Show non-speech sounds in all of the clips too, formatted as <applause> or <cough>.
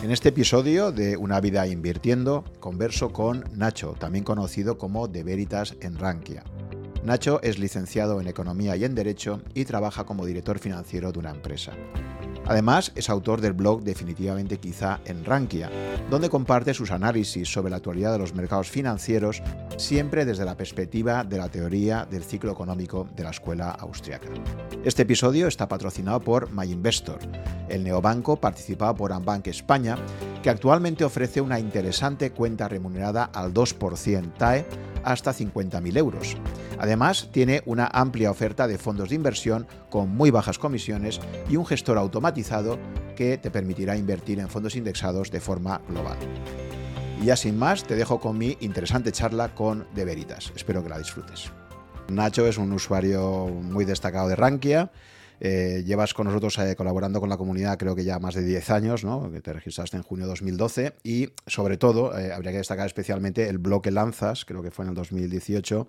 En este episodio de Una vida invirtiendo, converso con Nacho, también conocido como De Veritas en Rankia. Nacho es licenciado en Economía y en Derecho y trabaja como director financiero de una empresa. Además, es autor del blog Definitivamente Quizá en Rankia, donde comparte sus análisis sobre la actualidad de los mercados financieros, siempre desde la perspectiva de la teoría del ciclo económico de la escuela austriaca. Este episodio está patrocinado por MyInvestor, el neobanco participado por Ambank España, que actualmente ofrece una interesante cuenta remunerada al 2% TAE hasta 50.000 euros. Además, tiene una amplia oferta de fondos de inversión con muy bajas comisiones y un gestor automatizado que te permitirá invertir en fondos indexados de forma global. Y ya sin más, te dejo con mi interesante charla con De Veritas. Espero que la disfrutes. Nacho es un usuario muy destacado de Rankia. Eh, llevas con nosotros eh, colaborando con la comunidad creo que ya más de 10 años, ¿no? te registraste en junio de 2012 y sobre todo eh, habría que destacar especialmente el blog que lanzas, creo que fue en el 2018,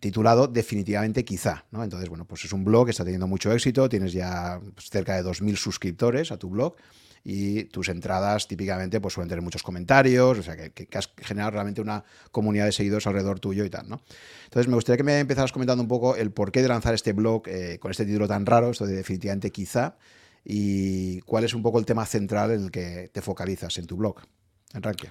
titulado Definitivamente Quizá. ¿no? Entonces, bueno, pues es un blog que está teniendo mucho éxito, tienes ya pues, cerca de 2.000 suscriptores a tu blog y tus entradas típicamente pues suelen tener muchos comentarios, o sea, que, has generado realmente una comunidad de seguidores alrededor tuyo y tal, ¿no? Entonces me gustaría que me empezaras comentando un poco el porqué de lanzar este blog eh, con este título tan raro, esto de definitivamente quizá, y cuál es un poco el tema central en el que te focalizas en tu blog, Enrique.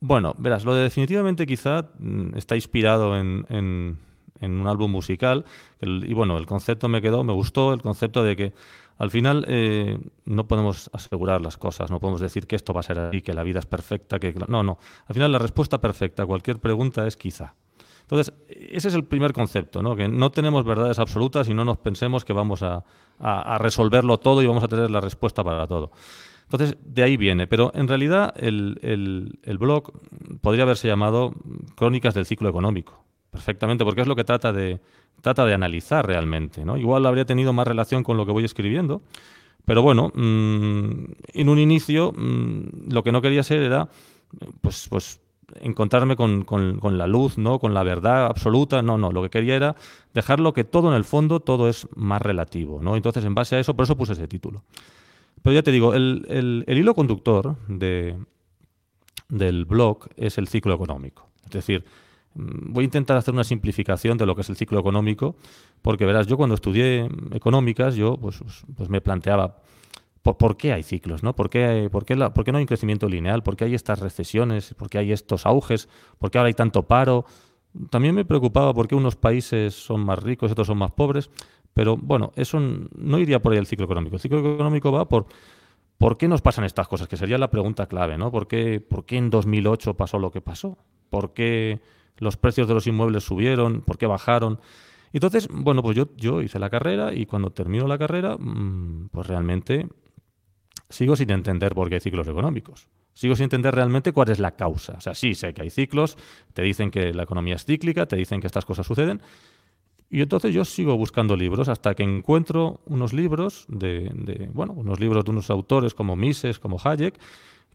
Bueno, verás, lo de definitivamente quizá mm, está inspirado en, en, un álbum musical y bueno, el concepto me quedó, me gustó el concepto de que al final eh, no podemos asegurar las cosas, no podemos decir que esto va a ser así, que la vida es perfecta, que no, no. Al final la respuesta perfecta a cualquier pregunta es quizá. Entonces, ese es el primer concepto, ¿no? que no tenemos verdades absolutas y no nos pensemos que vamos a, resolverlo todo y vamos a tener la respuesta para todo. Entonces, de ahí viene. Pero en realidad el, el blog podría haberse llamado Crónicas del Ciclo Económico, perfectamente, porque es lo que trata de, trata de analizar realmente. ¿no? Igual habría tenido más relación con lo que voy escribiendo, pero bueno, mm, en un inicio mm, lo que no quería ser era pues, pues encontrarme con, con, la luz, ¿no? con la verdad absoluta. No, no, lo que quería era dejarlo que todo en el fondo, todo es más relativo. ¿no? Entonces, en base a eso, por eso puse ese título. Pero ya te digo, el, el, el hilo conductor de, del blog es el ciclo económico. Es decir, voy a intentar hacer una simplificación de lo que es el ciclo económico, porque verás, yo cuando estudié económicas, yo pues, pues, pues me planteaba ¿por, qué hay ciclos, ¿no? ¿Por qué, por, qué ¿Por qué no hay un crecimiento lineal? ¿Por qué hay estas recesiones? ¿Por qué hay estos auges? ¿Por qué ahora hay tanto paro? También me preocupaba por qué unos países son más ricos otros son más pobres, pero bueno, eso no iría por ahí el ciclo económico. El ciclo económico va por ¿Por qué nos pasan estas cosas? Que sería la pregunta clave, ¿no? ¿Por qué, ¿Por qué en 2008 pasó lo que pasó? ¿Por qué los precios de los inmuebles subieron, por qué bajaron. Entonces, bueno, pues yo, hice la carrera y cuando termino la carrera, mm, pues realmente sigo sin entender por qué hay ciclos económicos. Sigo sin entender realmente cuál es la causa. O sea, sí sé que hay ciclos, te dicen que la economía es cíclica, te dicen que estas cosas suceden. Y entonces yo sigo buscando libros hasta que encuentro unos libros de bueno, unos libros de unos autores como Mises, como Hayek,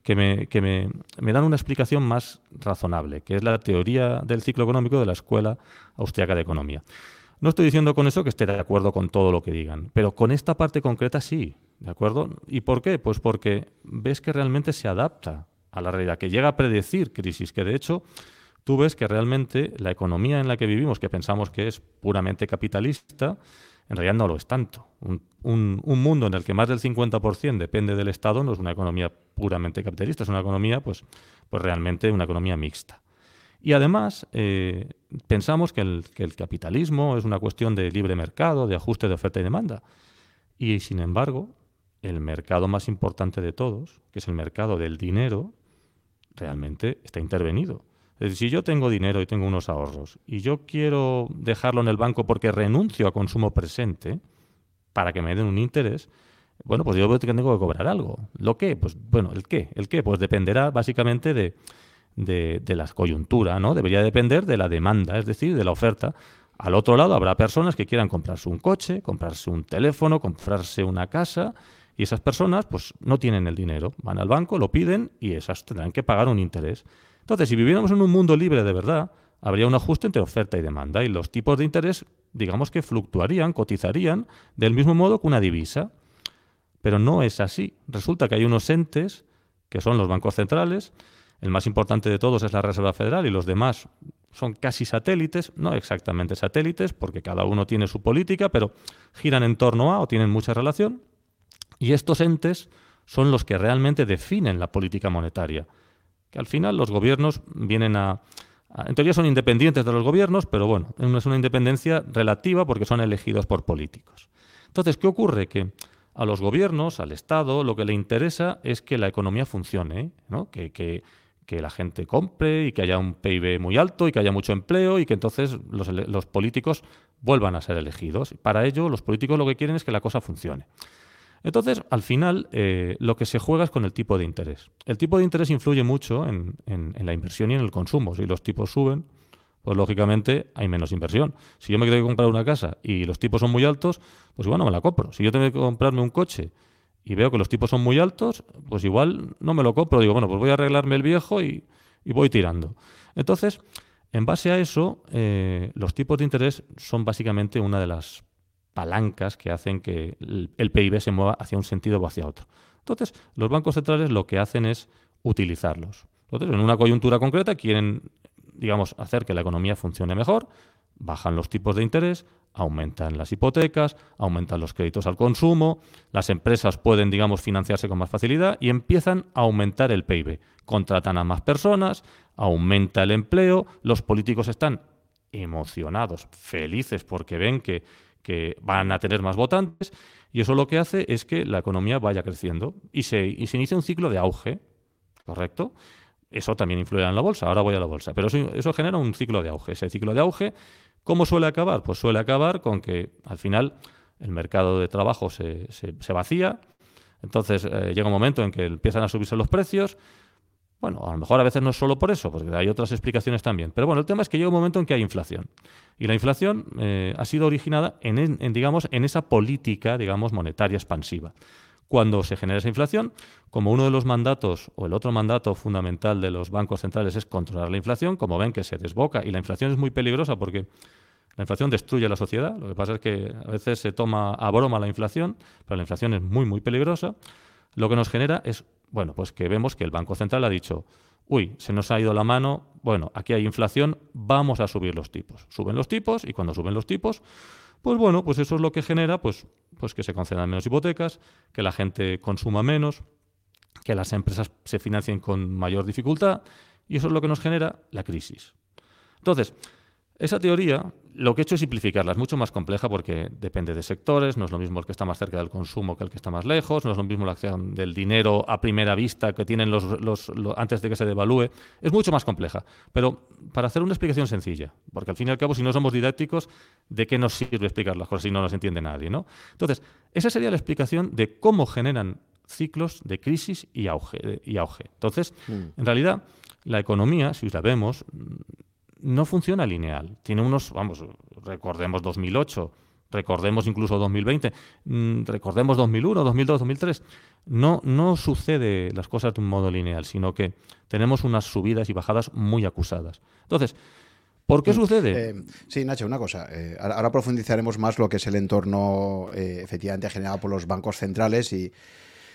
que, me, que me, me, dan una explicación más razonable, que es la teoría del ciclo económico de la Escuela Austriaca de Economía. No estoy diciendo con eso que esté de acuerdo con todo lo que digan, pero con esta parte concreta sí, ¿de acuerdo? ¿Y por qué? Pues porque ves que realmente se adapta a la realidad, que llega a predecir crisis, que de hecho tú ves que realmente la economía en la que vivimos, que pensamos que es puramente capitalista, en realidad no lo es tanto. Un, mundo en el que más del 50% depende del Estado no es una economía puramente capitalista, es una economía, pues, pues realmente una economía mixta. Y además, eh, pensamos que el, que el, capitalismo es una cuestión de libre mercado, de ajuste de oferta y demanda. Y sin embargo, el mercado más importante de todos, que es el mercado del dinero, realmente está intervenido. Es decir, si yo tengo dinero y tengo unos ahorros y yo quiero dejarlo en el banco porque renuncio a consumo presente para que me den un interés, bueno, pues yo tengo que cobrar algo. ¿Lo qué? Pues bueno, ¿el qué? ¿El qué? Pues dependerá básicamente de, de, la coyuntura, ¿no? Debería depender de la demanda, es decir, de la oferta. Al otro lado habrá personas que quieran comprarse un coche, comprarse un teléfono, comprarse una casa, y esas personas pues no tienen el dinero. Van al banco, lo piden y esas tendrán que pagar un interés. Entonces, si viviéramos en un mundo libre de verdad, habría un ajuste entre oferta y demanda y los tipos de interés, digamos que fluctuarían, cotizarían del mismo modo que una divisa. Pero no es así. Resulta que hay unos entes, que son los bancos centrales, el más importante de todos es la Reserva Federal y los demás son casi satélites, no exactamente satélites, porque cada uno tiene su política, pero giran en torno a o tienen mucha relación. Y estos entes son los que realmente definen la política monetaria. Que al final los gobiernos vienen a, En teoría son independientes de los gobiernos, pero bueno, es una independencia relativa porque son elegidos por políticos. Entonces, ¿qué ocurre? Que a los gobiernos, al Estado, lo que le interesa es que la economía funcione, que, que que la gente compre y que haya un PIB muy alto y que haya mucho empleo y que entonces los, políticos vuelvan a ser elegidos. Para ello, los políticos lo que quieren es que la cosa funcione. Entonces, al final, eh, lo que se juega es con el tipo de interés. El tipo de interés influye mucho en, la inversión y en el consumo. Si los tipos suben, pues lógicamente hay menos inversión. Si yo me quiero comprar una casa y los tipos son muy altos, pues igual no me la compro. Si yo tengo que comprarme un coche y veo que los tipos son muy altos, pues igual no me lo compro. Digo, bueno, pues voy a arreglarme el viejo y, voy tirando. Entonces, en base a eso, eh, los tipos de interés son básicamente una de las palancas que hacen que el, PIB se mueva hacia un sentido o hacia otro. Entonces, los bancos centrales lo que hacen es utilizarlos. Entonces, en una coyuntura concreta quieren, digamos, hacer que la economía funcione mejor, bajan los tipos de interés, aumentan las hipotecas, aumentan los créditos al consumo, las empresas pueden, digamos, financiarse con más facilidad y empiezan a aumentar el PIB. Contratan a más personas, aumenta el empleo, los políticos están emocionados, felices porque ven que, que van a tener más votantes y eso lo que hace es que la economía vaya creciendo y se, y se inicia un ciclo de auge, ¿correcto? Eso también influye en la bolsa, ahora voy a la bolsa, pero eso, genera un ciclo de auge. Ese ciclo de auge ¿Cómo suele acabar? Pues suele acabar con que al final el mercado de trabajo se, vacía, entonces eh, llega un momento en que empiezan a subirse los precios. Bueno, a lo mejor a veces no es solo por eso, porque hay otras explicaciones también. Pero bueno, el tema es que llega un momento en que hay inflación. Y la inflación eh, ha sido originada en, digamos, en esa política digamos, monetaria expansiva cuando se genera esa inflación, como uno de los mandatos o el otro mandato fundamental de los bancos centrales es controlar la inflación, como ven que se desboca y la inflación es muy peligrosa porque la inflación destruye la sociedad, lo que pasa es que a veces se toma a broma la inflación, pero la inflación es muy muy peligrosa, lo que nos genera es, bueno, pues que vemos que el Banco Central ha dicho, uy, se nos ha ido la mano, bueno, aquí hay inflación, vamos a subir los tipos. Suben los tipos y cuando suben los tipos, pues bueno, pues eso es lo que genera pues, pues que se concedan menos hipotecas, que la gente consuma menos, que las empresas se financien con mayor dificultad, y eso es lo que nos genera la crisis. Entonces, esa teoría lo que he hecho es simplificarla, es mucho más compleja porque depende de sectores, no es lo mismo el que está más cerca del consumo que el que está más lejos, no es lo mismo la acción del dinero a primera vista que tienen los, antes de que se devalúe, es mucho más compleja. Pero para hacer una explicación sencilla, porque al fin y al cabo si no somos didácticos, ¿de qué nos sirve explicar las cosas si no nos entiende nadie? ¿no? Entonces, esa sería la explicación de cómo generan ciclos de crisis y auge. Y auge. Entonces, mm. en realidad, la economía, si la vemos, no funciona lineal. Tiene unos, vamos, recordemos 2008, recordemos incluso 2020, mm, recordemos 2001, 2002, 2003. No, no sucede las cosas de un modo lineal, sino que tenemos unas subidas y bajadas muy acusadas. Entonces, ¿Por qué mm, sucede? Eh, sí, Nacho, una cosa. Eh, ahora profundizaremos más lo que es el entorno eh, efectivamente generado por los bancos centrales y,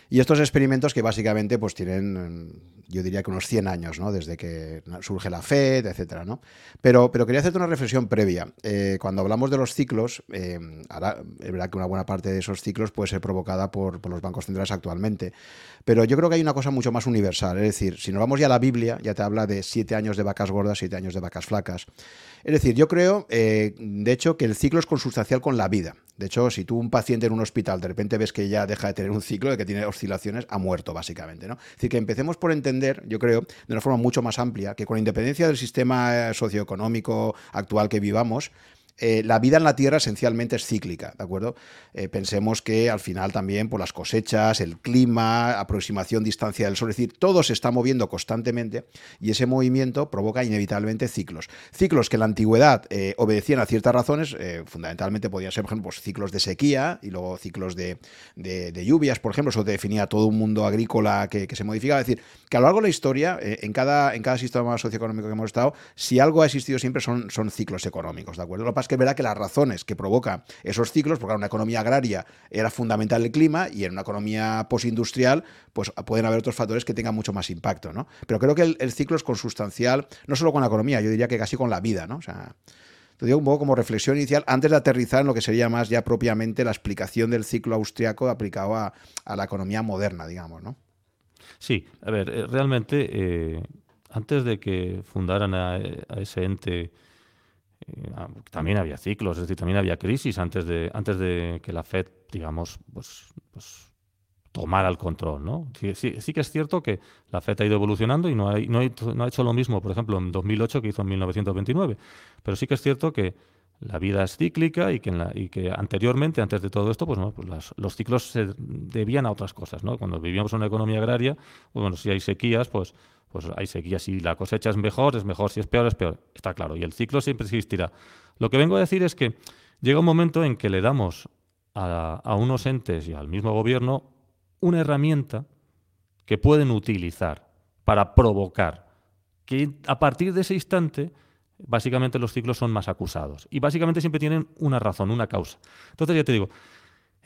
y estos experimentos que básicamente pues tienen, yo diría que unos 100 años, ¿no? Desde que surge la FED, etcétera, ¿no? Pero, pero quería hacerte una reflexión previa. Eh, cuando hablamos de los ciclos, eh, ahora es verdad que una buena parte de esos ciclos puede ser provocada por, por, los bancos centrales actualmente. Pero yo creo que hay una cosa mucho más universal. Es decir, si nos vamos ya a la Biblia, ya te habla de siete años de vacas gordas, siete años de vacas flacas. Es decir, yo creo, eh, de hecho, que el ciclo es consustancial con la vida. De hecho, si tú un paciente en un hospital de repente ves que ya deja de tener un ciclo, de que tiene oscilaciones, ha muerto básicamente. ¿no? Es decir, que empecemos por entender, yo creo, de una forma mucho más amplia, que con independencia del sistema socioeconómico actual que vivamos, eh, la vida en la Tierra esencialmente es cíclica, ¿de acuerdo? Eh, pensemos que al final también por las cosechas, el clima, aproximación, distancia del Sol, es decir, todo se está moviendo constantemente y ese movimiento provoca inevitablemente ciclos. Ciclos que en la antigüedad eh, obedecían a ciertas razones, fundamentalmente podían ser, por ejemplo, pues, ciclos de sequía y luego ciclos de, lluvias, por ejemplo, eso definía todo un mundo agrícola que, se modificaba. Es decir, que a lo largo de la historia, en, cada, en cada sistema socioeconómico que hemos estado, si algo ha existido siempre son, son ciclos económicos, ¿de acuerdo? Que es verdad que las razones que provocan esos ciclos, porque en una economía agraria era fundamental el clima y en una economía postindustrial, pues pueden haber otros factores que tengan mucho más impacto, ¿no? Pero creo que el, ciclo es consustancial, no solo con la economía, yo diría que casi con la vida, ¿no? O sea, te digo un poco como reflexión inicial antes de aterrizar en lo que sería más ya propiamente la explicación del ciclo austriaco aplicado a, la economía moderna, digamos, ¿no? Sí, a ver, eh, realmente eh, antes de que fundaran a, ese ente también había ciclos, es decir, también había crisis antes de, antes de que la Fed, digamos, pues, pues tomara el control, ¿no? Sí, sí, que es cierto que la FED ha ido evolucionando y no ha, no, ha, hecho lo mismo, por ejemplo, en 2008 que hizo en 1929, pero sí que es cierto que la vida es cíclica y que, en la, y que anteriormente, antes de todo esto, pues, ¿no? pues los ciclos se debían a otras cosas, ¿no? Cuando vivíamos en una economía agraria, pues bueno, si hay sequías, pues pues hay sequías. Si la cosecha es mejor, es mejor. Si es peor, es peor. Está claro. Y el ciclo siempre existirá. Lo que vengo a decir es que llega un momento en que le damos a unos entes y al mismo gobierno una herramienta que pueden utilizar para provocar que a partir de ese instante básicamente los ciclos son más acusados y básicamente siempre tienen una razón, una causa. Entonces ya te digo,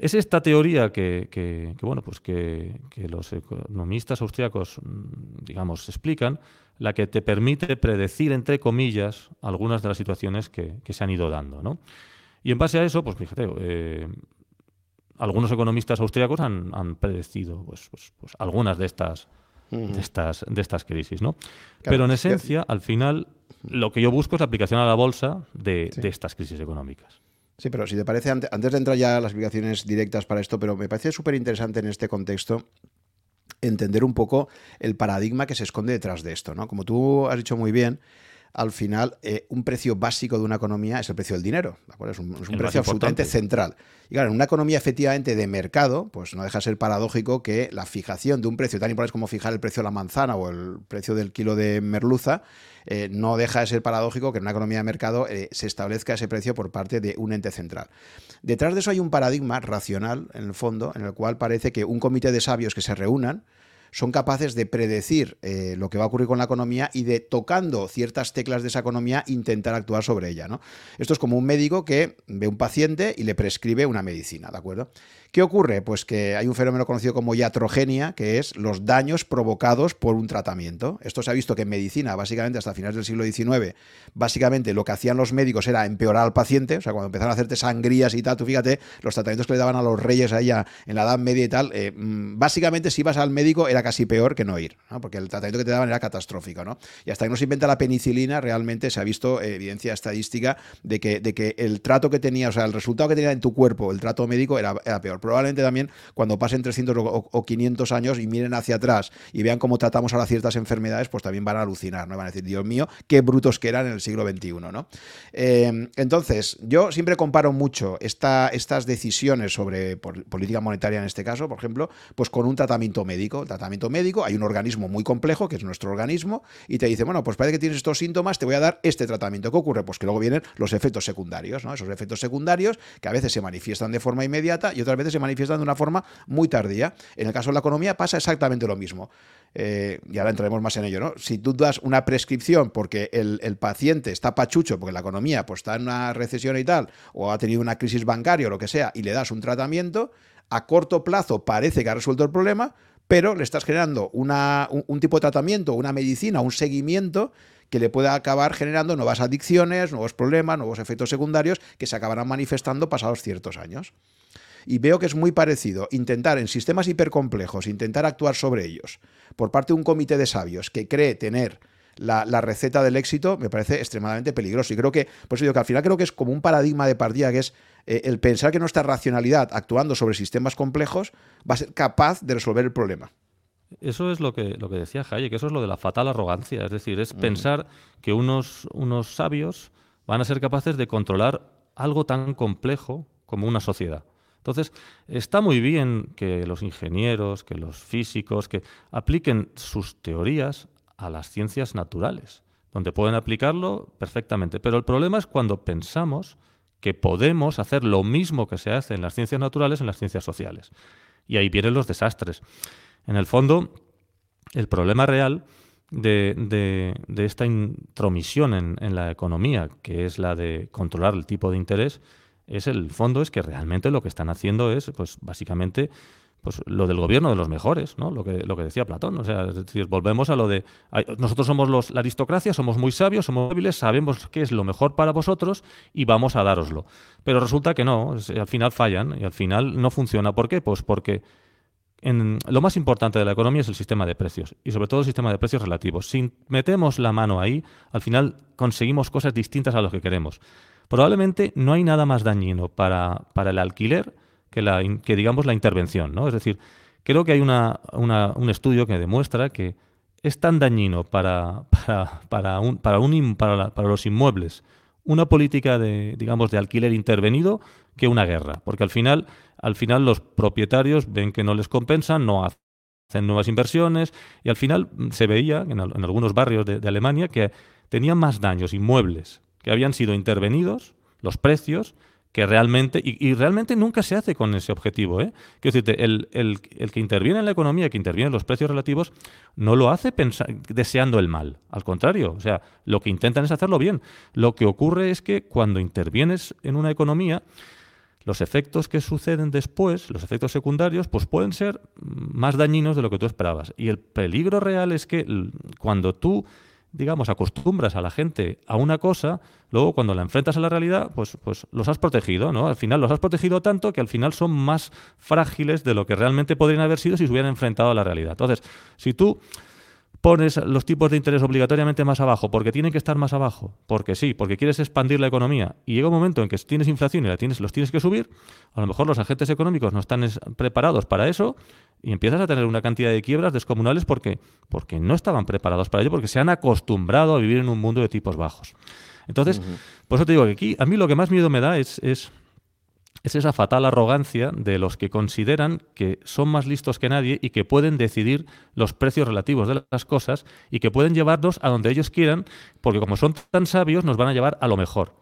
es esta teoría que, bueno, pues que, los economistas austriacos, mm, digamos, explican, la que te permite predecir, entre comillas, algunas de las situaciones que, se han ido dando. ¿no? Y en base a eso, pues fíjate, eh, algunos economistas austriacos han, predecido pues, pues, pues, algunas de estas, de estas, de estas crisis. ¿no? Pero en esencia, al final, lo que yo busco es la aplicación a la bolsa de, estas crisis económicas. Sí, pero si te parece, antes de entrar ya a las aplicaciones directas para esto, pero me parece súper interesante en este contexto entender un poco el paradigma que se esconde detrás de esto, ¿no? Como tú has dicho muy bien, al final eh, un precio básico de una economía es el precio del dinero. Es un, precio absolutamente central. Y claro, en una economía efectivamente de mercado, pues no deja de ser paradójico que la fijación de un precio tan importante como fijar el precio de la manzana o el precio del kilo de merluza, eh, no deja de ser paradójico que en una economía de mercado eh, se establezca ese precio por parte de un ente central. Detrás de eso hay un paradigma racional, en el fondo, en el cual parece que un comité de sabios que se reúnan, son capaces de predecir eh, lo que va a ocurrir con la economía y de, tocando ciertas teclas de esa economía, intentar actuar sobre ella. ¿no? Esto es como un médico que ve un paciente y le prescribe una medicina, ¿de acuerdo? ¿Qué ocurre? Pues que hay un fenómeno conocido como iatrogenia, que es los daños provocados por un tratamiento. Esto se ha visto que en medicina, básicamente hasta finales del siglo XIX, básicamente lo que hacían los médicos era empeorar al paciente, o sea, cuando empezaron a hacerte sangrías y tal, tú fíjate, los tratamientos que le daban a los reyes allá en la Edad Media y tal, eh, mm, básicamente si ibas al médico era casi peor que no ir, porque el tratamiento que te daban era catastrófico, ¿no? Y hasta que no se inventa la penicilina, realmente se ha visto evidencia estadística de que, de que el trato que tenía, o sea, el resultado que tenía en tu cuerpo el trato médico era, era peor probablemente también cuando pasen 300 o, 500 años y miren hacia atrás y vean cómo tratamos ahora ciertas enfermedades, pues también van a alucinar, ¿no? Van a decir, Dios mío, qué brutos que eran en el siglo XXI, ¿no? Eh, entonces, yo siempre comparo mucho esta, estas decisiones sobre política monetaria en este caso, por ejemplo, pues con un tratamiento médico. Tratamiento médico, hay un organismo muy complejo, que es nuestro organismo, y te dice, bueno, pues parece que tienes estos síntomas, te voy a dar este tratamiento. ¿Qué ocurre? Pues que luego vienen los efectos secundarios, ¿no? Esos efectos secundarios que a veces se manifiestan de forma inmediata y otras veces se manifiestan de una forma muy tardía. En el caso de la economía pasa exactamente lo mismo. Eh, y ahora entraremos más en ello, ¿no? Si tú das una prescripción porque el, paciente está pachucho, porque la economía pues, está en una recesión y tal, o ha tenido una crisis bancaria o lo que sea, y le das un tratamiento, a corto plazo parece que ha resuelto el problema, pero le estás generando una, un, tipo de tratamiento, una medicina, un seguimiento que le pueda acabar generando nuevas adicciones, nuevos problemas, nuevos efectos secundarios que se acabarán manifestando pasados ciertos años y veo que es muy parecido intentar en sistemas hipercomplejos, intentar actuar sobre ellos por parte de un comité de sabios que cree tener la, receta del éxito, me parece extremadamente peligroso. Y creo que, por eso digo que al final creo que es como un paradigma de partida que es eh, el pensar que nuestra racionalidad actuando sobre sistemas complejos va a ser capaz de resolver el problema. Eso es lo que, lo que decía Hayek, eso es lo de la fatal arrogancia, es decir, es mm. pensar que unos, unos sabios van a ser capaces de controlar algo tan complejo como una sociedad. Entonces, está muy bien que los ingenieros, que los físicos, que apliquen sus teorías a las ciencias naturales, donde pueden aplicarlo perfectamente. Pero el problema es cuando pensamos que podemos hacer lo mismo que se hace en las ciencias naturales en las ciencias sociales. Y ahí vienen los desastres. En el fondo, el problema real de, esta intromisión en, la economía, que es la de controlar el tipo de interés, es el fondo es que realmente lo que están haciendo es, pues básicamente, pues lo del gobierno de los mejores, ¿no? Lo que, lo que decía Platón. O sea, es decir, volvemos a lo de nosotros somos los, la aristocracia, somos muy sabios, somos hábiles, sabemos qué es lo mejor para vosotros y vamos a daroslo. Pero resulta que no, al final fallan y al final no funciona. ¿Por qué? Pues porque en, lo más importante de la economía es el sistema de precios y sobre todo el sistema de precios relativos. Si metemos la mano ahí, al final conseguimos cosas distintas a lo que queremos. Probablemente no hay nada más dañino para, para el alquiler que, la, que, digamos, la intervención. ¿no? Es decir, creo que hay una, un estudio que demuestra que es tan dañino para, para, para, un, para, los inmuebles una política de, digamos, de alquiler intervenido que una guerra, porque al final, al final los propietarios ven que no les compensan, no hacen nuevas inversiones y al final se veía en, algunos barrios de, Alemania que tenían más daños inmuebles que habían sido intervenidos, los precios, que realmente, y, realmente nunca se hace con ese objetivo. ¿eh? Quiero decirte, el, el, el, que interviene en la economía, que interviene en los precios relativos, no lo hace deseando el mal. Al contrario, o sea, lo que intentan es hacerlo bien. Lo que ocurre es que cuando intervienes en una economía, los efectos que suceden después, los efectos secundarios, pues pueden ser más dañinos de lo que tú esperabas. Y el peligro real es que cuando tú digamos, acostumbras a la gente a una cosa, luego cuando la enfrentas a la realidad, pues, pues los has protegido, ¿no? Al final los has protegido tanto que al final son más frágiles de lo que realmente podrían haber sido si se hubieran enfrentado a la realidad. Entonces, si tú pones los tipos de interés obligatoriamente más abajo porque tienen que estar más abajo, porque sí, porque quieres expandir la economía y llega un momento en que tienes inflación y la tienes, los tienes que subir, a lo mejor los agentes económicos no están preparados para eso y empiezas a tener una cantidad de quiebras descomunales porque, porque no estaban preparados para ello, porque se han acostumbrado a vivir en un mundo de tipos bajos. Entonces, por eso te digo que aquí a mí lo que más miedo me da es, es es esa fatal arrogancia de los que consideran que son más listos que nadie y que pueden decidir los precios relativos de las cosas y que pueden llevarnos a donde ellos quieran, porque como son tan sabios nos van a llevar a lo mejor.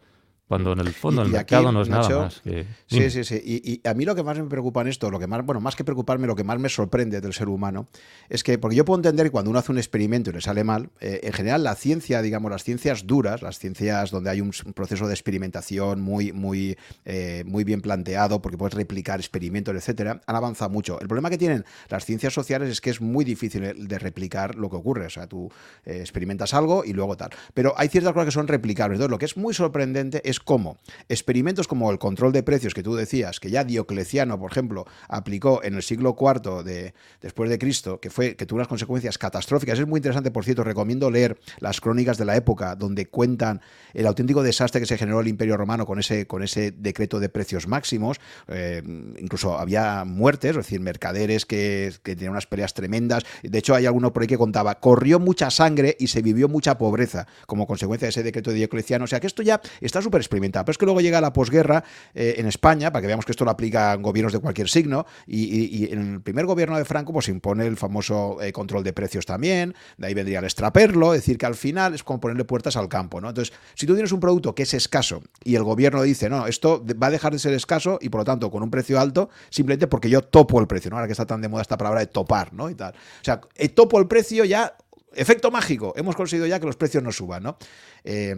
Cuando en el fondo el mercado no es nada más que... Sí, sí, sí. Y, a mí lo que más me preocupa en esto, lo que más, bueno, más que preocuparme, lo que más me sorprende del ser humano, es que, porque yo puedo entender que cuando uno hace un experimento y le sale mal, eh, en general la ciencia, digamos, las ciencias duras, las ciencias donde hay un, proceso de experimentación muy, muy, eh, muy bien planteado, porque puedes replicar experimentos, etcétera, han avanzado mucho. El problema que tienen las ciencias sociales es que es muy difícil de replicar lo que ocurre. O sea, tú eh, experimentas algo y luego tal. Pero hay ciertas cosas que son replicables. Entonces, lo que es muy sorprendente es cómo experimentos como el control de precios que tú decías, que ya Diocleciano, por ejemplo, aplicó en el siglo IV de, después de Cristo, que, fue, que tuvo unas consecuencias catastróficas. Es muy interesante, por cierto, recomiendo leer las crónicas de la época donde cuentan el auténtico desastre que se generó el Imperio Romano con ese, con ese decreto de precios máximos. Eh, incluso había muertes, es decir, mercaderes que, que tenían unas peleas tremendas. De hecho, hay alguno por ahí que contaba, corrió mucha sangre y se vivió mucha pobreza como consecuencia de ese decreto de Diocleciano. O sea que esto ya está súper experimentado. Pero es que luego llega la posguerra eh, en España, para que veamos que esto lo aplican gobiernos de cualquier signo, y, en el primer gobierno de Franco pues impone el famoso eh, control de precios también, de ahí vendría el extraperlo, es decir, que al final es como ponerle puertas al campo, ¿no? Entonces, si tú tienes un producto que es escaso y el gobierno dice, no, esto va a dejar de ser escaso y por lo tanto con un precio alto, simplemente porque yo topo el precio, ¿no? Ahora que está tan de moda esta palabra de topar, ¿no? Y tal. O sea, eh, topo el precio ya efecto mágico, hemos conseguido ya que los precios no suban, ¿no? Eh,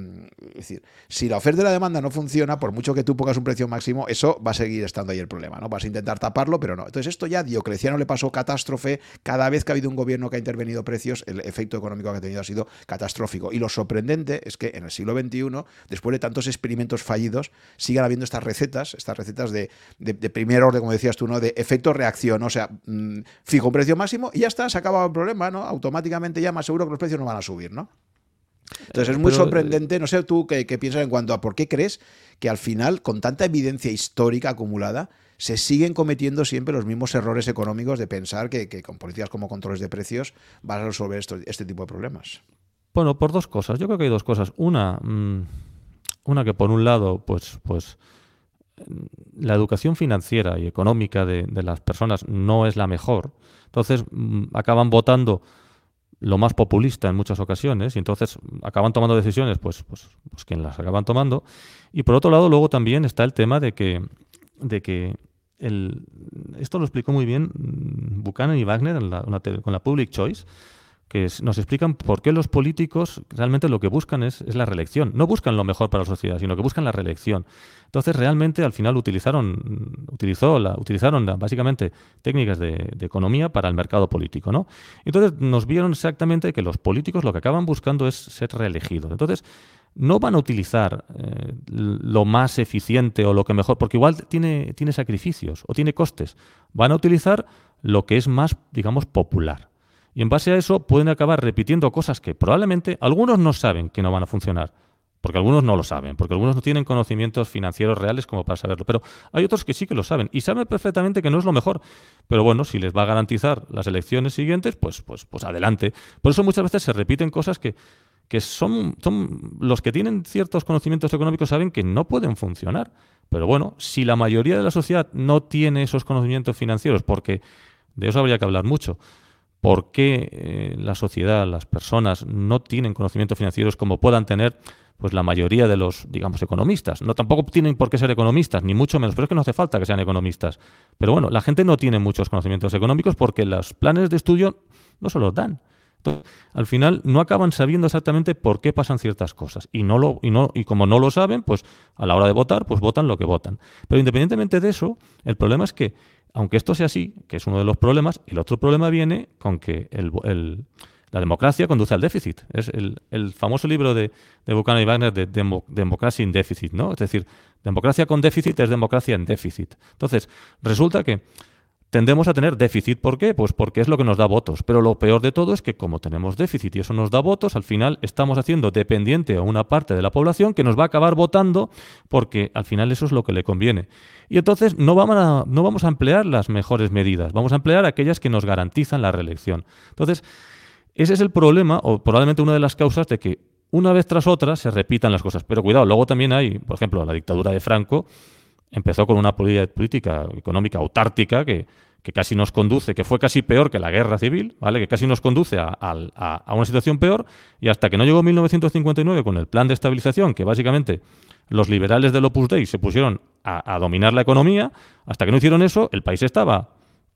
es decir, si la oferta y la demanda no funciona, por mucho que tú pongas un precio máximo, eso va a seguir estando ahí el problema, ¿no? Vas a intentar taparlo, pero no. Entonces esto ya Diocleciano le pasó catástrofe, cada vez que ha habido un gobierno que ha intervenido precios, el efecto económico que ha tenido ha sido catastrófico. Y lo sorprendente es que en el siglo XXI, después de tantos experimentos fallidos, sigan habiendo estas recetas, estas recetas de, primer orden, como decías tú, ¿no? De efecto-reacción, o sea, mm, fijo un precio máximo y ya está, se acaba el problema, ¿no? Automáticamente ya más seguro que los precios no van a subir, ¿no? Entonces es muy sorprendente, no sé tú qué, piensas en cuanto a por qué crees que al final, con tanta evidencia histórica acumulada, se siguen cometiendo siempre los mismos errores económicos de pensar que, con políticas como controles de precios vas a resolver este tipo de problemas. Bueno, por dos cosas. Yo creo que hay dos cosas. Una, mm, una que por un lado, pues, pues la educación financiera y económica de, de las personas no es la mejor. Entonces mm, acaban votando lo más populista en muchas ocasiones y entonces acaban tomando decisiones pues, pues, pues quien las acaban tomando. Y por otro lado, luego también está el tema de que, de que el, esto lo explicó muy bien Buchanan y Wagner en la, con la Public Choice, que nos explican por qué los políticos realmente lo que buscan es, la reelección. No buscan lo mejor para la sociedad, sino que buscan la reelección. Entonces, realmente, al final utilizaron, utilizó la, utilizaron básicamente técnicas de, economía para el mercado político. ¿no? Entonces, nos vieron exactamente que los políticos lo que acaban buscando es ser reelegidos. Entonces, no van a utilizar eh, lo más eficiente o lo que mejor, porque igual tiene, tiene sacrificios o tiene costes. Van a utilizar lo que es más, digamos, popular. Y en base a eso pueden acabar repitiendo cosas que probablemente algunos no saben que no van a funcionar, porque algunos no lo saben, porque algunos no tienen conocimientos financieros reales como para saberlo, pero hay otros que sí que lo saben y saben perfectamente que no es lo mejor. Pero bueno, si les va a garantizar las elecciones siguientes, pues, pues, pues adelante. Por eso muchas veces se repiten cosas que, que son, son los que tienen ciertos conocimientos económicos saben que no pueden funcionar. Pero bueno, si la mayoría de la sociedad no tiene esos conocimientos financieros, porque de eso habría que hablar mucho, por qué eh, la sociedad, las personas no tienen conocimientos financieros como puedan tener pues la mayoría de los, digamos, economistas. No tampoco tienen por qué ser economistas, ni mucho menos, pero es que no hace falta que sean economistas. Pero bueno, la gente no tiene muchos conocimientos económicos porque los planes de estudio no se los dan. al final no acaban sabiendo exactamente por qué pasan ciertas cosas. Y no lo, y no, y como no lo saben, pues a la hora de votar, pues votan lo que votan. Pero independientemente de eso, el problema es que aunque esto sea así, que es uno de los problemas, el otro problema viene con que la democracia conduce al déficit. Es el, famoso libro de, Buchanan y Wagner de Democracia en déficit, ¿no? Es decir, democracia con déficit es democracia en déficit. Entonces, resulta que tendemos a tener déficit. ¿Por qué? Pues porque es lo que nos da votos. Pero lo peor de todo es que como tenemos déficit y eso nos da votos, al final estamos haciendo dependiente a una parte de la población que nos va a acabar votando porque al final eso es lo que le conviene. Y entonces no vamos a, no vamos a emplear las mejores medidas, vamos a emplear aquellas que nos garantizan la reelección. Entonces, ese es el problema o probablemente una de las causas de que una vez tras otra se repitan las cosas. Pero cuidado, luego también hay, por ejemplo, la dictadura de Franco empezó con una política económica autártica que, casi nos conduce, que fue casi peor que la guerra civil, ¿vale? que casi nos conduce a, a, una situación peor, y hasta que no llegó 1959 con el plan de estabilización, que básicamente los liberales del Opus Dei se pusieron a, dominar la economía, hasta que no hicieron eso, el país estaba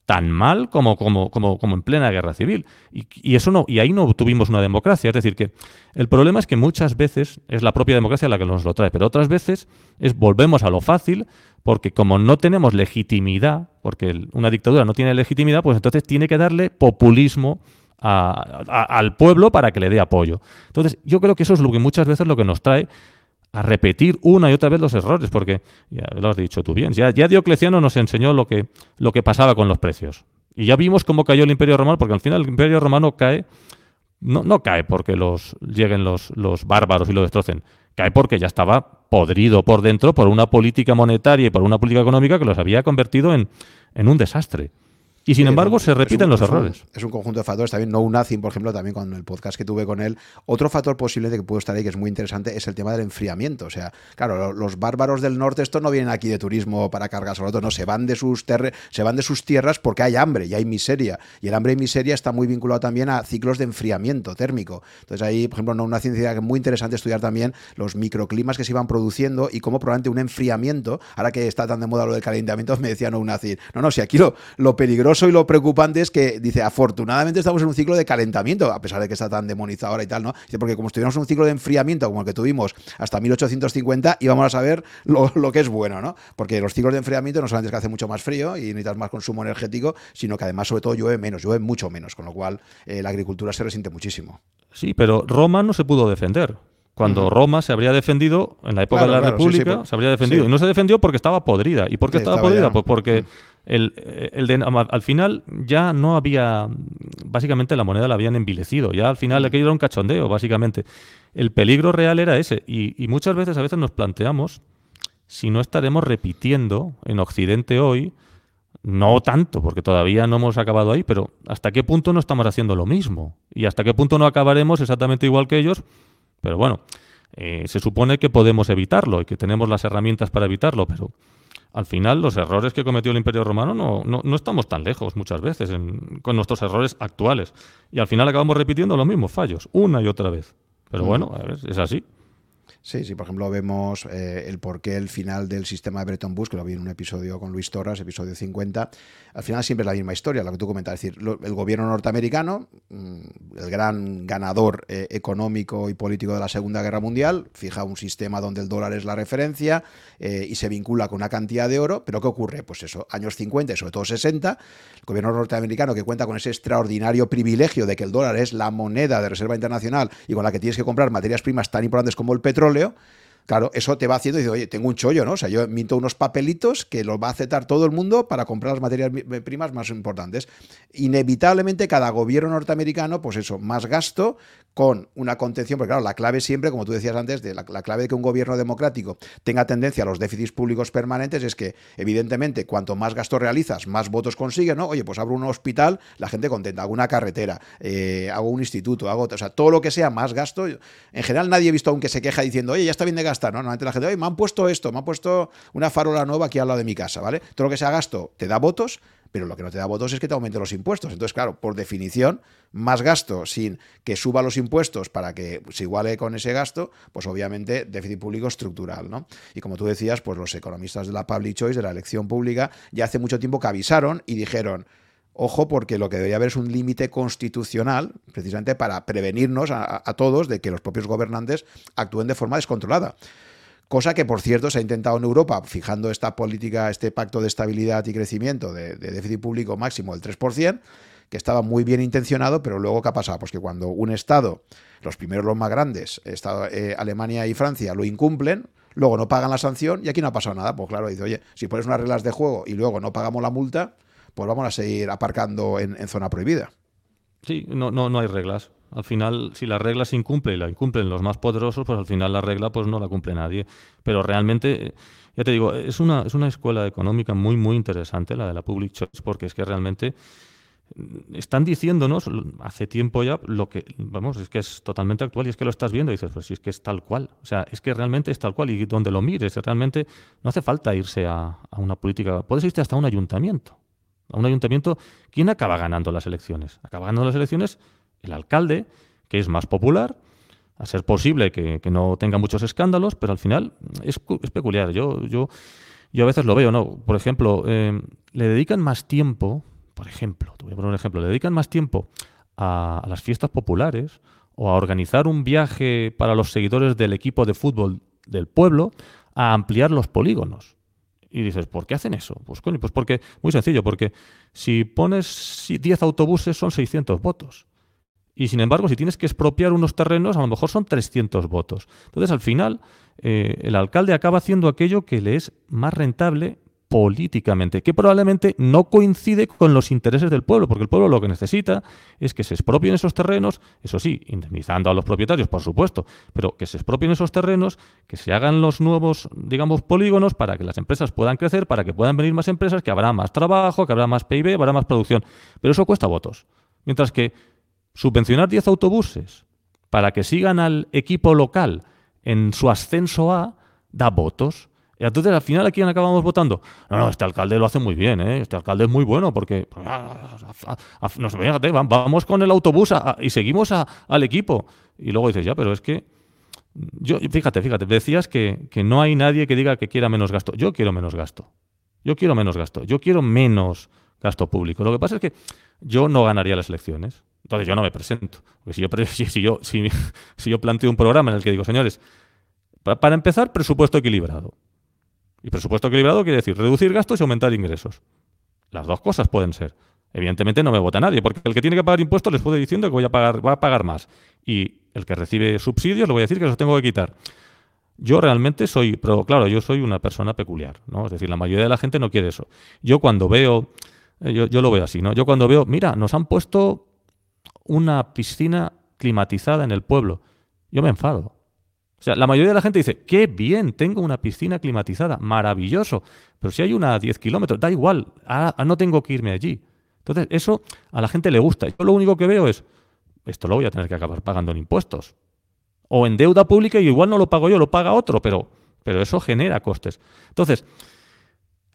tan mal como, como, como, como en plena guerra civil. Y, eso no, y ahí no tuvimos una democracia. Es decir, que el problema es que muchas veces es la propia democracia la que nos lo trae, pero otras veces es volvemos a lo fácil, porque como no tenemos legitimidad, porque una dictadura no tiene legitimidad, pues entonces tiene que darle populismo al pueblo para que le dé apoyo. Entonces, yo creo que eso es lo que muchas veces lo que nos trae a repetir una y otra vez los errores, porque ya lo has dicho tú bien, ya, ya Diocleciano nos enseñó lo que, lo que pasaba con los precios. Y ya vimos cómo cayó el Imperio Romano, porque al final el Imperio Romano cae, no, no cae porque los, lleguen los, los bárbaros y lo destrocen, cae porque ya estaba podrido por dentro por una política monetaria y por una política económica que los había convertido en, en un desastre. Y sin embargo, se repiten los errores. Es un conjunto de factores. También No Nothing, por ejemplo, también con el podcast que tuve con él. Otro factor posible de que puedo estar ahí, que es muy interesante, es el tema del enfriamiento. O sea, claro, los bárbaros del norte, estos no vienen aquí de turismo para cargar sobre otros, no, se van de sus se van de sus tierras porque hay hambre y hay miseria. Y el hambre y miseria está muy vinculado también a ciclos de enfriamiento térmico. Entonces ahí, por ejemplo, no una ciencia que es muy interesante estudiar también los microclimas que se iban produciendo y cómo probablemente un enfriamiento, ahora que está tan de moda lo del calentamiento, <laughs> me decía No Nothing. No, no, si aquí lo, lo peligroso y lo preocupante es que dice, afortunadamente estamos en un ciclo de calentamiento, a pesar de que está tan demonizado ahora y tal, ¿no? Dice, porque como estuviéramos en un ciclo de enfriamiento como el que tuvimos hasta 1850, íbamos a saber lo, que es bueno, ¿no? Porque los ciclos de enfriamiento no solamente es que hace mucho más frío y necesitas más consumo energético, sino que además, sobre todo, llueve menos, llueve mucho menos, con lo cual eh, la agricultura se resiente muchísimo. Sí, pero Roma no se pudo defender. Cuando Roma se habría defendido, en la época de la República, se habría defendido. Y no se defendió porque estaba podrida. ¿Y por qué estaba podrida? Pues porque el, el al final ya no había, básicamente la moneda la habían envilecido, ya al final aquello era un cachondeo, básicamente. El peligro real era ese. Y, y muchas veces a veces nos planteamos si no estaremos repitiendo en Occidente hoy, no tanto, porque todavía no hemos acabado ahí, pero hasta qué punto no estamos haciendo lo mismo y hasta qué punto no acabaremos exactamente igual que ellos, pero bueno, eh, se supone que podemos evitarlo y que tenemos las herramientas para evitarlo, pero al final los errores que cometió el Imperio Romano no, no, estamos tan lejos muchas veces con nuestros errores actuales. Y al final acabamos repitiendo los mismos fallos, una y otra vez. Pero bueno, es así. Sí, sí, por ejemplo, vemos eh, el porqué el final del sistema de Bretton Woods, que lo vi en un episodio con Luis Torras, episodio 50. Al final siempre es la misma historia, lo que tú comentas. Es decir, el gobierno norteamericano, mm, el gran ganador eh, económico y político de la Segunda Guerra Mundial, fija un sistema donde el dólar es la referencia eh, y se vincula con una cantidad de oro. Pero ¿qué ocurre? Pues eso, años 50 y sobre todo 60, el gobierno norteamericano que cuenta con ese extraordinario privilegio de que el dólar es la moneda de reserva internacional y con la que tienes que comprar materias primas tan importantes como el petróleo, 해볼래요? Claro, eso te va haciendo y dices, oye, tengo un chollo, ¿no? O sea, yo minto unos papelitos que los va a aceptar todo el mundo para comprar las materias primas más importantes. Inevitablemente, cada gobierno norteamericano, pues eso, más gasto con una contención, porque claro, la clave siempre, como tú decías antes, de la, clave de que un gobierno democrático tenga tendencia a los déficits públicos permanentes es que, evidentemente, cuanto más gasto realizas, más votos consigues, ¿no? Oye, pues abro un hospital, la gente contenta, hago una carretera, eh, hago un instituto, hago, o sea, todo lo que sea más gasto. En general, nadie ha visto aún que se queja diciendo, oye, ya está bien de ¿no? Normalmente la gente, oye, me han puesto esto, me han puesto una farola nueva aquí al lado de mi casa, ¿vale? Todo lo que sea gasto te da votos, pero lo que no te da votos es que te aumente los impuestos. Entonces, claro, por definición, más gasto sin que suba los impuestos para que se iguale con ese gasto, pues obviamente déficit público estructural, ¿no? Y como tú decías, pues los economistas de la Public Choice, de la elección pública, ya hace mucho tiempo que avisaron y dijeron, Ojo, porque lo que debería haber es un límite constitucional, precisamente para prevenirnos a, todos de que los propios gobernantes actúen de forma descontrolada. Cosa que, por cierto, se ha intentado en Europa, fijando esta política, este pacto de estabilidad y crecimiento de, déficit público máximo del 3%, que estaba muy bien intencionado, pero luego ¿qué ha pasado? Pues que cuando un Estado, los primeros los más grandes, Estado, eh, Alemania y Francia, lo incumplen, luego no pagan la sanción y aquí no ha pasado nada. Pues claro, dice, oye, si pones unas reglas de juego y luego no pagamos la multa, pues vamos a seguir aparcando en, en zona prohibida. Sí, no, no, no hay reglas. Al final, si la regla se incumple y la incumplen los más poderosos, pues al final la regla pues no la cumple nadie. Pero realmente, ya te digo, es una, es una escuela económica muy, muy interesante la de la Public Choice, porque es que realmente mm, están diciéndonos hace tiempo ya lo que, vamos, es que es totalmente actual y es que lo estás viendo y dices, pues si es que es tal cual. O sea, es que realmente es tal cual y donde lo mires, realmente no hace falta irse a, a una política, puedes irte hasta un ayuntamiento. A un ayuntamiento, ¿quién acaba ganando las elecciones? Acaba ganando las elecciones el alcalde, que es más popular, a ser posible que, no tenga muchos escándalos, pero al final es, peculiar. Yo, yo, yo a veces lo veo, ¿no? Por ejemplo, eh, le dedican más tiempo, por ejemplo, un ejemplo, le dedican más tiempo a las fiestas populares o a organizar un viaje para los seguidores del equipo de fútbol del pueblo a ampliar los polígonos. Y dices, ¿por qué hacen eso? Pues, coño, pues porque, muy sencillo, porque si pones 10 autobuses son 600 votos. Y sin embargo, si tienes que expropiar unos terrenos, a lo mejor son 300 votos. Entonces, al final, eh, el alcalde acaba haciendo aquello que le es más rentable políticamente, que probablemente no coincide con los intereses del pueblo, porque el pueblo lo que necesita es que se expropien esos terrenos, eso sí, indemnizando a los propietarios, por supuesto, pero que se expropien esos terrenos, que se hagan los nuevos, digamos, polígonos para que las empresas puedan crecer, para que puedan venir más empresas, que habrá más trabajo, que habrá más PIB, habrá más producción. Pero eso cuesta votos. Mientras que subvencionar 10 autobuses para que sigan al equipo local en su ascenso A, da votos. Entonces al final a quién acabamos votando. No, no, este alcalde lo hace muy bien, ¿eh? este alcalde es muy bueno porque nos, vamos con el autobús y seguimos al equipo. Y luego dices, ya, pero es que yo, fíjate, fíjate, decías que, no hay nadie que diga que quiera menos gasto. Yo quiero menos gasto. Yo quiero menos gasto. Yo quiero menos gasto público. Lo que pasa es que yo no ganaría las elecciones. Entonces yo no me presento. Porque si, yo <laughs> <laughs> planteo un programa en el que digo, señores, para, empezar, presupuesto equilibrado. Y presupuesto equilibrado quiere decir reducir gastos y aumentar ingresos. Las dos cosas pueden ser. Evidentemente no me vota nadie, porque el que tiene que pagar impuestos les puede diciendo que voy a pagar, va a pagar más. Y el que recibe subsidios le voy a decir que los tengo que quitar. Yo realmente soy, pero claro, yo soy una persona peculiar, ¿no? Es decir, la mayoría de la gente no quiere eso. Yo cuando veo, eh, yo, yo lo veo así, ¿no? Yo cuando veo, mira, nos han puesto una piscina climatizada en el pueblo. Yo me enfado. O sea, la mayoría de la gente dice, qué bien, tengo una piscina climatizada, maravilloso. Pero si hay una a 10 kilómetros, da igual, no tengo que irme allí. Entonces, eso a la gente le gusta. Yo lo único que veo es, esto lo voy a tener que acabar pagando en impuestos. O en deuda pública y igual no lo pago yo, lo paga otro, pero, pero eso genera costes. Entonces,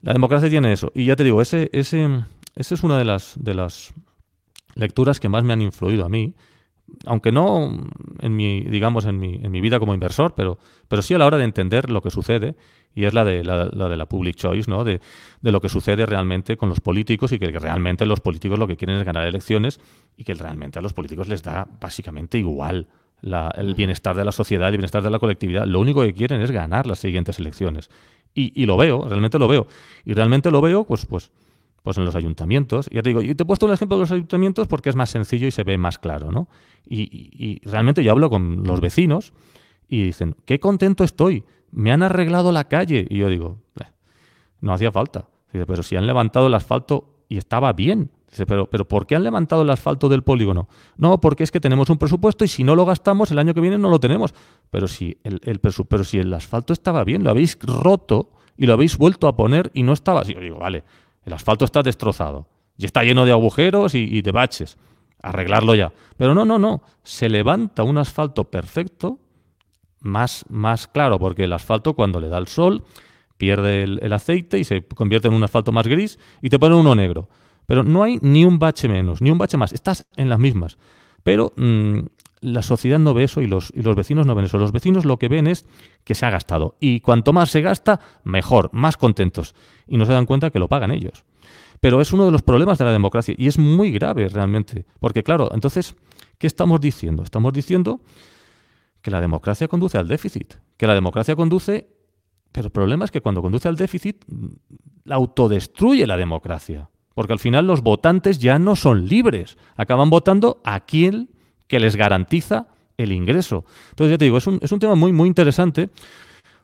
la democracia tiene eso. Y ya te digo, ese, ese, ese es una de las, de las lecturas que más me han influido a mí, aunque no en mi, digamos, en mi, en mi vida como inversor, pero, pero sí a la hora de entender lo que sucede, y es la de la, de la public choice, ¿no? De, de, lo que sucede realmente con los políticos y que realmente los políticos lo que quieren es ganar elecciones y que realmente a los políticos les da básicamente igual el bienestar de la sociedad y el bienestar de la colectividad. Lo único que quieren es ganar las siguientes elecciones. Y, y lo veo, realmente lo veo. Y realmente lo veo, pues, pues, pues en los ayuntamientos. Y ya te digo, y te he puesto un ejemplo de los ayuntamientos porque es más sencillo y se ve más claro, ¿no? Y, realmente yo hablo con los vecinos y dicen, qué contento estoy, me han arreglado la calle. Y yo digo, no hacía falta. pero si han levantado el asfalto y estaba bien. Dice, pero, pero ¿por qué han levantado el asfalto del polígono? No, porque es que tenemos un presupuesto y si no lo gastamos, el año que viene no lo tenemos. Pero si el, el, pero si el asfalto estaba bien, lo habéis roto y lo habéis vuelto a poner y no estaba así. Yo digo, vale, el asfalto está destrozado y está lleno de agujeros y, de baches. Arreglarlo ya. Pero no, no, no. Se levanta un asfalto perfecto, más, más claro, porque el asfalto cuando le da el sol pierde el, aceite y se convierte en un asfalto más gris y te pone uno negro. Pero no hay ni un bache menos, ni un bache más. Estás en las mismas. Pero mm, la sociedad no ve eso y los, y los vecinos no ven eso. Los vecinos lo que ven es que se ha gastado. Y cuanto más se gasta, mejor, más contentos y no se dan cuenta que lo pagan ellos. Pero es uno de los problemas de la democracia y es muy grave realmente. Porque claro, entonces, ¿qué estamos diciendo? Estamos diciendo que la democracia conduce al déficit, que la democracia conduce, pero el problema es que cuando conduce al déficit, la autodestruye la democracia. Porque al final los votantes ya no son libres, acaban votando a quien que les garantiza el ingreso. Entonces, ya te digo, es un, es un tema muy, muy interesante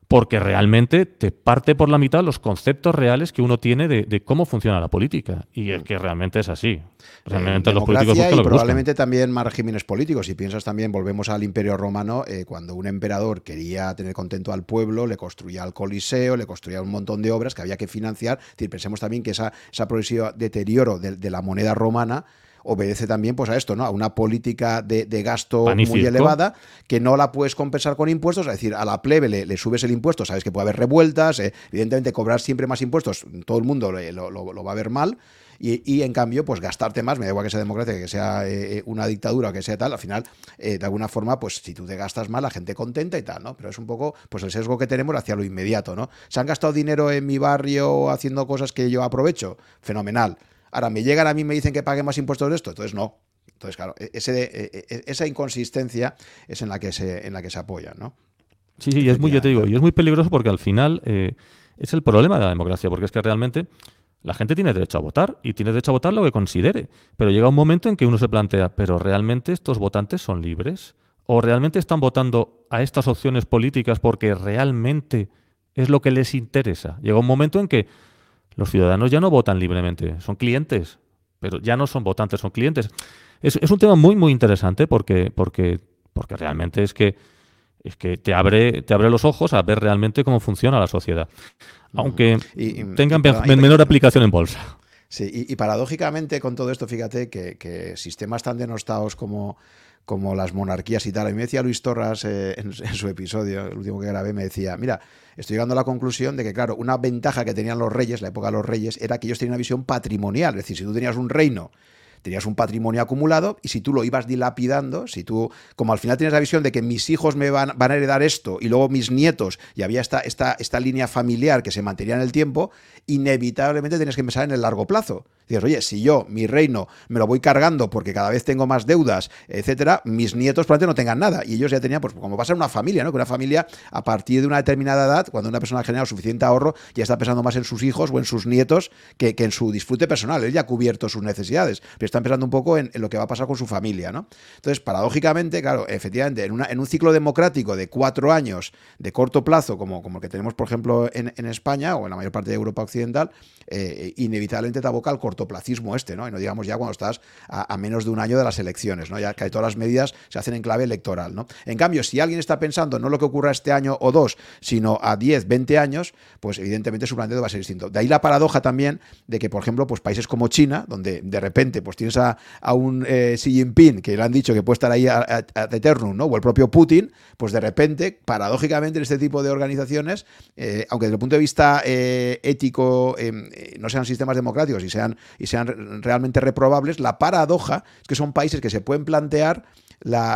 porque realmente te parte por la mitad los conceptos reales que uno tiene de, cómo funciona la política. Y es que realmente es así. Realmente los políticos y probablemente también más regímenes políticos. Si piensas también, volvemos al Imperio Romano, eh, cuando un emperador quería tener contento al pueblo, le construía el Coliseo, le construía un montón de obras que había que financiar. Es decir, pensemos también que esa, esa progresivo deterioro de la moneda romana obedece también pues, a esto, ¿no? A una política de, gasto muy elevada que no la puedes compensar con impuestos, es decir, a la plebe le, subes el impuesto, sabes que puede haber revueltas, eh, evidentemente cobrar siempre más impuestos, todo el mundo lo, va a ver mal. Y, en cambio, pues gastarte más, me da igual que sea democracia, que sea eh, una dictadura, que sea tal, al final, eh, de alguna forma, pues si tú te gastas más, la gente contenta y tal, ¿no? Pero es un poco, pues el sesgo que tenemos hacia lo inmediato, ¿no? ¿Se han gastado dinero en mi barrio haciendo cosas que yo aprovecho? Fenomenal. Ahora, me llegan a mí y me dicen que pague más impuestos de esto, entonces no. Entonces, claro, e-, ese, e-, e-, esa inconsistencia es en la que se, en la que se apoya, ¿no? Sí, sí, y es muy, yo te digo, y es muy peligroso porque al final eh, es el problema de la democracia, porque es que realmente la gente tiene derecho a votar y tiene derecho a votar lo que considere, pero llega un momento en que uno se plantea, pero ¿realmente estos votantes son libres? ¿O realmente están votando a estas opciones políticas porque realmente es lo que les interesa? Llega un momento en que los ciudadanos ya no votan libremente, son clientes, pero ya no son votantes, son clientes. Es, un tema muy, muy interesante porque, porque, porque realmente es que, es que te, abre, te abre los ojos a ver realmente cómo funciona la sociedad, aunque tengan menor aplicación en bolsa. Sí, y, paradójicamente con todo esto, fíjate que, que sistemas tan denostados como como las monarquías y tal. A mí me decía Luis Torras eh, <laughs> en, su episodio, el último que grabé, me decía, mira, estoy llegando a la conclusión de que, claro, una ventaja que tenían los reyes, la época de los reyes, era que ellos tenían una visión patrimonial. Es decir, si tú tenías un reino tenías un patrimonio acumulado y si tú lo ibas dilapidando, si tú, como al final tienes la visión de que mis hijos me van, van a heredar esto y luego mis nietos, y había esta, esta, esta línea familiar que se mantenía en el tiempo, inevitablemente tienes que pensar en el largo plazo. Dices, oye, si yo, mi reino, me lo voy cargando porque cada vez tengo más deudas, etcétera, mis nietos probablemente no tengan nada. Y ellos ya tenían, pues como pasa en una familia, ¿no? Que una familia, a partir de una determinada edad, cuando una persona ha generado suficiente ahorro, ya está pensando más en sus hijos o en sus nietos que, en su disfrute personal. Él ya ha cubierto sus necesidades, pero está pensando un poco en, lo que va a pasar con su familia, ¿no? Entonces, paradójicamente, claro, efectivamente, en, una, en un ciclo democrático de cuatro años, de corto plazo, como, como el que tenemos, por ejemplo, en, en España o en la mayor parte de Europa Occidental, eh, inevitablemente te aboca al cortoplacismo este, ¿no? Y no digamos ya cuando estás a, menos de un año de las elecciones, ¿no? Ya que todas las medidas se hacen en clave electoral, ¿no? En cambio, si alguien está pensando no lo que ocurra este año o dos, sino a 10, 20 años, pues evidentemente su planteamiento va a ser distinto. De ahí la paradoja también de que, por ejemplo, pues países como China, donde de repente pues tienes a, un eh, Xi Jinping que le han dicho que puede estar ahí a, eternum, ¿no? O el propio Putin, pues de repente, paradójicamente en este tipo de organizaciones, eh, aunque desde el punto de vista ético, em, eh, no sean sistemas democráticos y sean, y sean realmente reprobables, la paradoja es que son países que se pueden plantear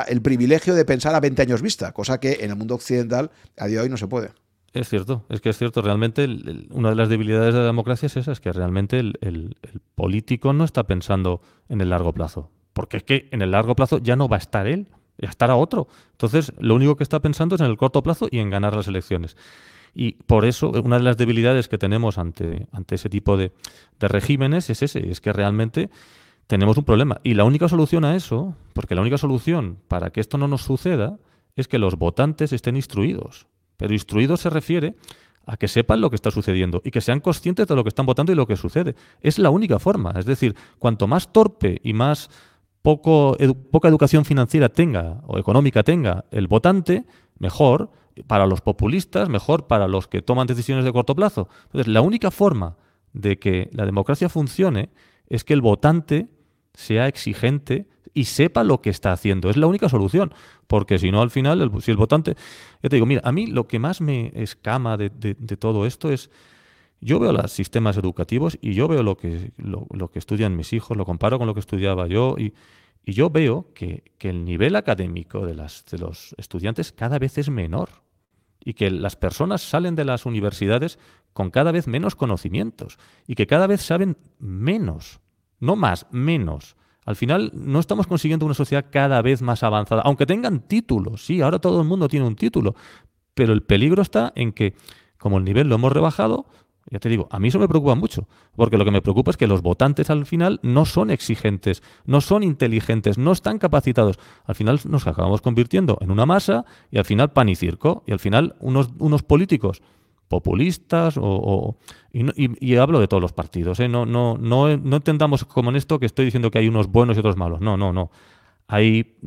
el privilegio de pensar a 20 años vista, cosa que en el mundo occidental a día de hoy no se puede. Es cierto, es que es cierto, realmente una de las debilidades de la democracia es esa, es que realmente el, político no está pensando en el largo plazo, porque es que en el largo plazo ya no va a estar él, ya estará otro. Entonces, lo único que está pensando es en el corto plazo y en ganar las elecciones. Y por eso, una de las debilidades que tenemos ante, ante ese tipo de, de regímenes es ese, es que realmente tenemos un problema. Y la única solución a eso, porque la única solución para que esto no nos suceda, es que los votantes estén instruidos. Pero instruido se refiere a que sepan lo que está sucediendo y que sean conscientes de lo que están votando y lo que sucede. Es la única forma. Es decir, cuanto más torpe y más poco poca educación financiera tenga o económica tenga el votante, mejor para los populistas, mejor para los que toman decisiones de corto plazo. Entonces, la única forma de que la democracia funcione es que el votante sea exigente y sepa lo que está haciendo. Es la única solución, porque si no, al final, si el votante... Yo te digo, mira, a mí lo que más me escama de, todo esto es... Yo veo los sistemas educativos y yo veo lo que, lo, que estudian mis hijos, lo comparo con lo que estudiaba yo y, yo veo que, el nivel académico de, las, de los estudiantes cada vez es menor y que las personas salen de las universidades con cada vez menos conocimientos y que cada vez saben menos, no más, menos. Al final no estamos consiguiendo una sociedad cada vez más avanzada, aunque tengan títulos, sí, ahora todo el mundo tiene un título, pero el peligro está en que como el nivel lo hemos rebajado, ya te digo, a mí eso me preocupa mucho, porque lo que me preocupa es que los votantes al final no son exigentes, no son inteligentes, no están capacitados. Al final nos acabamos convirtiendo en una masa y al final pan y circo, y al final unos, unos políticos populistas o, y, hablo de todos los partidos. ¿eh? No, no, no, no entendamos como en esto que estoy diciendo que hay unos buenos y otros malos. No, no, no. Hay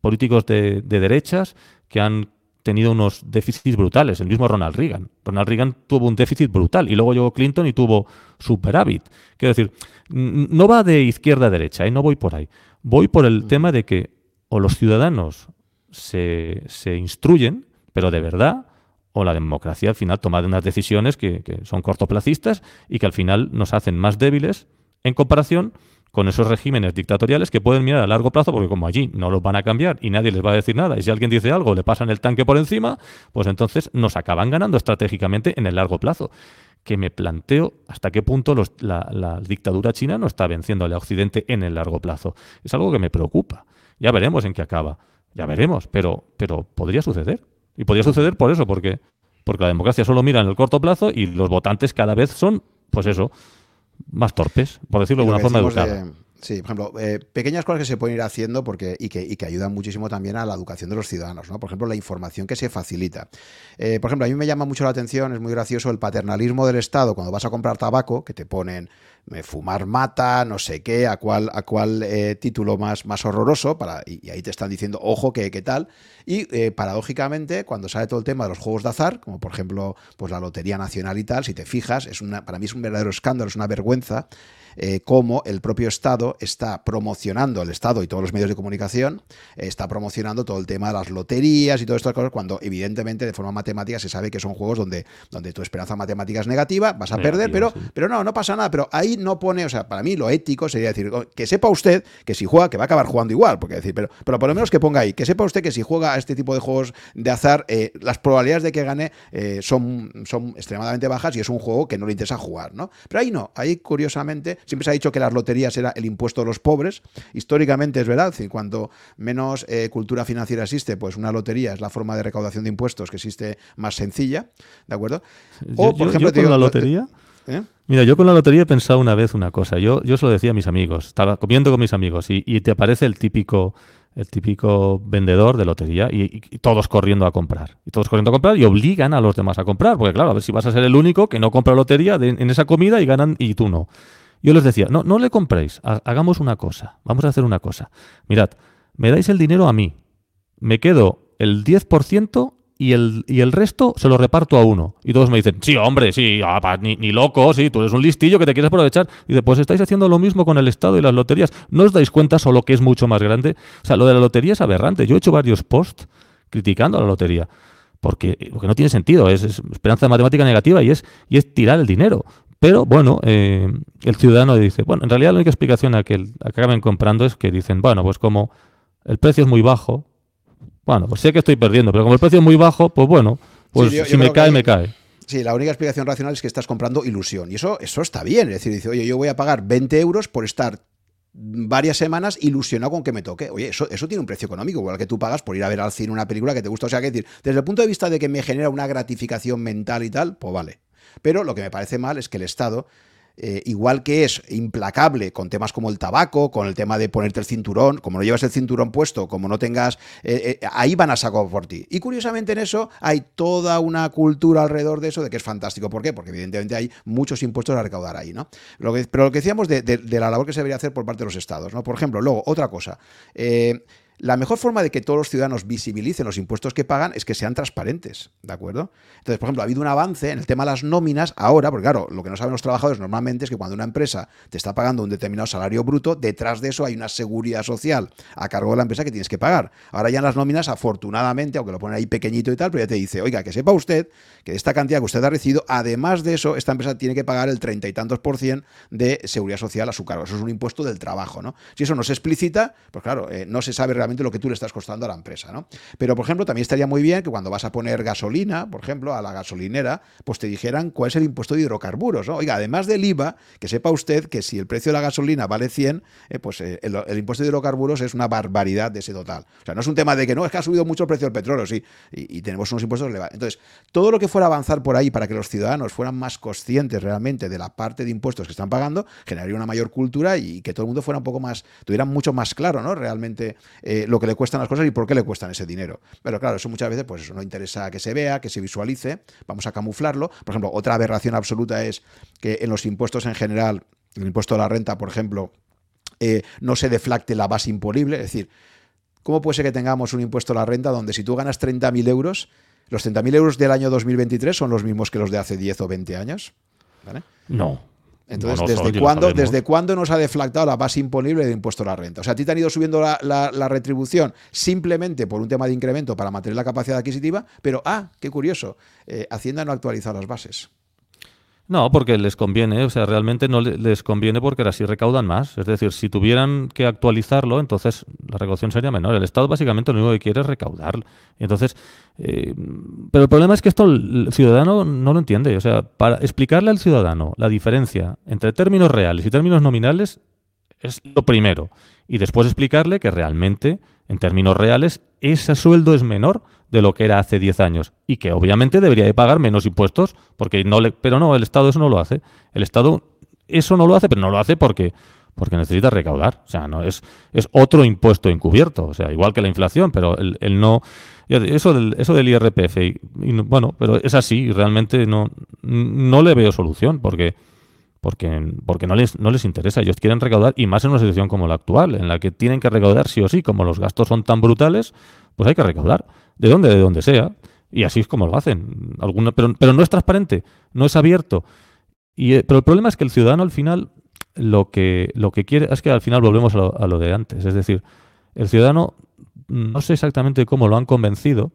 políticos de, derechas que han tenido unos déficits brutales. El mismo Ronald Reagan. Ronald Reagan tuvo un déficit brutal y luego llegó Clinton y tuvo superávit. Quiero decir, no va de izquierda a derecha, ¿eh? no voy por ahí. Voy por el tema de que o los ciudadanos se, se instruyen, pero de verdad, o la democracia al final toma unas decisiones que, son cortoplacistas y que al final nos hacen más débiles en comparación con esos regímenes dictatoriales que pueden mirar a largo plazo, porque como allí no los van a cambiar y nadie les va a decir nada, y si alguien dice algo le pasan el tanque por encima, pues entonces nos acaban ganando estratégicamente en el largo plazo. Que me planteo hasta qué punto la, dictadura china no está venciendo al Occidente en el largo plazo. Es algo que me preocupa. Ya veremos en qué acaba. Ya veremos, pero, pero podría suceder. Y podría suceder por eso, porque, porque la democracia solo mira en el corto plazo y los votantes cada vez son, pues eso, más torpes, por decirlo de alguna forma educada. Sí, por ejemplo, eh, pequeñas cosas que se pueden ir haciendo porque, y, que, y que ayudan muchísimo también a la educación de los ciudadanos, ¿no? Por ejemplo, la información que se facilita. Eh, por ejemplo, a mí me llama mucho la atención, es muy gracioso el paternalismo del Estado cuando vas a comprar tabaco, que te ponen fumar mata, no sé qué, a cuál, a cuál título más, más horroroso, para, y, ahí te están diciendo, ojo, que qué tal. Y paradójicamente, cuando sale todo el tema de los juegos de azar, como por ejemplo pues la Lotería Nacional y tal, si te fijas, es una, para mí es un verdadero escándalo, es una vergüenza eh, cómo el propio Estado está promocionando, el Estado y todos los medios de comunicación, está promocionando todo el tema de las loterías y todas estas cosas, cuando evidentemente de forma matemática se sabe que son juegos donde, donde tu esperanza matemática es negativa, vas a perder, pero, pero no, no pasa nada, pero ahí no pone, o sea, para mí lo ético sería decir, oh, que sepa usted que si juega, que va a acabar jugando igual, porque decir, pero, pero por lo menos que ponga ahí, que sepa usted que si juega a este tipo de juegos de azar, eh, las probabilidades de que gane eh, son, son extremadamente bajas y es un juego que no le interesa jugar, ¿no? Pero ahí no, ahí curiosamente Siempre se ha dicho que las loterías era el impuesto de los pobres. Históricamente es verdad, cuanto menos eh, cultura financiera existe, pues una lotería es la forma de recaudación de impuestos que existe más sencilla, ¿de acuerdo? O, por ejemplo, con la lotería... ¿eh? Mira, yo con la lotería he pensado una vez una cosa. Yo, yo se lo decía a mis amigos. Estaba comiendo con mis amigos y, te aparece el típico el típico vendedor de lotería y, todos corriendo a comprar. Y todos corriendo a comprar y obligan a los demás a comprar. Porque claro, a ver si vas a ser el único que no compra lotería en esa comida y ganan y tú no. Yo les decía, no, no le compréis, hagamos una cosa, vamos a hacer una cosa. Mirad, me dais el dinero a mí, me quedo el 10% y el, y el resto se lo reparto a uno. Y todos me dicen, sí, hombre, sí, ah, ni, loco, sí, tú eres un listillo que te quieres aprovechar. Y después estáis haciendo lo mismo con el Estado y las loterías. ¿No os dais cuenta solo que es mucho más grande? O sea, lo de la lotería es aberrante. Yo he hecho varios posts criticando a la lotería. Porque, porque no tiene sentido, es, es esperanza de matemática negativa y es, y es tirar el dinero. Pero bueno, eh, el ciudadano dice, bueno, en realidad la única explicación a que, acaben comprando es que dicen, bueno, pues como el precio es muy bajo, bueno, pues sé que estoy perdiendo, pero como el precio es muy bajo, pues bueno, pues si me cae, me cae. Sí, la única explicación racional es que estás comprando ilusión. Y eso, eso está bien. Es decir, dice, oye, yo voy a pagar 20 euros por estar varias semanas ilusionado con que me toque. Oye, eso, eso tiene un precio económico, igual que tú pagas por ir a ver al cine una película que te gusta. O sea, que decir, desde el punto de vista de que me genera una gratificación mental y tal, pues vale. Pero lo que me parece mal es que el Estado eh, igual que es implacable con temas como el tabaco, con el tema de ponerte el cinturón, como no llevas el cinturón puesto, como no tengas, eh, eh, ahí van a saco por ti. Y curiosamente en eso hay toda una cultura alrededor de eso, de que es fantástico. ¿Por qué? Porque evidentemente hay muchos impuestos a recaudar ahí, ¿no? pero lo que decíamos de, la labor que se debería hacer por parte de los estados, ¿no? Por ejemplo, luego, otra cosa. La mejor forma de que todos los ciudadanos visibilicen los impuestos que pagan es que sean transparentes, ¿de acuerdo? Entonces, por ejemplo, ha habido un avance en el tema de las nóminas ahora, porque claro, lo que no saben los trabajadores normalmente es que cuando una empresa te está pagando un determinado salario bruto, detrás de eso hay una seguridad social a cargo de la empresa que tienes que pagar. Ahora ya en las nóminas, afortunadamente, aunque lo ponen ahí pequeñito y tal, pero ya te dice, oiga, que sepa usted que de esta cantidad que usted ha recibido, además de eso, esta empresa tiene que pagar el treinta y tantos por cien de seguridad social a su cargo. Eso es un impuesto del trabajo, ¿no? Si eso no se explicita, pues claro, eh, no se sabe realmente lo que tú le estás costando a la empresa, ¿no? Pero, por ejemplo, también estaría muy bien que cuando vas a poner gasolina, por ejemplo, a la gasolinera, pues te dijeran cuál es el impuesto de hidrocarburos, ¿no? Oiga, además del IVA, que sepa usted que si el precio de la gasolina vale 100, eh, pues eh, el, impuesto de hidrocarburos es una barbaridad de ese total. O sea, no es un tema de que no, es que ha subido mucho el precio del petróleo, sí, y, tenemos unos impuestos elevados. Entonces, todo lo que fuera avanzar por ahí para que los ciudadanos fueran más conscientes realmente de la parte de impuestos que están pagando, generaría una mayor cultura y que todo el mundo fuera un poco más, tuviera mucho más claro, ¿no? Realmente lo que le cuestan las cosas y por qué le cuestan ese dinero. Pero claro, eso muchas veces pues eso no interesa que se vea, que se visualice, vamos a camuflarlo. Por ejemplo, otra aberración absoluta es que en los impuestos en general, el impuesto a la renta, por ejemplo, eh, no se deflacte la base imponible, es decir, ¿cómo puede ser que tengamos un impuesto a la renta donde si tú ganas 30.000 euros, los 30.000 euros del año 2023 son los mismos que los de hace 10 o 20 años? No. Entonces, ¿desde, cuándo, ¿desde cuándo nos ha deflactado la base imponible del impuesto a la renta? O sea, a ti te han ido subiendo la, retribución simplemente por un tema de incremento para mantener la capacidad adquisitiva, pero, ah, qué curioso, eh, Hacienda no ha actualizado las bases. No, porque les conviene, o sea, realmente no les conviene porque así recaudan más. Es decir, si tuvieran que actualizarlo, entonces la recaudación sería menor. El Estado básicamente lo único que quiere es recaudar. Entonces, eh, pero el problema es que esto el ciudadano no lo entiende. O sea, para explicarle al ciudadano la diferencia entre términos reales y términos nominales es lo primero. Y después explicarle que realmente, en términos reales, ese sueldo es menor de lo que era hace 10 años y que obviamente debería de pagar menos impuestos, porque no le, pero no, el Estado eso no lo hace. El Estado eso no lo hace, pero no lo hace porque porque necesita recaudar, o sea, no es es otro impuesto encubierto, o sea, igual que la inflación, pero el, no eso del eso del IRPF y, bueno, pero es así y realmente no no le veo solución porque porque, porque no, les, no les interesa. Ellos quieren recaudar, y más en una situación como la actual, en la que tienen que recaudar sí o sí, como los gastos son tan brutales, pues hay que recaudar. ¿De dónde? De donde sea. Y así es como lo hacen. Alguna, pero, pero no es transparente, no es abierto. Y, eh, pero el problema es que el ciudadano al final lo que, lo que quiere es que al final volvemos a lo, a lo de antes. Es decir, el ciudadano no sé exactamente cómo lo han convencido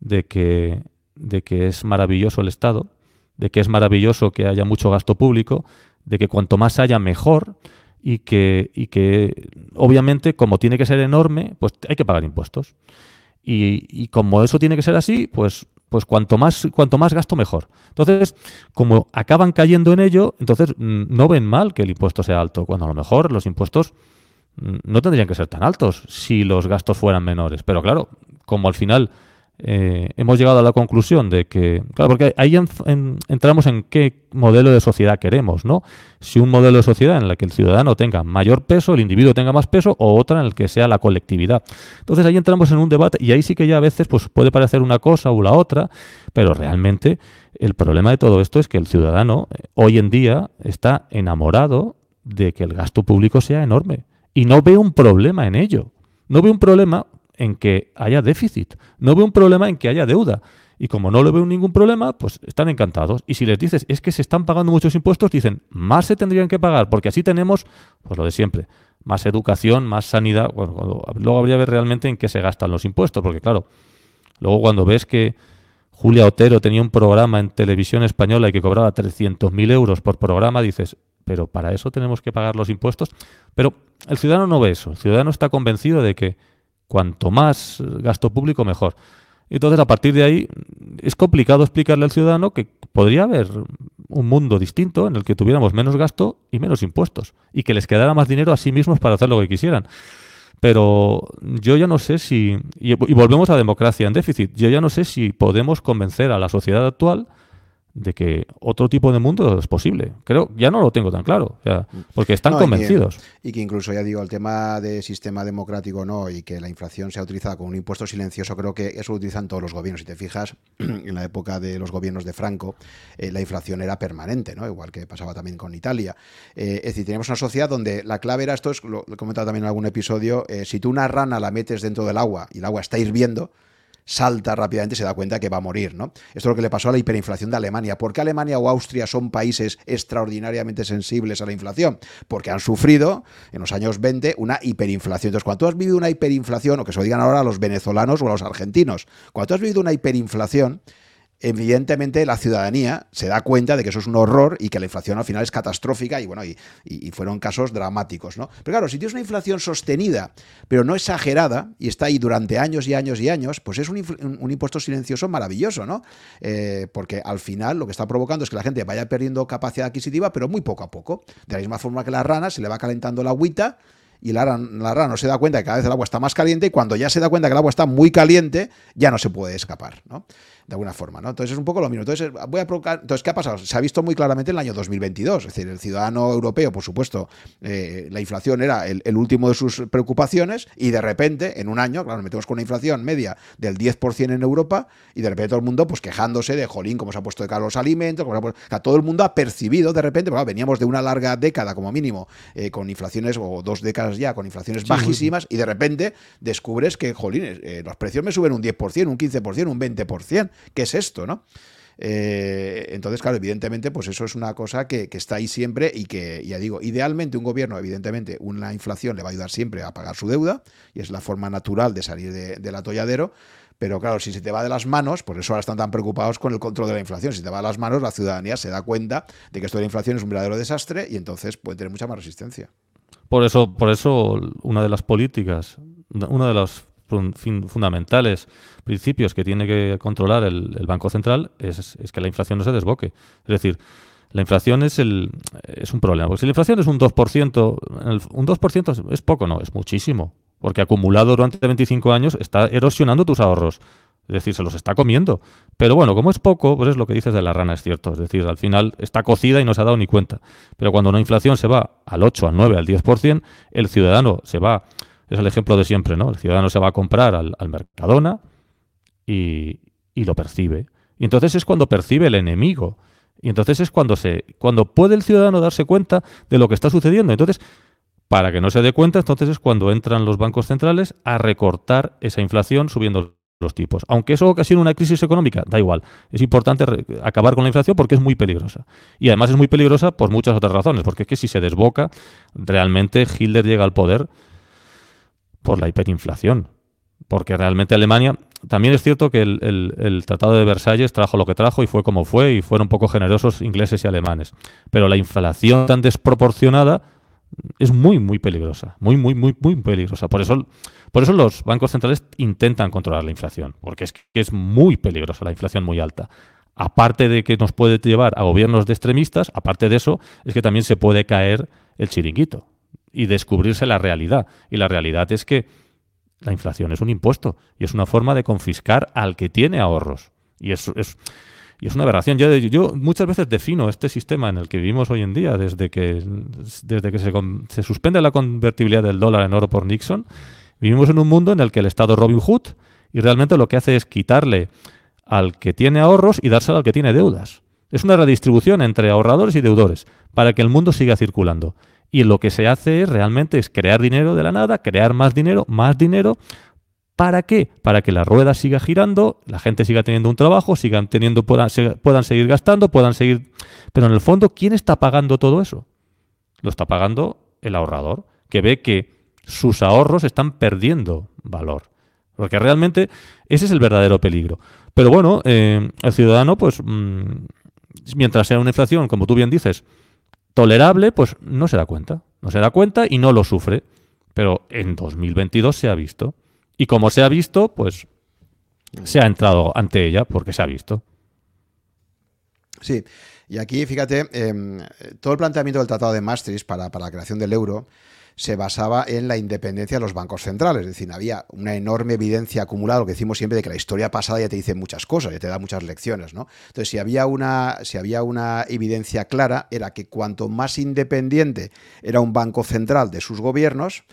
de que, de que es maravilloso el Estado, de que es maravilloso que haya mucho gasto público, de que cuanto más haya mejor y que, y que obviamente como tiene que ser enorme, pues hay que pagar impuestos. Y, como eso tiene que ser así, pues, pues cuanto, más, cuanto más gasto mejor. Entonces, como acaban cayendo en ello, entonces mm, no ven mal que el impuesto sea alto, cuando a lo mejor los impuestos mm, no tendrían que ser tan altos si los gastos fueran menores. Pero claro, como al final eh, hemos llegado a la conclusión de que, claro, porque ahí entramos en qué modelo de sociedad queremos, ¿no? Si un modelo de sociedad en el que el ciudadano tenga mayor peso, el individuo tenga más peso, o otra en el que sea la colectividad. Entonces ahí entramos en un debate y ahí sí que ya a veces pues, puede parecer una cosa o la otra, pero realmente el problema de todo esto es que el ciudadano eh, hoy en día está enamorado de que el gasto público sea enorme y no ve un problema en ello. No ve un problema en que haya déficit, no veo un problema en que haya deuda. Y como no le veo ningún problema, pues están encantados. Y si les dices, es que se están pagando muchos impuestos, dicen, más se tendrían que pagar, porque así tenemos, pues lo de siempre, más educación, más sanidad. Bueno, luego habría que ver realmente en qué se gastan los impuestos, porque claro, luego cuando ves que Julia Otero tenía un programa en televisión española y que cobraba 300.000 euros por programa, dices, pero para eso tenemos que pagar los impuestos. Pero el ciudadano no ve eso. El ciudadano está convencido de que Cuanto más gasto público, mejor. Entonces, a partir de ahí, es complicado explicarle al ciudadano que podría haber un mundo distinto en el que tuviéramos menos gasto y menos impuestos y que les quedara más dinero a sí mismos para hacer lo que quisieran. Pero yo ya no sé si, y, volvemos a democracia en déficit, yo ya no sé si podemos convencer a la sociedad actual de que otro tipo de mundo es posible. Creo, ya no lo tengo tan claro, porque están convencidos. Y que, incluso, ya digo, el tema de sistema democrático no, y que la inflación sea utilizada como un impuesto silencioso, creo que eso lo utilizan todos los gobiernos. Si te fijas, <clears throat> en la época de los gobiernos de Franco, eh, la inflación era permanente, ¿no? igual que pasaba también con Italia. Eh, es decir, tenemos una sociedad donde la clave era, esto es, lo, he comentado también en algún episodio, eh, si tú una rana la metes dentro del agua y el agua está hirviendo, salta rápidamente y se da cuenta que va a morir. ¿no? Esto es lo que le pasó a la hiperinflación de Alemania. ¿Por qué Alemania o Austria son países extraordinariamente sensibles a la inflación? Porque han sufrido en los años 20 una hiperinflación. Entonces, cuando tú has vivido una hiperinflación, o que se lo digan ahora a los venezolanos o a los argentinos, cuando tú has vivido una hiperinflación, evidentemente la ciudadanía se da cuenta de que eso es un horror y que la inflación al final es catastrófica y bueno, y, fueron casos dramáticos, ¿no? Pero claro, si tienes una inflación sostenida, pero no exagerada, y está ahí durante años y años y años, pues es un, impuesto silencioso maravilloso, ¿no? Eh, porque al final lo que está provocando es que la gente vaya perdiendo capacidad adquisitiva, pero muy poco a poco. De la misma forma que la rana se le va calentando la agüita, y la la rana, no se da cuenta que cada vez el agua está más caliente y cuando ya se da cuenta que el agua está muy caliente, ya no se puede escapar, ¿no? De alguna forma, ¿no? Entonces es un poco lo mismo. Entonces, voy a provocar, entonces, ¿qué ha pasado? Se ha visto muy claramente en el año 2022. Es decir, el ciudadano europeo, por supuesto, eh, la inflación era el, último de sus preocupaciones y de repente, en un año, claro, nos metemos con una inflación media del 10% en Europa y de repente todo el mundo, pues quejándose de, jolín, cómo se ha puesto de caro los alimentos, cómo todo el mundo ha percibido de repente, bueno, veníamos de una larga década como mínimo eh, con inflaciones, o dos décadas ya, con inflaciones bajísimas y de repente descubres que, jolín, eh, los precios me suben un 10%, un 15%, un 20%. ¿Qué es esto, no? Eh, entonces, claro, evidentemente, pues eso es una cosa que, está ahí siempre y que, ya digo, idealmente un gobierno, evidentemente, una inflación le va a ayudar siempre a pagar su deuda y es la forma natural de salir del atolladero. Pero claro, si se te va de las manos, por eso ahora están tan preocupados con el control de la inflación. Si te va de las manos, la ciudadanía se da cuenta de que esto de la inflación es un verdadero desastre y entonces puede tener mucha más resistencia. Por eso, por eso una de las políticas, una de las fundamentales principios que tiene que controlar el, Banco Central es, que la inflación no se desboque. Es decir, la inflación es, el, es un problema. Porque si la inflación es un 2%, un 2% es, poco, no, es muchísimo. Porque acumulado durante 25 años está erosionando tus ahorros. Es decir, se los está comiendo. Pero bueno, como es poco, pues es lo que dices de la rana, es cierto. Es decir, al final está cocida y no se ha dado ni cuenta. Pero cuando una inflación se va al 8, al 9, al 10%, el ciudadano se va es el ejemplo de siempre, ¿no? El ciudadano se va a comprar al, Mercadona y, lo percibe. Y entonces es cuando percibe el enemigo. Y entonces es cuando, se, cuando puede el ciudadano darse cuenta de lo que está sucediendo. Entonces, para que no se dé cuenta, entonces es cuando entran los bancos centrales a recortar esa inflación subiendo los tipos. Aunque eso ocasione una crisis económica, da igual. Es importante acabar con la inflación porque es muy peligrosa. Y además es muy peligrosa por muchas otras razones. Porque es que si se desboca, realmente Hitler llega al poder por la hiperinflación. Porque realmente Alemania, también es cierto que el, Tratado de Versalles trajo lo que trajo y fue como fue y fueron poco generosos ingleses y alemanes. Pero la inflación tan desproporcionada es muy, muy peligrosa. Muy, muy, muy, muy peligrosa. Por eso, por eso los bancos centrales intentan controlar la inflación. Porque es que es muy peligrosa la inflación muy alta. Aparte de que nos puede llevar a gobiernos de extremistas, aparte de eso, es que también se puede caer el chiringuito y descubrirse la realidad. Y la realidad es que la inflación es un impuesto y es una forma de confiscar al que tiene ahorros. Y es, es, y es una aberración. Yo, yo, muchas veces defino este sistema en el que vivimos hoy en día, desde que, desde que se, se suspende la convertibilidad del dólar en oro por Nixon, vivimos en un mundo en el que el Estado Robin Hood y realmente lo que hace es quitarle al que tiene ahorros y dárselo al que tiene deudas. Es una redistribución entre ahorradores y deudores para que el mundo siga circulando. Y lo que se hace es realmente es crear dinero de la nada, crear más dinero, más dinero. ¿Para qué? Para que la rueda siga girando, la gente siga teniendo un trabajo, sigan teniendo, puedan, puedan seguir gastando, puedan seguir. Pero en el fondo, ¿quién está pagando todo eso? Lo está pagando el ahorrador, que ve que sus ahorros están perdiendo valor. Porque realmente ese es el verdadero peligro. Pero bueno, eh, el ciudadano, pues, mm, mientras sea una inflación, como tú bien dices, tolerable, pues no se da cuenta. No se da cuenta y no lo sufre. Pero en 2022 se ha visto. Y como se ha visto, pues se ha entrado ante ella porque se ha visto. Sí, y aquí, fíjate, em, todo el planteamiento del Tratado de Maastricht para, para la creación del euro se basaba en la independencia de los bancos centrales. Es decir, había una enorme evidencia acumulada, lo que decimos siempre de que la historia pasada ya te dice muchas cosas, ya te da muchas lecciones, ¿no? Entonces, si había una, si había una evidencia clara, era que cuanto más independiente era un banco central de sus gobiernos,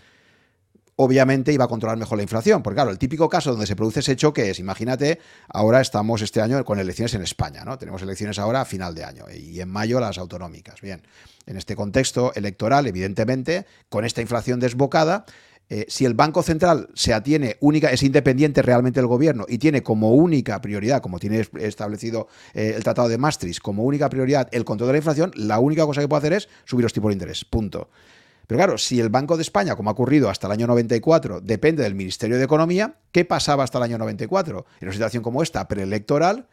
obviamente iba a controlar mejor la inflación. Porque claro, el típico caso donde se produce ese choque es, imagínate, ahora estamos este año con elecciones en España, ¿no? Tenemos elecciones ahora a final de año y en mayo las autonómicas. Bien, en este contexto electoral, evidentemente, con esta inflación desbocada, eh, si el Banco Central se atiene única, es independiente realmente del gobierno y tiene como única prioridad, como tiene establecido eh, el Tratado de Maastricht, como única prioridad el control de la inflación, la única cosa que puede hacer es subir los tipos de interés. Punto. Pero claro, si el Banco de España, como ha ocurrido hasta el año 94, depende del Ministerio de Economía, ¿qué pasaba hasta el año 94? En una situación como esta, preelectoral,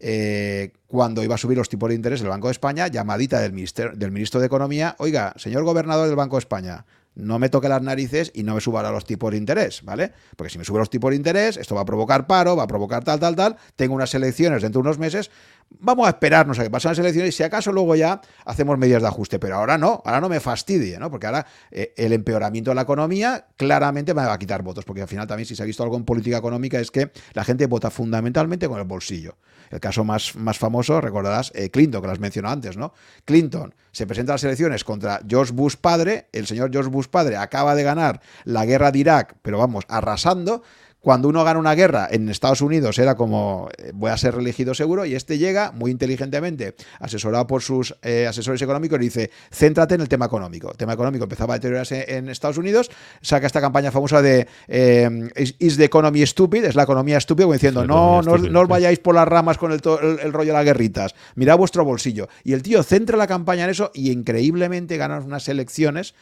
eh, cuando iba a subir los tipos de interés del Banco de España, llamadita del, del ministro de Economía, oiga, señor gobernador del Banco de España, no me toque las narices y no me suba los tipos de interés, ¿vale? Porque si me subo los tipos de interés, esto va a provocar paro, va a provocar tal, tal, tal, tengo unas elecciones dentro de unos meses, vamos a esperarnos a que pasen las elecciones y si acaso luego ya hacemos medidas de ajuste, pero ahora no, ahora no me fastidie, ¿no? Porque ahora eh, el empeoramiento de la economía claramente me va a quitar votos, porque al final también si se ha visto algo en política económica es que la gente vota fundamentalmente con el bolsillo. El caso más, más famoso, recordarás, eh, Clinton, que lo has mencionado antes, ¿no? Clinton se presenta a las elecciones contra George Bush padre, el señor George Bush padre acaba de ganar la guerra de Irak, pero vamos, arrasando, cuando uno gana una guerra en Estados Unidos era como eh, voy a ser reelegido seguro y este llega muy inteligentemente, asesorado por sus eh, asesores económicos y dice, céntrate en el tema económico. El tema económico empezaba a deteriorarse en Estados Unidos, saca esta campaña famosa de eh, is, the economy stupid? Es la economía estúpida, como diciendo, no, no, no, os vayáis por las ramas con el, el, rollo de las guerritas, mirad vuestro bolsillo. Y el tío centra la campaña en eso y increíblemente gana unas elecciones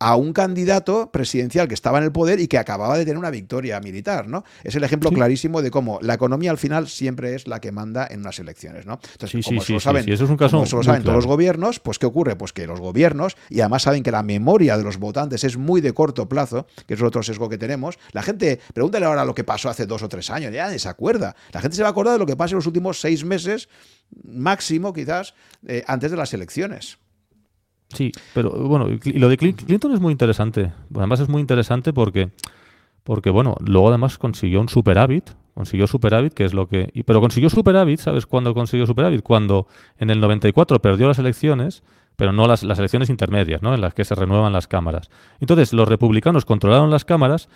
a un candidato presidencial que estaba en el poder y que acababa de tener una victoria militar, ¿no? Es el ejemplo clarísimo de cómo la economía al final siempre es la que manda en unas elecciones, ¿no? Entonces, como eso lo saben, eso es un caso lo saben todos los gobiernos, pues ¿qué ocurre? Pues que los gobiernos, y además saben que la memoria de los votantes es muy de corto plazo, que es otro sesgo que tenemos, la gente, pregúntale ahora lo que pasó hace dos o tres años, ya se acuerda. La gente se va a acordar de lo que pasa en los últimos seis meses, máximo quizás, eh, antes de las elecciones. Sí, pero bueno, y lo de Clinton es muy interesante. Además es muy interesante porque, porque bueno, luego además consiguió un superávit, consiguió superávit, que es lo que... Y, pero consiguió superávit, ¿sabes cuándo consiguió superávit? Cuando en el 94 perdió las elecciones, pero no las, las elecciones intermedias, ¿no? En las que se renuevan las cámaras. Entonces los republicanos controlaron las cámaras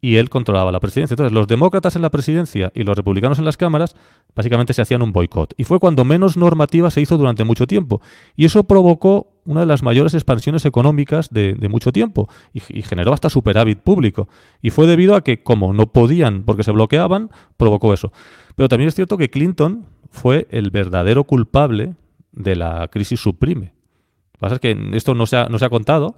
y él controlaba la presidencia. Entonces, los demócratas en la presidencia y los republicanos en las cámaras básicamente se hacían un boicot. Y fue cuando menos normativa se hizo durante mucho tiempo. Y eso provocó una de las mayores expansiones económicas de, mucho tiempo y, generó hasta superávit público. Y fue debido a que, como no podían porque se bloqueaban, provocó eso. Pero también es cierto que Clinton fue el verdadero culpable de la crisis subprime. Lo que pasa es que esto no se ha, no se ha contado,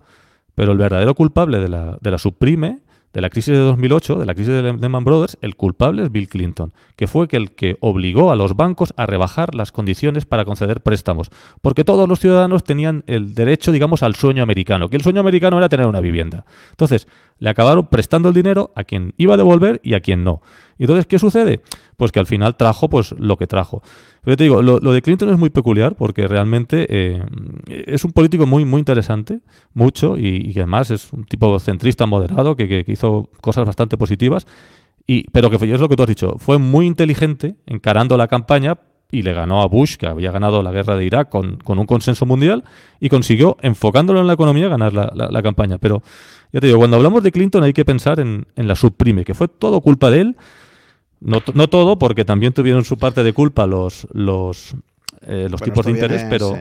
pero el verdadero culpable de la, de la subprime de la crisis de 2008, de la crisis de Lehman Brothers, el culpable es Bill Clinton, que fue el que obligó a los bancos a rebajar las condiciones para conceder préstamos, porque todos los ciudadanos tenían el derecho, digamos, al sueño americano, que el sueño americano era tener una vivienda. Entonces, le acabaron prestando el dinero a quien iba a devolver y a quien no. Y entonces, ¿qué sucede? Pues que al final trajo pues lo que trajo. Pero te digo, lo, de Clinton es muy peculiar porque realmente eh, es un político muy, muy interesante, mucho, y, además es un tipo centrista moderado que, hizo cosas bastante positivas. Y, pero que es lo que tú has dicho, fue muy inteligente encarando la campaña y le ganó a Bush, que había ganado la guerra de Irak con, un consenso mundial, y consiguió, enfocándolo en la economía, ganar la, campaña. Pero ya te digo, cuando hablamos de Clinton hay que pensar en, en la subprime, que fue todo culpa de él no, no todo, porque también tuvieron su parte de culpa los, los, eh, los tipos de interés, pero...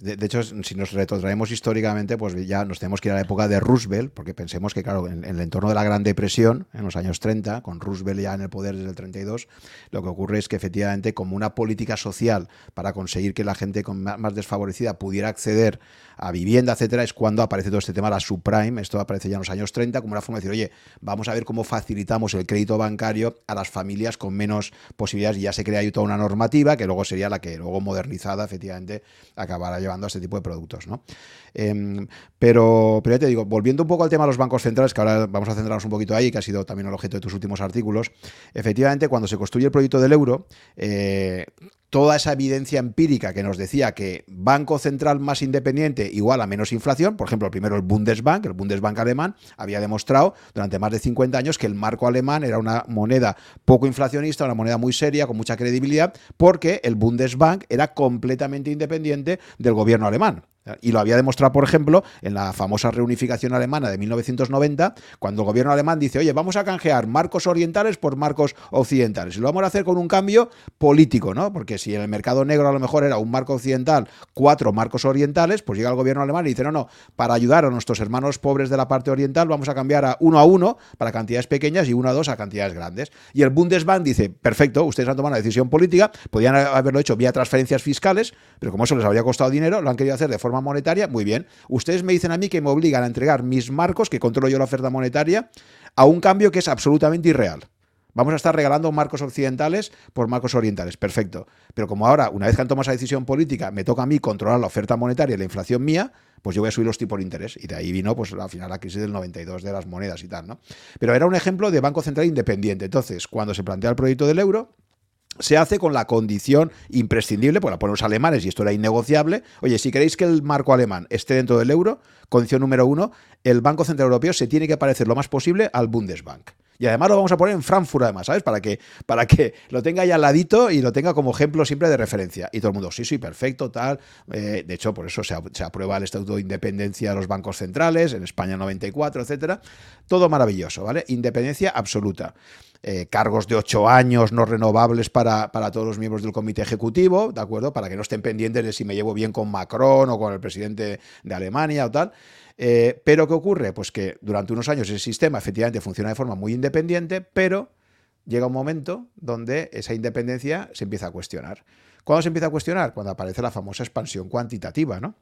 De, hecho, si nos retrotraemos históricamente, pues ya nos tenemos que ir a la época de Roosevelt, porque pensemos que, claro, en, el entorno de la Gran Depresión, en los años 30, con Roosevelt ya en el poder desde el 32, lo que ocurre es que efectivamente, como una política social para conseguir que la gente más desfavorecida pudiera acceder a vivienda, etcétera, es cuando aparece todo este tema, la subprime. Esto aparece ya en los años 30 como una forma de decir, oye, vamos a ver cómo facilitamos el crédito bancario a las familias con menos posibilidades. Y ya se crea ahí toda una normativa que luego sería la que luego modernizada, efectivamente, acabará llevando a este tipo de productos. ¿no? Em, pero, pero ya te digo, volviendo un poco al tema de los bancos centrales, que ahora vamos a centrarnos un poquito ahí, que ha sido también el objeto de tus últimos artículos, efectivamente, cuando se construye el proyecto del euro, eh, toda esa evidencia empírica que nos decía que banco central más independiente igual a menos inflación, por ejemplo, primero el Bundesbank, el Bundesbank alemán, había demostrado durante más de 50 años que el marco alemán era una moneda poco inflacionista, una moneda muy seria, con mucha credibilidad, porque el Bundesbank era completamente independiente del gobierno alemán. Y lo había demostrado, por ejemplo, en la famosa reunificación alemana de 1990, cuando el gobierno alemán dice, oye, vamos a canjear marcos orientales por marcos occidentales. Y lo vamos a hacer con un cambio político, ¿no? Porque si en el mercado negro a lo mejor era un marco occidental, cuatro marcos orientales, pues llega el gobierno alemán y dice, no, no, para ayudar a nuestros hermanos pobres de la parte oriental vamos a cambiar a uno a uno para cantidades pequeñas y uno a dos a cantidades grandes. Y el Bundesbank dice, perfecto, ustedes han tomado una decisión política, podían haberlo hecho vía transferencias fiscales, pero como eso les habría costado dinero, lo han querido hacer de forma monetaria, muy bien. Ustedes me dicen a mí que me obligan a entregar mis marcos, que controlo yo la oferta monetaria, a un cambio que es absolutamente irreal. Vamos a estar regalando marcos occidentales por marcos orientales. Perfecto. Pero como ahora, una vez que han tomado esa decisión política, me toca a mí controlar la oferta monetaria y la inflación mía, pues yo voy a subir los tipos de interés. Y de ahí vino, pues al final, la crisis del 92 de las monedas y tal, ¿no? Pero era un ejemplo de Banco Central independiente. Entonces, cuando se plantea el proyecto del euro, se hace con la condición imprescindible, pues la ponen los alemanes y esto era innegociable. Oye, si queréis que el marco alemán esté dentro del euro, condición número uno, el Banco Central Europeo se tiene que parecer lo más posible al Bundesbank. Y además lo vamos a poner en Frankfurt, además, ¿sabes? Para que, para que lo tenga ahí al ladito y lo tenga como ejemplo siempre de referencia. Y todo el mundo, sí, sí, perfecto, tal. Eh, de hecho, por eso se, aprueba el Estatuto de Independencia de los bancos centrales, en España 94, etcétera. Todo maravilloso, ¿vale? Independencia absoluta. Eh, cargos de ocho años no renovables para, para, todos los miembros del comité ejecutivo, ¿de acuerdo? Para que no estén pendientes de si me llevo bien con Macron o con el presidente de Alemania o tal. Eh, pero ¿qué ocurre? Pues que durante unos años ese sistema efectivamente funciona de forma muy independiente, pero llega un momento donde esa independencia se empieza a cuestionar. ¿Cuándo se empieza a cuestionar? Cuando aparece la famosa expansión cuantitativa, ¿no?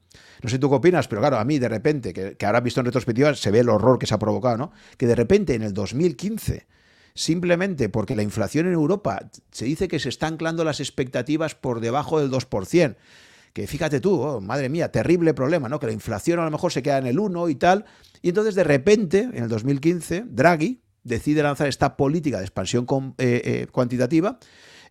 No sé tú qué opinas, pero claro, a mí de repente, que, que ahora visto en retrospectiva, se ve el horror que se ha provocado, ¿no? Que de repente en el 2015 simplemente porque la inflación en Europa se dice que se están anclando las expectativas por debajo del 2% que fíjate tú, oh, madre mía, terrible problema, ¿no? Que la inflación a lo mejor se queda en el 1 y tal. Y entonces de repente, en el 2015, Draghi decide lanzar esta política de expansión eh, eh, cuantitativa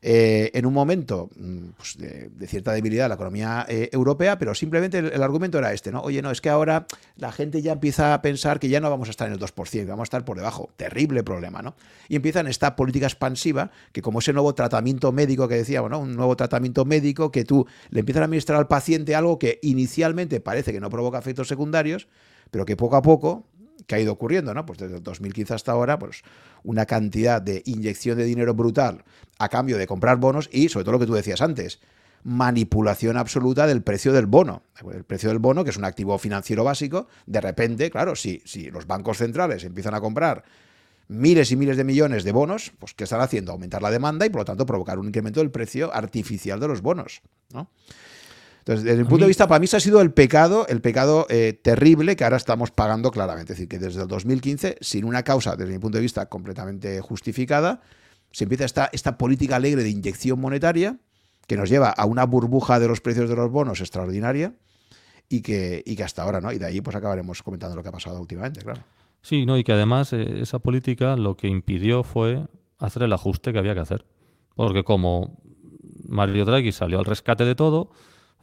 eh, en un momento mm, pues, de, cierta debilidad de la economía eh, europea, pero simplemente el, argumento era este, ¿no? Oye, no, es que ahora la gente ya empieza a pensar que ya no vamos a estar en el 2%, vamos a estar por debajo. Terrible problema, ¿no? Y empiezan esta política expansiva, que como ese nuevo tratamiento médico que decíamos, ¿no? Un nuevo tratamiento médico que tú le empiezas a administrar al paciente algo que inicialmente parece que no provoca efectos secundarios, pero que poco a poco que ha ido ocurriendo, ¿no? Pues desde el 2015 hasta ahora, pues una cantidad de inyección de dinero brutal a cambio de comprar bonos y, sobre todo lo que tú decías antes, manipulación absoluta del precio del bono. El precio del bono, que es un activo financiero básico, de repente, claro, si, si los bancos centrales empiezan a comprar miles y miles de millones de bonos, pues ¿qué están haciendo? Aumentar la demanda y por lo tanto provocar un incremento del precio artificial de los bonos. ¿no? Entonces, desde mi punto de vista, para mí se ha sido el pecado, el pecado eh, terrible que ahora estamos pagando claramente. Es decir, que desde el 2015, sin una causa, desde mi punto de vista, completamente justificada, se empieza esta, esta política alegre de inyección monetaria que nos lleva a una burbuja de los precios de los bonos extraordinaria y que, y que hasta ahora, ¿no? Y de ahí pues acabaremos comentando lo que ha pasado últimamente, claro. Sí, no, y que además eh, esa política lo que impidió fue hacer el ajuste que había que hacer. Porque como Mario Draghi salió al rescate de todo,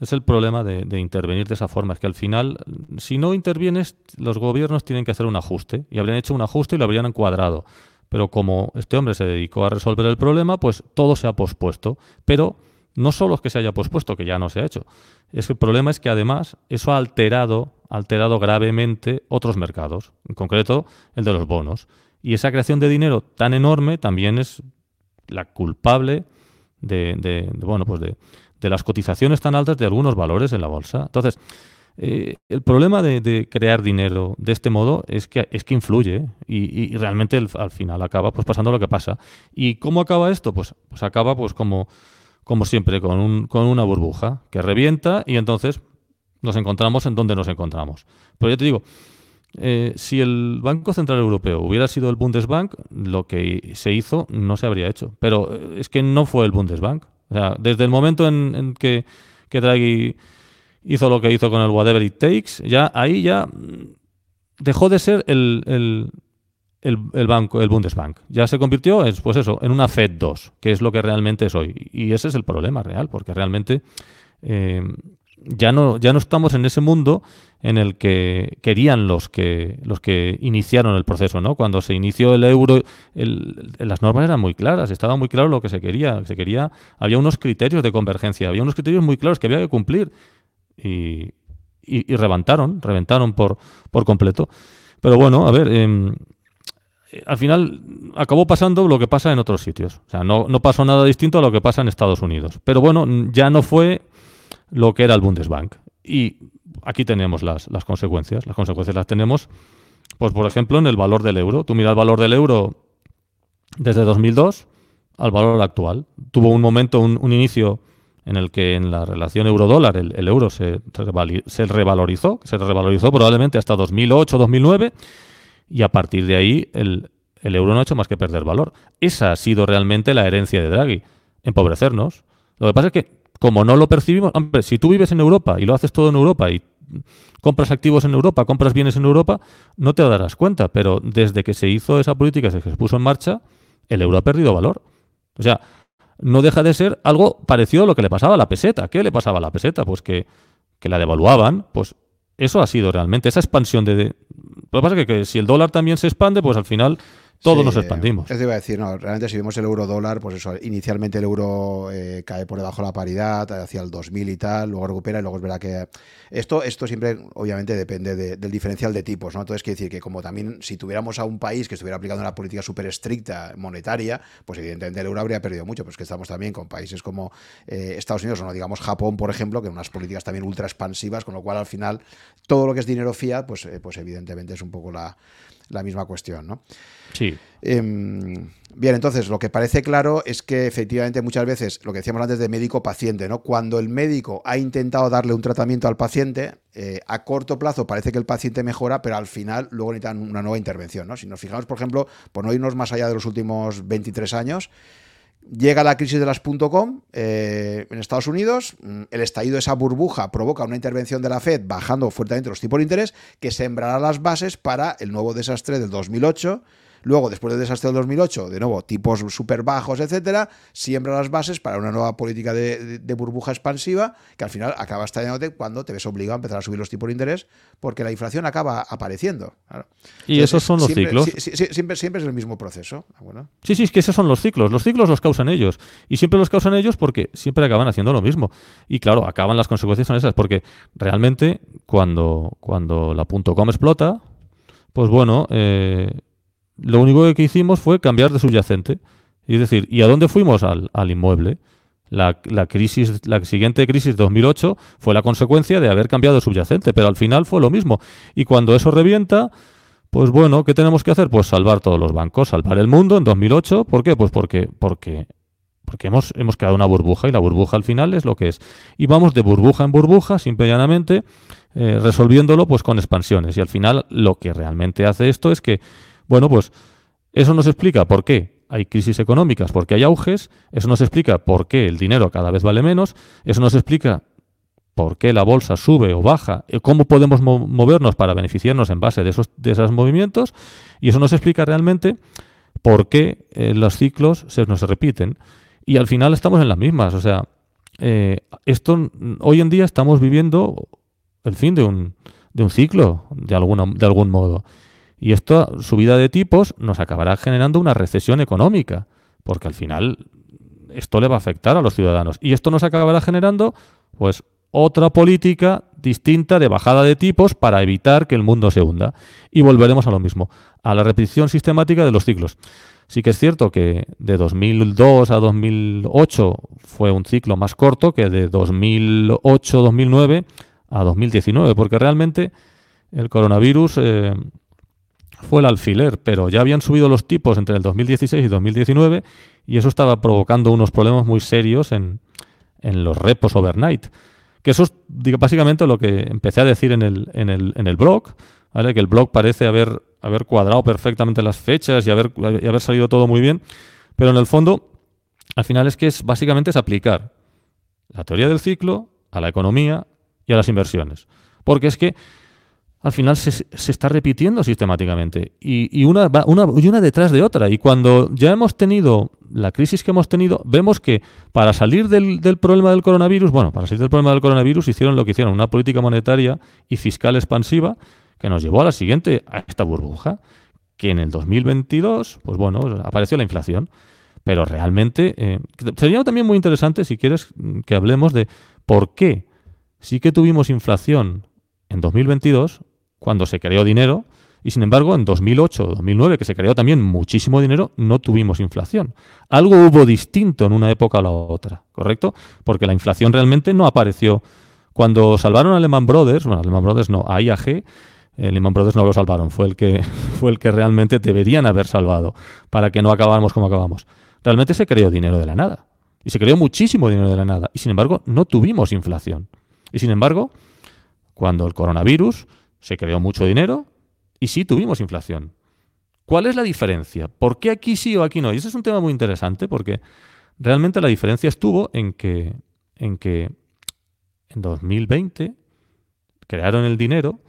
es el problema de, intervenir de esa forma. Es que al final, si no intervienes, los gobiernos tienen que hacer un ajuste. Y habrían hecho un ajuste y lo habrían encuadrado. Pero como este hombre se dedicó a resolver el problema, pues todo se ha pospuesto. Pero no solo es que se haya pospuesto, que ya no se ha hecho. Es el problema es que además eso ha alterado, alterado gravemente otros mercados, en concreto el de los bonos. Y esa creación de dinero tan enorme también es la culpable de bueno, pues de, de las cotizaciones tan altas de algunos valores en la bolsa. Entonces, eh, el problema de, crear dinero de este modo es que, es que influye y, realmente al final acaba pues pasando lo que pasa. ¿Y cómo acaba esto? Pues, pues acaba pues como, como siempre, con, un, con una burbuja que revienta y entonces nos encontramos en donde nos encontramos. Pero yo te digo, eh, si el Banco Central Europeo hubiera sido el Bundesbank, lo que se hizo no se habría hecho. Pero eh, es que no fue el Bundesbank. O sea, desde el momento en, que, Draghi hizo lo que hizo con el whatever it takes, ya ahí ya dejó de ser el, el, banco, el Bundesbank. Ya se convirtió, pues eso, en una Fed 2, que es lo que realmente es hoy. Y ese es el problema real, porque realmente eh, ya, no, ya no estamos en ese mundo en el que querían los que los que iniciaron el proceso, ¿no? Cuando se inició el euro, las normas eran muy claras, estaba muy claro lo que se quería, se quería, había unos criterios de convergencia, había unos criterios muy claros que había que cumplir y, y, reventaron, reventaron por, por completo. Pero bueno, a ver, em, al final acabó pasando lo que pasa en otros sitios. O sea, no, no, pasó nada distinto a lo que pasa en Estados Unidos. Pero bueno, ya no fue lo que era el Bundesbank. Y aquí tenemos las, las consecuencias. Las consecuencias las tenemos, pues por ejemplo, en el valor del euro. Tú miras el valor del euro desde 2002 al valor actual. Tuvo un momento, un, un inicio en el que en la relación euro-dólar el, euro se, se, revalorizó, se revalorizó probablemente hasta 2008-2009 y a partir de ahí el, euro no ha hecho más que perder valor. Esa ha sido realmente la herencia de Draghi, empobrecernos. Lo que pasa es que como no lo percibimos, hombre, si tú vives en Europa y lo haces todo en Europa y compras activos en Europa, compras bienes en Europa, no te darás cuenta, pero desde que se hizo esa política, desde que se puso en marcha, el euro ha perdido valor. O sea, no deja de ser algo parecido a lo que le pasaba a la peseta. ¿Qué le pasaba a la peseta? Pues que, que la devaluaban, pues eso ha sido realmente, esa expansión de... Lo que pasa es que si el dólar también se expande, pues al final todos nos expandimos. Eso iba a decir, no, realmente si vemos el euro dólar, pues eso, inicialmente el euro eh, cae por debajo de la paridad, hacia el 2000 y tal, luego recupera y luego es verdad que esto, esto siempre obviamente depende del diferencial de tipos, ¿no? Entonces quiere decir que como también si tuviéramos a un país que estuviera aplicando una política súper estricta monetaria, pues evidentemente el euro habría perdido mucho, pues que estamos también con países como eh, Estados Unidos o no digamos Japón, por ejemplo, que unas políticas también ultra expansivas, con lo cual al final todo lo que es dinero fiat, pues, eh, pues evidentemente es un poco la, la misma cuestión, ¿no? Sí. Em, bien, entonces lo que parece claro es que efectivamente muchas veces, lo que decíamos antes de médico-paciente, ¿no? Cuando el médico ha intentado darle un tratamiento al paciente, eh, a corto plazo parece que el paciente mejora, pero al final luego necesitan una nueva intervención, ¿no? Si nos fijamos, por ejemplo, por no irnos más allá de los últimos 23 años, Llega la crisis de las .com eh, en Estados Unidos, mm, el estallido de esa burbuja provoca una intervención de la Fed bajando fuertemente los tipos de interés que sembrará las bases para el nuevo desastre del 2008 Luego, después del desastre del 2008, de nuevo, tipos súper bajos, etcétera, siembra las bases para una nueva política de, burbuja expansiva que al final acaba estallándote cuando te ves obligado a empezar a subir los tipos de interés porque la inflación acaba apareciendo. Y esos son los ciclos. siempre, siempre es el mismo proceso. Sí, sí, es que esos son los ciclos. Los ciclos los causan ellos. Y siempre los causan ellos porque siempre acaban haciendo lo mismo. Y claro, acaban las consecuencias son esas. Porque realmente cuando, cuando la .com explota, pues bueno, eh, lo único que hicimos fue cambiar de subyacente. Es decir, ¿y a dónde fuimos? Al, inmueble. La, crisis, la siguiente crisis de 2008 fue la consecuencia de haber cambiado de subyacente, pero al final fue lo mismo. Y cuando eso revienta, pues bueno, ¿qué tenemos que hacer? Pues salvar todos los bancos, salvar el mundo en 2008. ¿Por qué? Pues porque, porque, porque hemos, hemos creado una burbuja y la burbuja al final es lo que es. Y vamos de burbuja en burbuja, simple y llanamente, eh, resolviéndolo pues con expansiones. Y al final lo que realmente hace esto es que bueno, pues eso nos explica por qué hay crisis económicas, porque hay auges, eso nos explica por qué el dinero cada vez vale menos, eso nos explica por qué la bolsa sube o baja, eh, cómo podemos movernos para beneficiarnos en base de esos, de esos movimientos, y eso nos explica realmente por qué eh, los ciclos se nos repiten. Y al final estamos en las mismas, o sea, eh, esto hoy en día estamos viviendo el fin de un, de un ciclo, de, alguna, de algún modo. Y esta subida de tipos nos acabará generando una recesión económica, porque al final esto le va a afectar a los ciudadanos. Y esto nos acabará generando, pues, otra política distinta de bajada de tipos para evitar que el mundo se hunda. Y volveremos a lo mismo, a la repetición sistemática de los ciclos. Sí que es cierto que de 2002 a 2008 fue un ciclo más corto que de 2008-2009 a 2019, porque realmente el coronavirus eh, fue el alfiler, pero ya habían subido los tipos entre el 2016 y 2019 y eso estaba provocando unos problemas muy serios en, los repos overnight. Que eso es básicamente lo que empecé a decir en el, en el, en el blog, ¿vale? que el blog parece haber, haber cuadrado perfectamente las fechas y haber, y haber salido todo muy bien, pero en el fondo, al final es que es básicamente es aplicar la teoría del ciclo a la economía y a las inversiones. Porque es que al final se, está repitiendo sistemáticamente y, una, una, y una detrás de otra. Y cuando ya hemos tenido la crisis que hemos tenido, vemos que para salir del, del, problema del coronavirus, bueno, para salir del problema del coronavirus hicieron lo que hicieron, una política monetaria y fiscal expansiva que nos llevó a la siguiente, a esta burbuja, que en el 2022, pues bueno, apareció la inflación. Pero realmente eh, sería también muy interesante, si quieres, que hablemos de por qué sí que tuvimos inflación en 2022 cuando se creó dinero, y sin embargo en 2008 2009, que se creó también muchísimo dinero, no tuvimos inflación. Algo hubo distinto en una época a la otra, ¿correcto? Porque la inflación realmente no apareció. Cuando salvaron a Lehman Brothers, bueno, Lehman Brothers no, a IAG, eh, Lehman Brothers no lo salvaron, fue el, que, <laughs> fue el que realmente deberían haber salvado para que no acabáramos como acabamos. Realmente se creó dinero de la nada. Y se creó muchísimo dinero de la nada. Y sin embargo, no tuvimos inflación. Y sin embargo, cuando el coronavirus se creó mucho dinero y sí tuvimos inflación. ¿Cuál es la diferencia? ¿Por qué aquí sí o aquí no? Y ese es un tema muy interesante porque realmente la diferencia estuvo en que en, que en 2020 crearon el dinero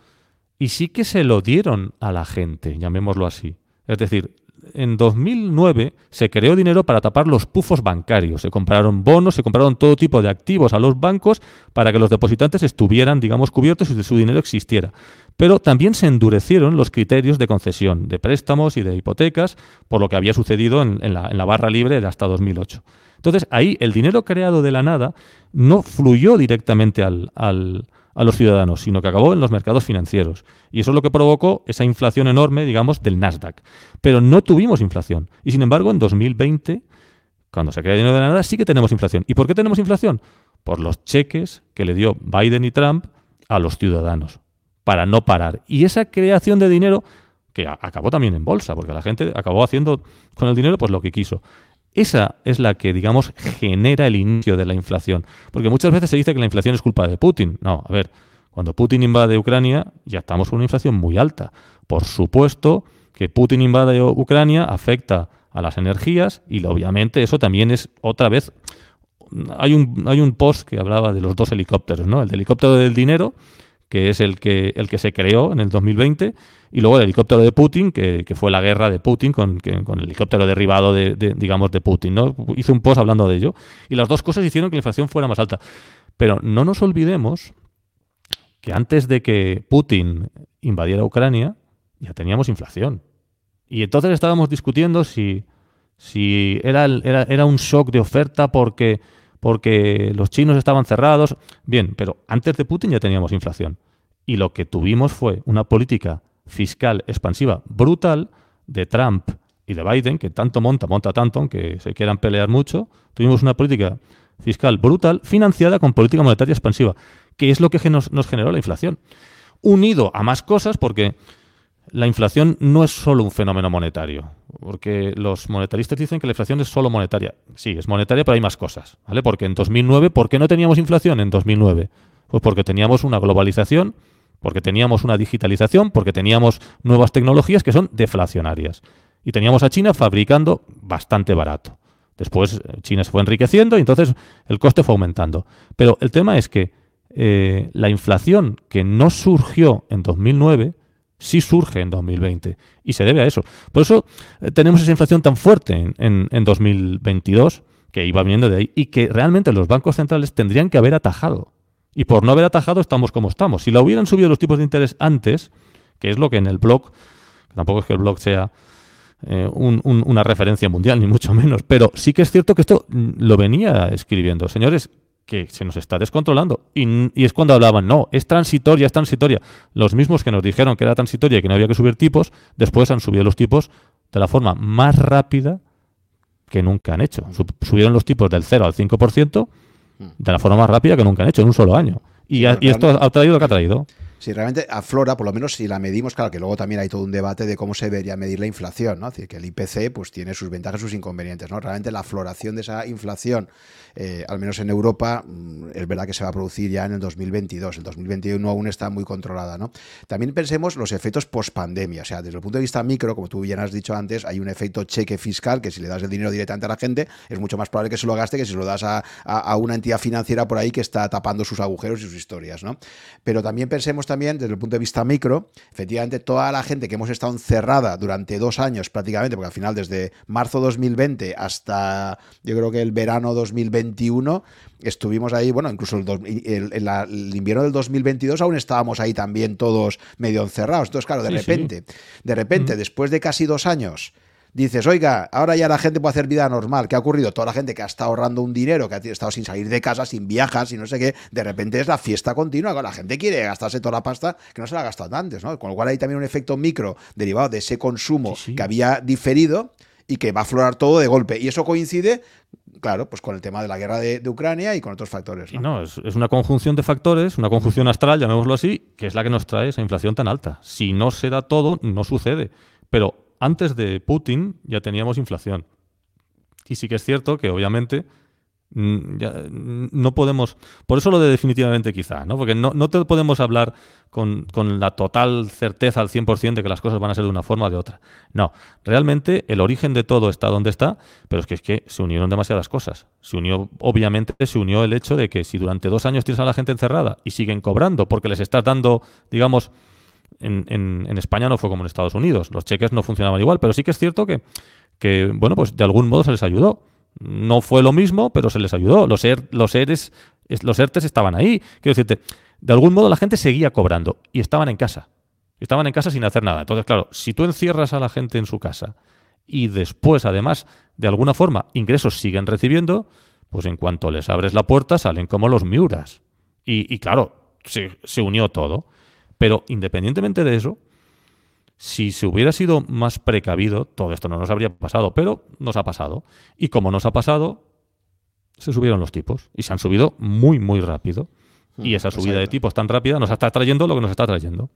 y sí que se lo dieron a la gente, llamémoslo así. Es decir, en 2009 se creó dinero para tapar los pufos bancarios. Se compraron bonos, se compraron todo tipo de activos a los bancos para que los depositantes estuvieran, digamos, cubiertos y su dinero existiera. Pero también se endurecieron los criterios de concesión de préstamos y de hipotecas por lo que había sucedido en, la, barra libre de hasta 2008. Entonces ahí el dinero creado de la nada no fluyó directamente al, a los ciudadanos, sino que acabó en los mercados financieros. Y eso es lo que provocó esa inflación enorme, digamos, del Nasdaq. Pero no tuvimos inflación. Y sin embargo, en 2020, cuando se crea dinero de la nada, sí que tenemos inflación. ¿Y por qué tenemos inflación? Por los cheques que le dio Biden y Trump a los ciudadanos, para no parar. Y esa creación de dinero, que acabó también en bolsa, porque la gente acabó haciendo con el dinero pues lo que quiso. Esa es la que, digamos, genera el inicio de la inflación. Porque muchas veces se dice que la inflación es culpa de Putin. No, a ver, cuando Putin invade Ucrania ya estamos con una inflación muy alta. Por supuesto que Putin invade Ucrania afecta a las energías y obviamente eso también es otra vez... Hay un, hay un post que hablaba de los dos helicópteros, ¿no? El helicóptero del dinero que es el que, el que se creó en el 2020, y luego el helicóptero de Putin, que, fue la guerra de Putin con, con el helicóptero derribado de, digamos, de Putin. ¿no? Hice un post hablando de ello, y las dos cosas hicieron que la inflación fuera más alta. Pero no nos olvidemos que antes de que Putin invadiera Ucrania, ya teníamos inflación. Y entonces estábamos discutiendo si, si era, era, era un shock de oferta porque porque los chinos estaban cerrados. Bien, pero antes de Putin ya teníamos inflación. Y lo que tuvimos fue una política fiscal expansiva brutal de Trump y de Biden, que tanto monta, monta tanto, aunque se quieran pelear mucho. Tuvimos una política fiscal brutal financiada con política monetaria expansiva, que es lo que nos, generó la inflación. Unido a más cosas, porque la inflación no es solo un fenómeno monetario, porque los monetaristas dicen que la inflación es solo monetaria. Sí, es monetaria, pero hay más cosas, ¿vale? Porque en 2009, ¿por qué no teníamos inflación en 2009? Pues porque teníamos una globalización, porque teníamos una digitalización, porque teníamos nuevas tecnologías que son deflacionarias. Y teníamos a China fabricando bastante barato. Después eh, China se fue enriqueciendo y entonces el coste fue aumentando. Pero el tema es que eh, la inflación que no surgió en 2009 sí surge en 2020 y se debe a eso. Por eso eh, tenemos esa inflación tan fuerte en, en, 2022 que iba viniendo de ahí y que realmente los bancos centrales tendrían que haber atajado. Y por no haber atajado estamos como estamos. Si la hubieran subido los tipos de interés antes, que es lo que en el blog, tampoco es que el blog sea eh, una referencia mundial, <laughs> ni mucho menos, pero sí que es cierto que esto mm, lo venía escribiendo. Señores, que se nos está descontrolando. Y, es cuando hablaban, no, es transitoria, es transitoria. Los mismos que nos dijeron que era transitoria y que no había que subir tipos, después han subido los tipos de la forma más rápida que nunca han hecho. Subieron los tipos del 0 al 5% de la forma más rápida que nunca han hecho en un solo año. Y, y esto ha traído lo que ha traído. Si realmente aflora, por lo menos si la medimos, claro que luego también hay todo un debate de cómo se debería medir la inflación, ¿no? Es decir, que el IPC pues tiene sus ventajas y sus inconvenientes, ¿no? Realmente la floración de esa inflación, eh, al menos en Europa, mm, es verdad que se va a producir ya en el 2022. El 2021 aún está muy controlada, ¿no? También pensemos los efectos post-pandemia, o sea, desde el punto de vista micro, como tú bien has dicho antes, hay un efecto cheque fiscal que si le das el dinero directamente a la gente, es mucho más probable que se lo gaste que si lo das a, a una entidad financiera por ahí que está tapando sus agujeros y sus historias, ¿no? Pero también pensemos también desde el punto de vista micro, efectivamente toda la gente que hemos estado encerrada durante dos años prácticamente, porque al final desde marzo 2020 hasta yo creo que el verano 2021 estuvimos ahí, bueno, incluso el, el, invierno del 2022 aún estábamos ahí también todos medio encerrados. Entonces, claro, de repente, de repente, después de casi dos años, dices, oiga, ahora ya la gente puede hacer vida normal. ¿Qué ha ocurrido? Toda la gente que ha estado ahorrando un dinero, que ha estado sin salir de casa, sin viajar, sin no sé qué, de repente es la fiesta continua. La gente quiere gastarse toda la pasta que no se la ha gastado antes, ¿no? Con lo cual hay también un efecto micro derivado de ese consumo que había diferido y que va a aflorar todo de golpe. Y eso coincide, claro, pues con el tema de la guerra de, Ucrania y con otros factores. No, no es, es, una conjunción de factores, una conjunción astral, llamémoslo así, que es la que nos trae esa inflación tan alta. Si no se da todo, no sucede. Pero antes de Putin ya teníamos inflación. Y sí que es cierto que obviamente mm, mm, no podemos, por eso lo de definitivamente quizá, ¿no? porque no, no te podemos hablar con, con, la total certeza al 100% de que las cosas van a ser de una forma o de otra. No, realmente el origen de todo está donde está, pero es que, es que se unieron demasiadas cosas. Se unió, obviamente, se unió el hecho de que si durante dos años tienes a la gente encerrada y siguen cobrando porque les estás dando, digamos, en, España no fue como en Estados Unidos. Los cheques no funcionaban igual, pero sí que es cierto que, bueno, pues de algún modo se les ayudó. No fue lo mismo, pero se les ayudó. Los, er, los, ERES, ERTES estaban ahí. Quiero decirte, de algún modo la gente seguía cobrando y estaban en casa. Estaban en casa sin hacer nada. Entonces, claro, si tú encierras a la gente en su casa y después, además, de alguna forma, ingresos siguen recibiendo, pues en cuanto les abres la puerta salen como los miuras. Y, claro, se unió todo. Pero independientemente de eso, si se hubiera sido más precavido, todo esto no nos habría pasado, pero nos ha pasado. Y como nos ha pasado, se subieron los tipos y se han subido muy, muy rápido. y hmm, esa subida de tipos tan rápida nos está trayendo lo que nos está trayendo.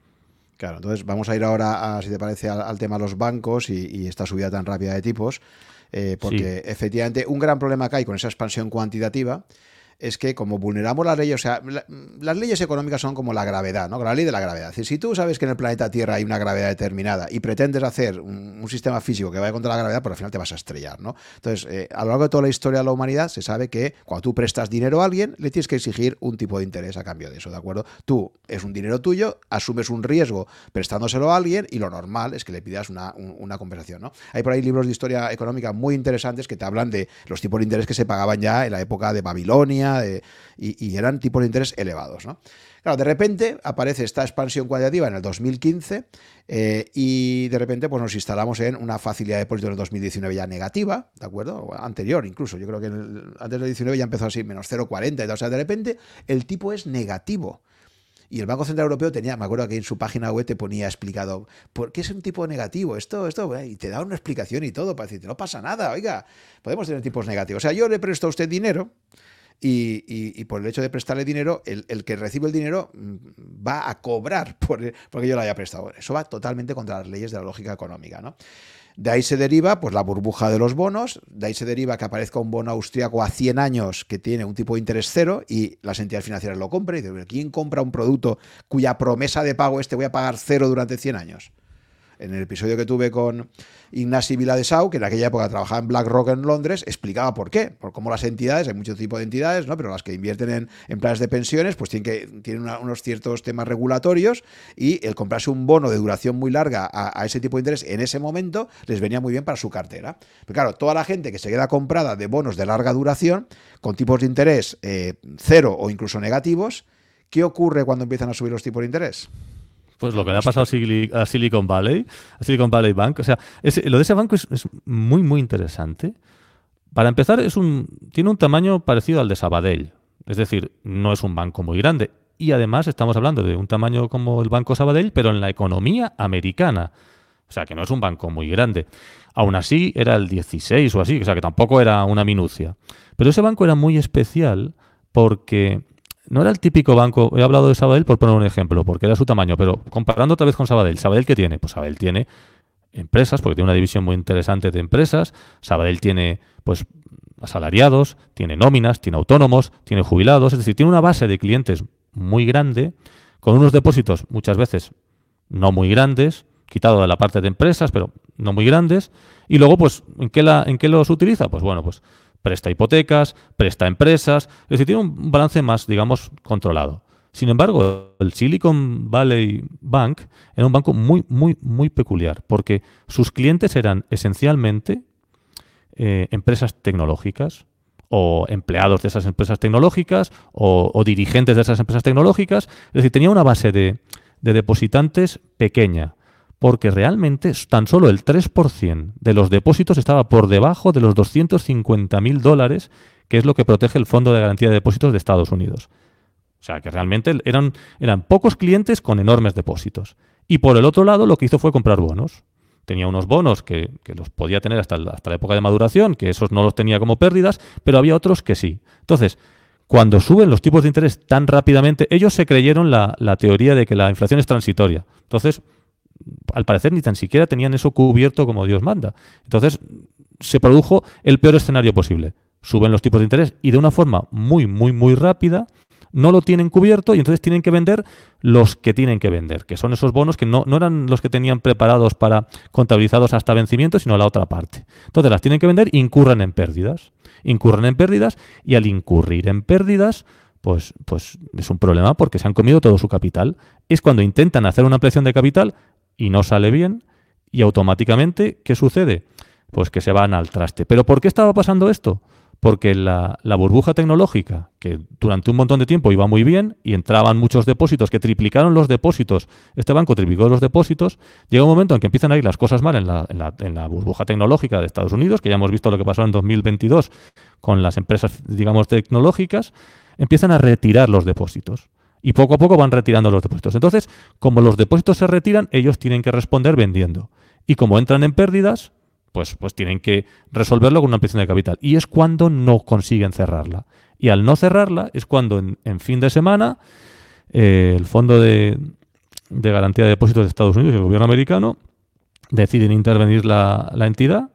Claro, entonces vamos a ir ahora, si te parece, al, tema de los bancos y, esta subida tan rápida de tipos, eh, porque efectivamente un gran problema que hay con esa expansión cuantitativa es que como vulneramos las leyes, o sea, las leyes económicas son como la gravedad, ¿no? La ley de la gravedad. si tú sabes que en el planeta Tierra hay una gravedad determinada y pretendes hacer un, sistema físico que vaya contra la gravedad, pues al final te vas a estrellar, ¿no? Entonces, eh, a lo largo de toda la historia de la humanidad se sabe que cuando tú prestas dinero a alguien, le tienes que exigir un tipo de interés a cambio de eso, ¿de acuerdo? Tú es un dinero tuyo, asumes un riesgo prestándoselo a alguien y lo normal es que le pidas una, una compensación, ¿no? Hay por ahí libros de historia económica muy interesantes que te hablan de los tipos de interés que se pagaban ya en la época de Babilonia, y, eran tipos de interés elevados. Claro, de repente aparece esta expansión cuantitativa en el 2015 eh, y de repente pues, nos instalamos en una facilidad de depósito en el 2019 ya negativa, ¿de acuerdo? anterior incluso, yo creo que antes del 19 ya empezó así, menos 0,40 y tal. O sea, de repente el tipo es negativo. Y el Banco Central Europeo tenía, me acuerdo que en su página web te ponía explicado, ¿por qué es un tipo negativo? Esto, esto, y te da una explicación y todo para decirte, no pasa nada, oiga, podemos tener tipos negativos. O sea, yo le presto a usted dinero, y, por el hecho de prestarle dinero, el, que recibe el dinero mm, va a cobrar <laughs> por, porque yo le haya prestado. Eso va totalmente contra las leyes de la lógica económica. ¿no? De ahí se deriva pues, la burbuja de los bonos, de ahí se deriva que aparezca un bono austriaco a 100 años que tiene un tipo de interés cero y las entidades financieras lo compran. Y ¿quién compra un producto cuya promesa de pago este voy a pagar cero durante 100 años? En el episodio que tuve con Ignasi Viladesau, que en aquella época trabajaba en BlackRock en Londres, explicaba por qué, por cómo las entidades, hay muchos tipos de entidades, ¿no? pero las que invierten en, planes de pensiones, pues tienen, que, unos ciertos temas regulatorios y el comprarse un bono de duración muy larga a, ese tipo de interés en ese momento les venía muy bien para su cartera. Pero claro, toda la gente que se queda comprada de bonos de larga duración, con tipos de interés eh, cero o incluso negativos, ¿qué ocurre cuando empiezan a subir los tipos de interés? Pues lo que le ha pasado a Silicon Valley, a Silicon Valley Bank. O sea, lo de ese banco es, muy, muy interesante. Para empezar, es un, tiene un tamaño parecido al de Sabadell. Es decir, no es un banco muy grande. Y además estamos hablando de un tamaño como el Banco Sabadell, pero en la economía americana. O sea, que no es un banco muy grande. Aún así, era el 16 o así, o sea, que tampoco era una minucia. Pero ese banco era muy especial porque no era el típico banco, he hablado de Sabadell por poner un ejemplo, porque era su tamaño, pero comparando otra vez con Sabadell, ¿Sabadell qué tiene? Pues Sabadell tiene empresas, porque tiene una división muy interesante de empresas, Sabadell tiene pues asalariados, tiene nóminas, tiene autónomos, tiene jubilados, es decir, tiene una base de clientes muy grande, con unos depósitos muchas veces no muy grandes, quitado de la parte de empresas, pero no muy grandes, y luego, pues, ¿en qué, la, ¿en qué los utiliza? Pues bueno, pues presta hipotecas, presta empresas, es decir, tiene un balance más, digamos, controlado. Sin embargo, el Silicon Valley Bank era un banco muy, muy, muy peculiar, porque sus clientes eran esencialmente eh, empresas tecnológicas o empleados de esas empresas tecnológicas o, dirigentes de esas empresas tecnológicas. Es decir, tenía una base de, de depositantes pequeña, porque realmente tan solo el 3% de los depósitos estaba por debajo de los 250.000 dólares, que es lo que protege el Fondo de Garantía de Depósitos de Estados Unidos. O sea, que realmente eran, eran pocos clientes con enormes depósitos. Y por el otro lado, lo que hizo fue comprar bonos. Tenía unos bonos que, los podía tener hasta, hasta la época de maduración, que esos no los tenía como pérdidas, pero había otros que sí. Entonces, cuando suben los tipos de interés tan rápidamente, ellos se creyeron la, la teoría de que la inflación es transitoria. Entonces, al parecer ni tan siquiera tenían eso cubierto como Dios manda. Entonces se produjo el peor escenario posible. Suben los tipos de interés y de una forma muy, muy, muy rápida no lo tienen cubierto y entonces tienen que vender los que tienen que vender, que son esos bonos que no, no eran los que tenían preparados para contabilizados hasta vencimiento, sino la otra parte. Entonces las tienen que vender e incurren en pérdidas. Incurren en pérdidas y al incurrir en pérdidas, pues, pues es un problema porque se han comido todo su capital. Es cuando intentan hacer una ampliación de capital y no sale bien y automáticamente, ¿qué sucede? Pues que se van al traste. ¿Pero por qué estaba pasando esto? Porque la, burbuja tecnológica, que durante un montón de tiempo iba muy bien y entraban muchos depósitos, que triplicaron los depósitos, este banco triplicó los depósitos, llega un momento en que empiezan a ir las cosas mal en la, en la, en la burbuja tecnológica de Estados Unidos, que ya hemos visto lo que pasó en 2022 con las empresas, digamos, tecnológicas, empiezan a retirar los depósitos y poco a poco van retirando los depósitos. Entonces, como los depósitos se retiran, ellos tienen que responder vendiendo. Y como entran en pérdidas, pues, pues tienen que resolverlo con una ampliación de capital. Y es cuando no consiguen cerrarla. Y al no cerrarla es cuando en, fin de semana eh, el Fondo de, Garantía de Depósitos de Estados Unidos y el gobierno americano deciden intervenir la, la entidad,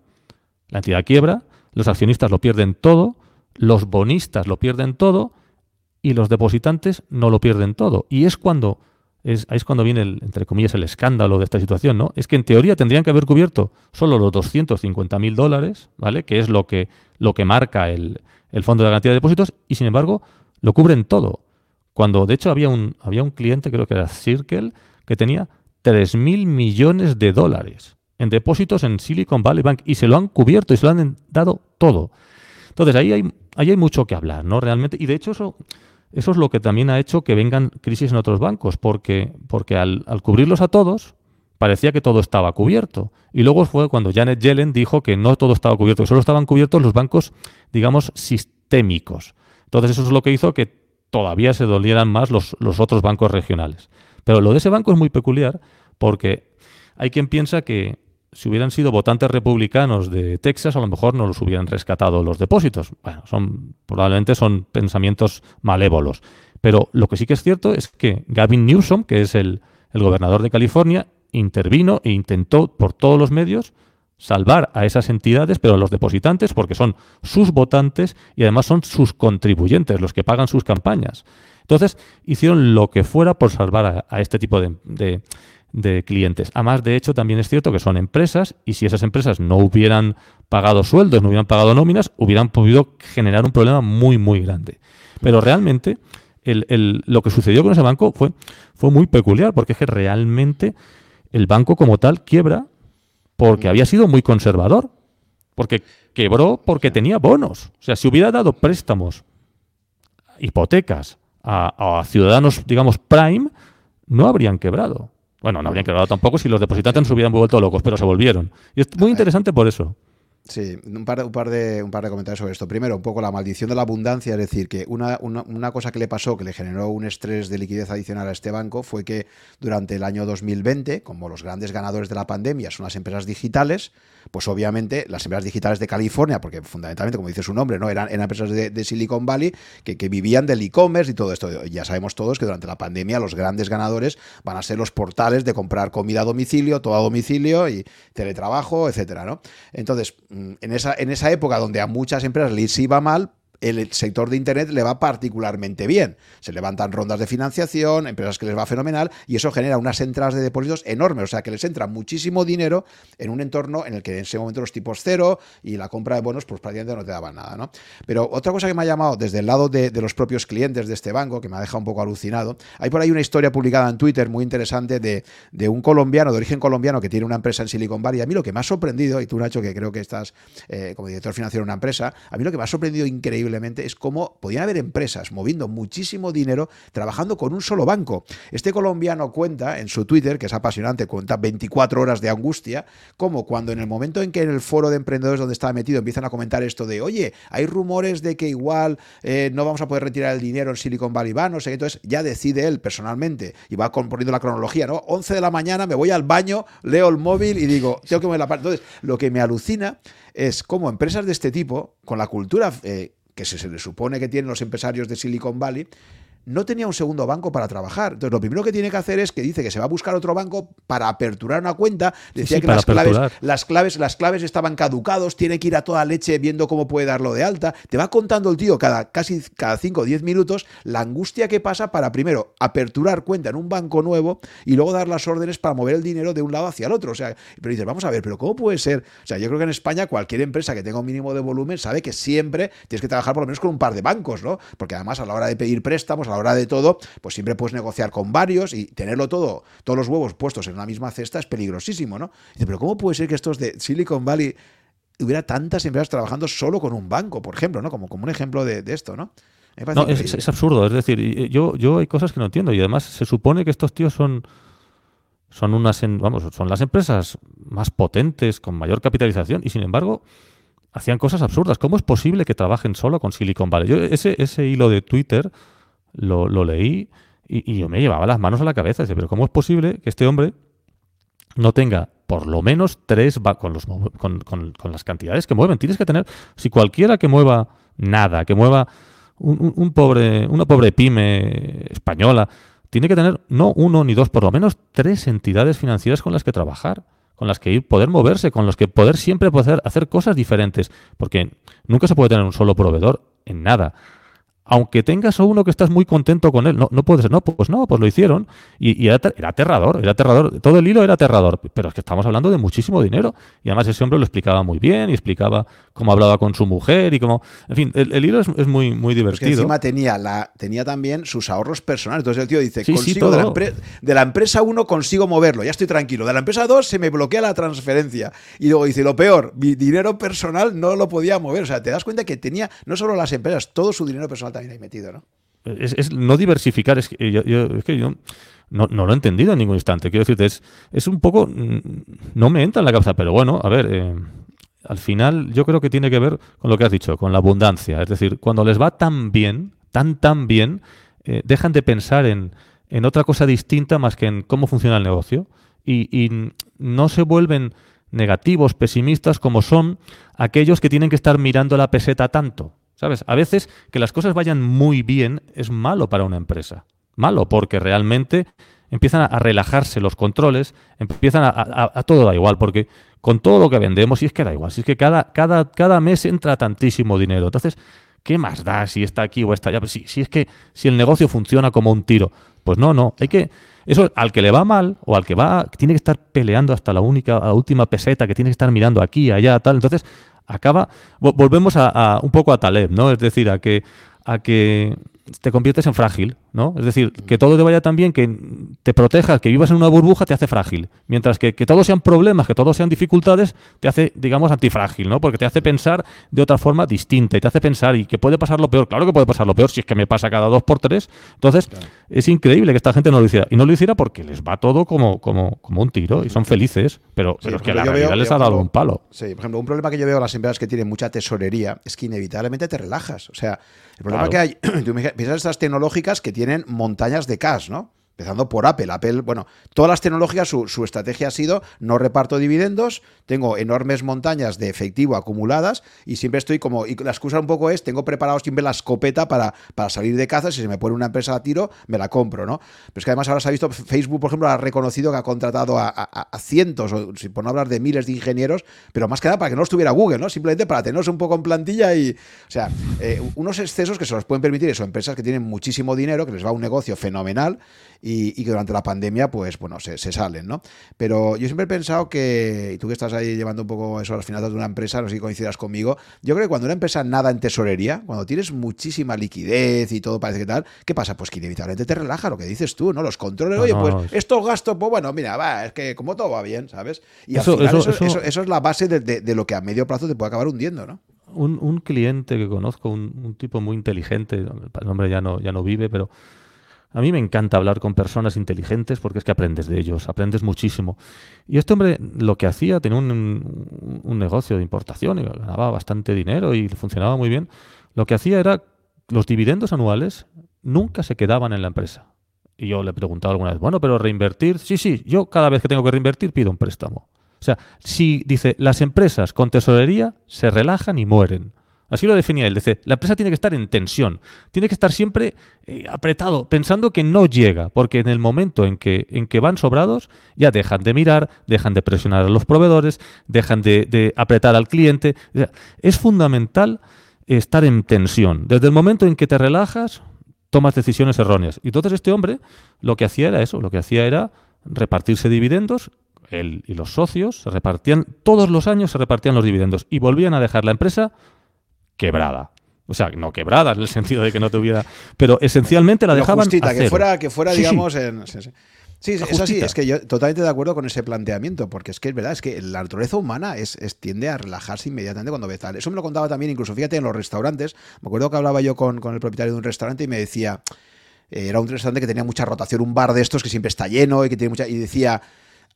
la entidad quiebra, los accionistas lo pierden todo, los bonistas lo pierden todo, y los depositantes no lo pierden todo. Y es cuando es, es cuando viene, el, entre comillas, el escándalo de esta situación, ¿no? Es que en teoría tendrían que haber cubierto solo los 250 mil dólares, ¿vale? Que es lo que, lo que marca el, Fondo de Garantía de Depósitos, y sin embargo lo cubren todo. Cuando, de hecho, había un, había un cliente, creo que era Circle, que tenía 3 mil millones de dólares en depósitos en Silicon Valley Bank y se lo han cubierto y se lo han dado todo. Entonces, ahí hay, ahí hay mucho que hablar, ¿no? Realmente, y de hecho eso eso es lo que también ha hecho que vengan crisis en otros bancos, porque, porque al, cubrirlos a todos, parecía que todo estaba cubierto. Y luego fue cuando Janet Yellen dijo que no todo estaba cubierto, que solo estaban cubiertos los bancos, digamos, sistémicos. Entonces eso es lo que hizo que todavía se dolieran más los, los otros bancos regionales. Pero lo de ese banco es muy peculiar porque hay quien piensa que si hubieran sido votantes republicanos de Texas, a lo mejor no los hubieran rescatado los depósitos. Bueno, son, probablemente son pensamientos malévolos. Pero lo que sí que es cierto es que Gavin Newsom, que es el, gobernador de California, intervino e intentó por todos los medios salvar a esas entidades, pero a los depositantes, porque son sus votantes y además son sus contribuyentes, los que pagan sus campañas. Entonces, hicieron lo que fuera por salvar a, este tipo de clientes. Además, de hecho, también es cierto que son empresas y si esas empresas no hubieran pagado sueldos, no hubieran pagado nóminas, hubieran podido generar un problema muy, muy grande. Pero realmente lo que sucedió con ese banco fue, fue muy peculiar, porque es que realmente el banco como tal quiebra porque había sido muy conservador, porque quebró porque tenía bonos. O sea, si hubiera dado préstamos, hipotecas a, a ciudadanos, digamos, prime, no habrían quebrado. Bueno, no habrían quebrado tampoco si los depositantes se hubieran vuelto locos, pero se volvieron. Y es muy interesante por eso. Sí, un par, un, par de, un par de comentarios sobre esto. Primero, un poco la maldición de la abundancia, es decir, que una, una, una, cosa que le pasó, que le generó un estrés de liquidez adicional a este banco, fue que durante el año 2020, como los grandes ganadores de la pandemia son las empresas digitales, pues obviamente las empresas digitales de California, porque fundamentalmente, como dice su nombre, no eran, empresas de, Silicon Valley que, que vivían del e-commerce y todo esto. Ya sabemos todos que durante la pandemia los grandes ganadores van a ser los portales de comprar comida a domicilio, todo a domicilio y teletrabajo, etcétera, ¿no? Entonces, en esa, en esa época donde a muchas empresas les iba mal, el sector de Internet le va particularmente bien. Se levantan rondas de financiación, empresas que les va fenomenal, y eso genera unas entradas de depósitos enormes. O sea, que les entra muchísimo dinero en un entorno en el que en ese momento los tipos cero y la compra de bonos, pues prácticamente no te daban nada. ¿no? Pero otra cosa que me ha llamado desde el lado de, los propios clientes de este banco, que me ha dejado un poco alucinado, hay por ahí una historia publicada en Twitter muy interesante de, un colombiano, de origen colombiano, que tiene una empresa en Silicon Valley. A mí lo que me ha sorprendido, y tú, Nacho, que creo que estás eh, como director financiero de una empresa, a mí lo que me ha sorprendido increíble es cómo podían haber empresas moviendo muchísimo dinero trabajando con un solo banco. Este colombiano cuenta en su Twitter, que es apasionante, cuenta 24 horas de angustia, como cuando en el momento en que en el foro de emprendedores donde estaba metido empiezan a comentar esto de, oye, hay rumores de que igual eh, no vamos a poder retirar el dinero en Silicon Valley Bank, no sé entonces ya decide él personalmente y va componiendo la cronología, ¿no? 11 de la mañana me voy al baño, leo el móvil y digo, tengo que mover la parte. Entonces, lo que me alucina es cómo empresas de este tipo, con la cultura eh, que se, le supone que tienen los empresarios de Silicon Valley, no tenía un segundo banco para trabajar. Entonces, lo primero que tiene que hacer es que dice que se va a buscar otro banco para aperturar una cuenta. Decía que las claves, las claves, las claves estaban caducados, tiene que ir a toda leche viendo cómo puede darlo de alta. Te va contando el tío cada casi cada 5 o 10 minutos la angustia que pasa para primero aperturar cuenta en un banco nuevo y luego dar las órdenes para mover el dinero de un lado hacia el otro. O sea, pero dices, vamos a ver, pero ¿cómo puede ser? O sea, yo creo que en España cualquier empresa que tenga un mínimo de volumen sabe que siempre tienes que trabajar por lo menos con un par de bancos, ¿no? Porque además a la hora de pedir préstamos, la hora de todo, pues siempre puedes negociar con varios y tenerlo todo, todos los huevos puestos en una misma cesta es peligrosísimo, ¿no? dice, pero ¿cómo puede ser que estos de Silicon Valley hubiera tantas empresas trabajando solo con un banco, por ejemplo, ¿no? Como, como un ejemplo de, esto, ¿no? No, es, absurdo. Es decir, yo, yo hay cosas que no entiendo. Y además se supone que estos tíos son, son unas, vamos, son las empresas más potentes, con mayor capitalización, y sin embargo, hacían cosas absurdas. ¿Cómo es posible que trabajen solo con Silicon Valley? Yo, ese, ese hilo de Twitter lo, leí y, yo me llevaba las manos a la cabeza. Dice, pero ¿cómo es posible que este hombre no tenga por lo menos tres con, los, con, con, las cantidades que mueven? Tienes que tener, si cualquiera que mueva nada, que mueva un, pobre, una pobre pyme española, tiene que tener no uno ni dos, por lo menos tres entidades financieras con las que trabajar con las que ir, poder moverse, con los que poder siempre poder hacer cosas diferentes, porque nunca se puede tener un solo proveedor en nada aunque tengas a uno que estás muy contento con él, no, no puede ser, no, pues no, pues lo hicieron. Y, era, aterrador, era aterrador. Todo el hilo era aterrador, pero es que estamos hablando de muchísimo dinero. Y además ese hombre lo explicaba muy bien y explicaba cómo hablaba con su mujer y cómo. En fin, el, hilo es, muy, muy divertido. Es encima tenía, la, tenía también sus ahorros personales. Entonces el tío dice: consigo de, la de, la empresa 1 consigo moverlo, ya estoy tranquilo. De la empresa 2 se me bloquea la transferencia. Y luego dice: lo peor, mi dinero personal no lo podía mover. O sea, te das cuenta que tenía no solo las empresas, todo su dinero personal también ahí metido, ¿no? Es, no diversificar, es que yo, es que yo no, lo he entendido en ningún instante. Quiero decirte, es, es un poco. Mm, no me entra en la cabeza, pero bueno, a ver. Eh, al final, yo creo que tiene que ver con lo que has dicho, con la abundancia. Es decir, cuando les va tan bien, tan, tan bien, eh, dejan de pensar en, en, otra cosa distinta más que en cómo funciona el negocio y no se vuelven negativos, pesimistas, como son aquellos que tienen que estar mirando la peseta tanto. ¿Sabes? A veces que las cosas vayan muy bien es malo para una empresa. Malo porque realmente empiezan a relajarse los controles, empiezan a, todo da igual, porque con todo lo que vendemos, si es que da igual, si es que cada, cada, cada mes entra tantísimo dinero. Entonces, ¿qué más da si está aquí o está allá? Pues si, si es que si el negocio funciona como un tiro, pues no, no, hay que... Eso al que le va mal o al que va tiene que estar peleando hasta la única la última peseta, que tiene que estar mirando aquí, allá, tal. Entonces, acaba. Volvemos a, un poco a Taleb, ¿no? Es decir, a que, a que te conviertes en frágil, ¿no? Es decir, que todo te vaya tan bien, que te protejas, que vivas en una burbuja, te hace frágil. Mientras que que todos sean problemas, que todos sean dificultades, te hace, digamos, antifrágil, ¿no? Porque te hace pensar de otra forma distinta y te hace pensar y que puede pasar lo peor. Claro que puede pasar lo peor si es que me pasa cada dos por tres. Entonces, es increíble que esta gente no lo hiciera. Y no lo hiciera porque les va todo como, como, como un tiro y son felices, pero, pero es que a la realidad les ha dado un palo. Sí, por ejemplo, un problema que yo veo a las empresas que tienen mucha tesorería es que inevitablemente te relajas. O sea, el problema que hay, <clears throat> tú piensas estas tecnológicas que tienen montañas de cash, ¿no? Empezando por Apple. Apple, bueno, todas las tecnológicas, su, estrategia ha sido no reparto dividendos, tengo enormes montañas de efectivo acumuladas y siempre estoy como, y la excusa un poco es, tengo preparado siempre la escopeta para, para salir de caza, si se me pone una empresa a tiro, me la compro, ¿no? Pero es que además ahora se ha visto, Facebook, por ejemplo, ha reconocido que ha contratado a, cientos, o, por no hablar de miles de ingenieros, pero más que nada para que no estuviera Google, ¿no? Simplemente para tenerlos un poco en plantilla y, o sea, eh, unos excesos que se los pueden permitir, son empresas que tienen muchísimo dinero, que les va un negocio fenomenal y, que durante la pandemia, pues bueno, se, salen, ¿no? Pero yo siempre he pensado que, y tú que estás ahí llevando un poco eso a las finanzas de una empresa, no sé si coincidas conmigo, yo creo que cuando una empresa nada en tesorería, cuando tienes muchísima liquidez y todo parece que tal, ¿qué pasa? Pues que inevitablemente te relaja lo que dices tú, ¿no? Los controles, oye, pues estos gastos, pues bueno, mira, va, es que como todo va bien, ¿sabes? Y eso, al final eso, eso, es la base de, lo que a medio plazo te puede acabar hundiendo, ¿no? Un, cliente que conozco, un, un, tipo muy inteligente, el hombre ya no, ya no vive, pero a mí me encanta hablar con personas inteligentes porque es que aprendes de ellos, aprendes muchísimo. Y este hombre lo que hacía, tenía un, negocio de importación y ganaba bastante dinero y funcionaba muy bien. Lo que hacía era, los dividendos anuales nunca se quedaban en la empresa. Y yo le preguntaba alguna vez, bueno, pero reinvertir, sí, sí, yo cada vez que tengo que reinvertir pido un préstamo. O sea, si dice, las empresas con tesorería se relajan y mueren. Así lo definía él. Dice, la empresa tiene que estar en tensión, tiene que estar siempre eh, apretado, pensando que no llega, porque en el momento en que, en que van sobrados, ya dejan de mirar, dejan de presionar a los proveedores, dejan de, apretar al cliente. es fundamental estar en tensión. Desde el momento en que te relajas, tomas decisiones erróneas. Y entonces este hombre lo que hacía era eso, lo que hacía era repartirse dividendos él y los socios se repartían, todos los años se repartían los dividendos y volvían a dejar la empresa quebrada. O sea, no quebrada en el sentido de que no tuviera. Pero esencialmente la dejaban. Justita, que fuera, que fuera digamos, en. Sí, es así, es que yo totalmente de acuerdo con ese planteamiento, porque es que es verdad, es que la naturaleza humana es, tiende a relajarse inmediatamente cuando ve tal. Eso me lo contaba también, incluso fíjate, en los restaurantes. Me acuerdo que hablaba yo con, con el propietario de un restaurante y me decía, eh, era un restaurante que tenía mucha rotación, un bar de estos que siempre está lleno y que tiene mucha. Y decía,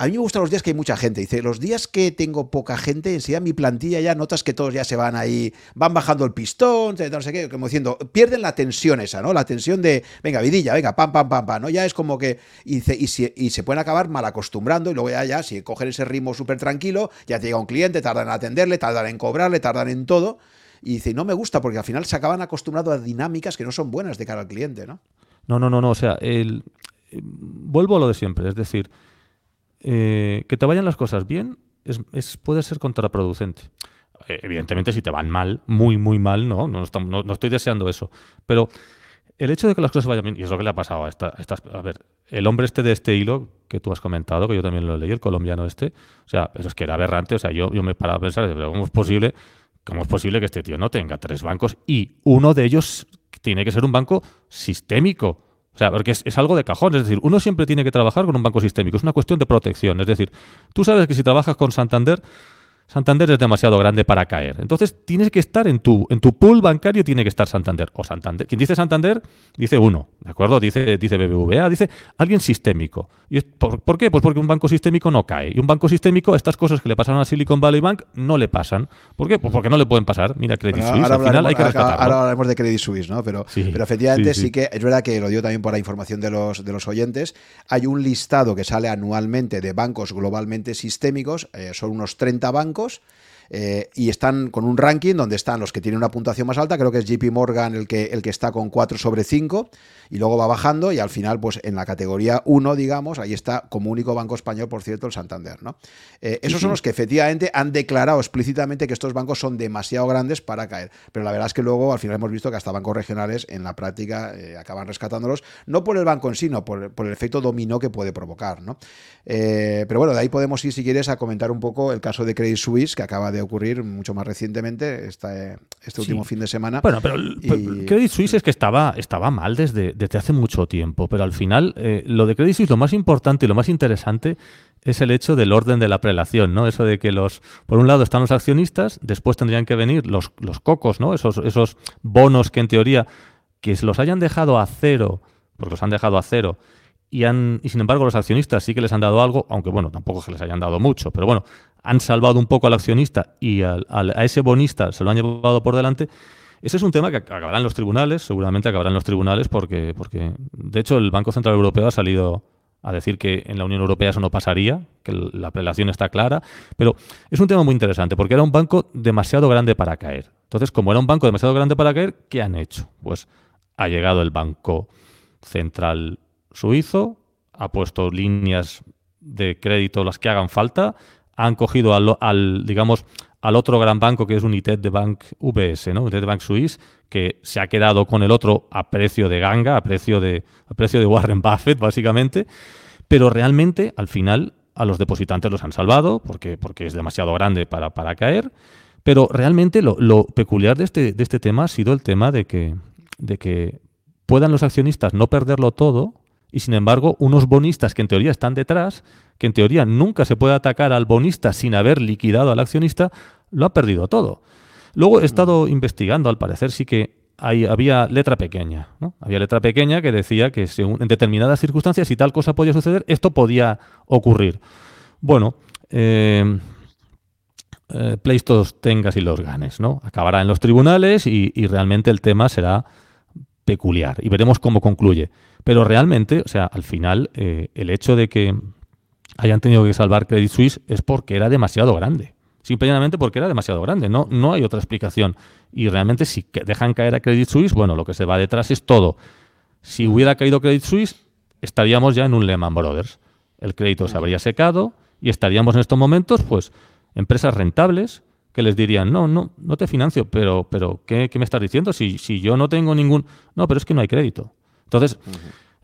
a mí me gustan los días que hay mucha gente. Dice, los días que tengo poca gente, enseguida mi plantilla ya notas que todos ya se van ahí, van bajando el pistón, no sé qué, como diciendo, pierden la tensión esa, ¿no? La tensión de, venga, vidilla, venga, pam, pam, pam, pam, ¿no? Ya es como que, y, dice, y, se pueden acabar mal acostumbrando y luego ya, ya, si cogen ese ritmo súper tranquilo, ya llega un cliente, tardan en atenderle, tardan en cobrarle, tardan en todo. Y dice, no me gusta porque al final se acaban acostumbrando a dinámicas que no son buenas de cara al cliente, ¿no? No, no, no, no. O sea, el, vuelvo a lo de siempre. Es decir, eh, que te vayan las cosas bien es, puede ser contraproducente. Eh, evidentemente, si te van mal, muy, muy mal, no, no, estoy deseando eso. Pero el hecho de que las cosas vayan bien, y es lo que le ha pasado a esta, A ver, el hombre este de este hilo que tú has comentado, que yo también lo leí, el colombiano este, o sea, eso es que era aberrante, o sea, yo, yo me paraba a pensar, ¿cómo es posible? ¿Cómo es posible que este tío no tenga tres bancos y uno de ellos tiene que ser un banco sistémico? O sea, porque es, algo de cajón. Es decir, uno siempre tiene que trabajar con un banco sistémico. Es una cuestión de protección. Es decir, tú sabes que si trabajas con Santander, Santander es demasiado grande para caer. Entonces tienes que estar en tu, en tu pool bancario, tiene que estar Santander. O Santander. Quien dice Santander, dice uno, ¿de acuerdo? Dice, dice BBVA, dice alguien sistémico. ¿Y por, qué? Pues porque un banco sistémico no cae. Y un banco sistémico, estas cosas que le pasaron a Silicon Valley Bank, no le pasan. ¿Por qué? Pues porque no le pueden pasar. Mira, Credit Suisse, al final hay que rescatarlo. Ahora hablaremos de Credit Suisse, ¿no? Pero, pero efectivamente sí, que es verdad que lo dio también por la información de los, de los oyentes. Hay un listado que sale anualmente de bancos globalmente sistémicos. Eh, son unos 30 bancos. blancos Eh, y están con un ranking donde están los que tienen una puntuación más alta, creo que es JP Morgan el que, el que está con 4 sobre 5, y luego va bajando y al final, pues en la categoría 1, digamos, ahí está como único banco español, por cierto, el Santander. ¿no? Eh, esos son los que efectivamente han declarado explícitamente que estos bancos son demasiado grandes para caer, pero la verdad es que luego al final hemos visto que hasta bancos regionales en la práctica eh, acaban rescatándolos, no por el banco en sí, sino por, por el efecto dominó que puede provocar. ¿no? pero bueno, de ahí podemos ir, si quieres, a comentar un poco el caso de Credit Suisse, que acaba de ocurrir mucho más recientemente, este, este último fin de semana. Bueno, pero Credit Suisse es que estaba, estaba mal desde, desde hace mucho tiempo, pero al final eh, lo de Credit Suisse, lo más importante y lo más interesante es el hecho del orden de la prelación, ¿no? Eso de que los, por un lado están los accionistas, después tendrían que venir los, los cocos, ¿no? Esos, esos bonos que en teoría, que los hayan dejado a cero, porque los han dejado a cero, y, han, y sin embargo los accionistas sí que les han dado algo, aunque bueno, tampoco que les hayan dado mucho, pero bueno, han salvado un poco al accionista y a ese bonista se lo han llevado por delante. Ese es un tema que acabará en los tribunales, seguramente acabará en los tribunales, porque, porque de hecho el Banco Central Europeo ha salido a decir que en la Unión Europea eso no pasaría, que la apelación está clara, pero es un tema muy interesante porque era un banco demasiado grande para caer. Entonces, como era un banco demasiado grande para caer, ¿qué han hecho? Pues ha llegado el Banco Central Suizo, ha puesto líneas de crédito las que hagan falta, han cogido al, digamos, al otro gran banco que es United de Bank UBS, ¿no? De Bank Suisse, que se ha quedado con el otro a precio de ganga, a precio de, precio de Warren Buffett, básicamente. Pero realmente, al final, a los depositantes los han salvado, porque, porque es demasiado grande para, para caer. Pero realmente lo, lo, peculiar de este, de este tema ha sido el tema de que, de que puedan los accionistas no perderlo todo y sin embargo unos bonistas que en teoría están detrás, que en teoría nunca se puede atacar al bonista sin haber liquidado al accionista, lo ha perdido todo. Luego he estado investigando, al parecer sí que había letra pequeña. Había letra pequeña que decía que en determinadas circunstancias, si tal cosa podía suceder, esto podía ocurrir. Bueno, eh, eh tengas y los ganes, ¿no? Acabará en los tribunales y, realmente el tema será peculiar y veremos cómo concluye. Pero realmente, o sea, al final, eh, el hecho de que hayan tenido que salvar Credit Suisse es porque era demasiado grande. Simplemente porque era demasiado grande, no, no hay otra explicación. Y realmente si dejan caer a Credit Suisse, bueno, lo que se va detrás es todo. Si hubiera caído Credit Suisse, estaríamos ya en un Lehman Brothers. El crédito se habría secado y estaríamos en estos momentos, pues, empresas rentables que les dirían, no, no, no te financio, pero, pero ¿qué, me estás diciendo? Si, si yo no tengo ningún... No, pero es que no hay crédito. Entonces,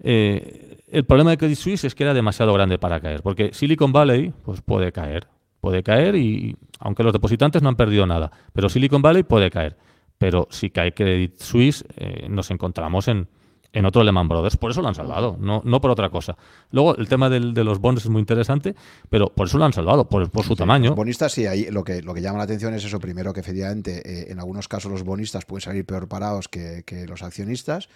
eh, el problema de Credit Suisse es que era demasiado grande para caer, porque Silicon Valley pues, puede caer, puede caer y aunque los depositantes no han perdido nada, pero Silicon Valley puede caer. Pero si cae Credit Suisse, eh, nos encontramos en, en otro Lehman Brothers. Por eso lo han salvado, no, no por otra cosa. Luego, el tema del, de los bonds es muy interesante, pero por eso lo han salvado, por, por su tamaño. Los bonistas, sí, ahí lo que, lo que llama la atención es eso. Primero, que efectivamente, eh, en algunos casos los bonistas pueden salir peor parados que, que los accionistas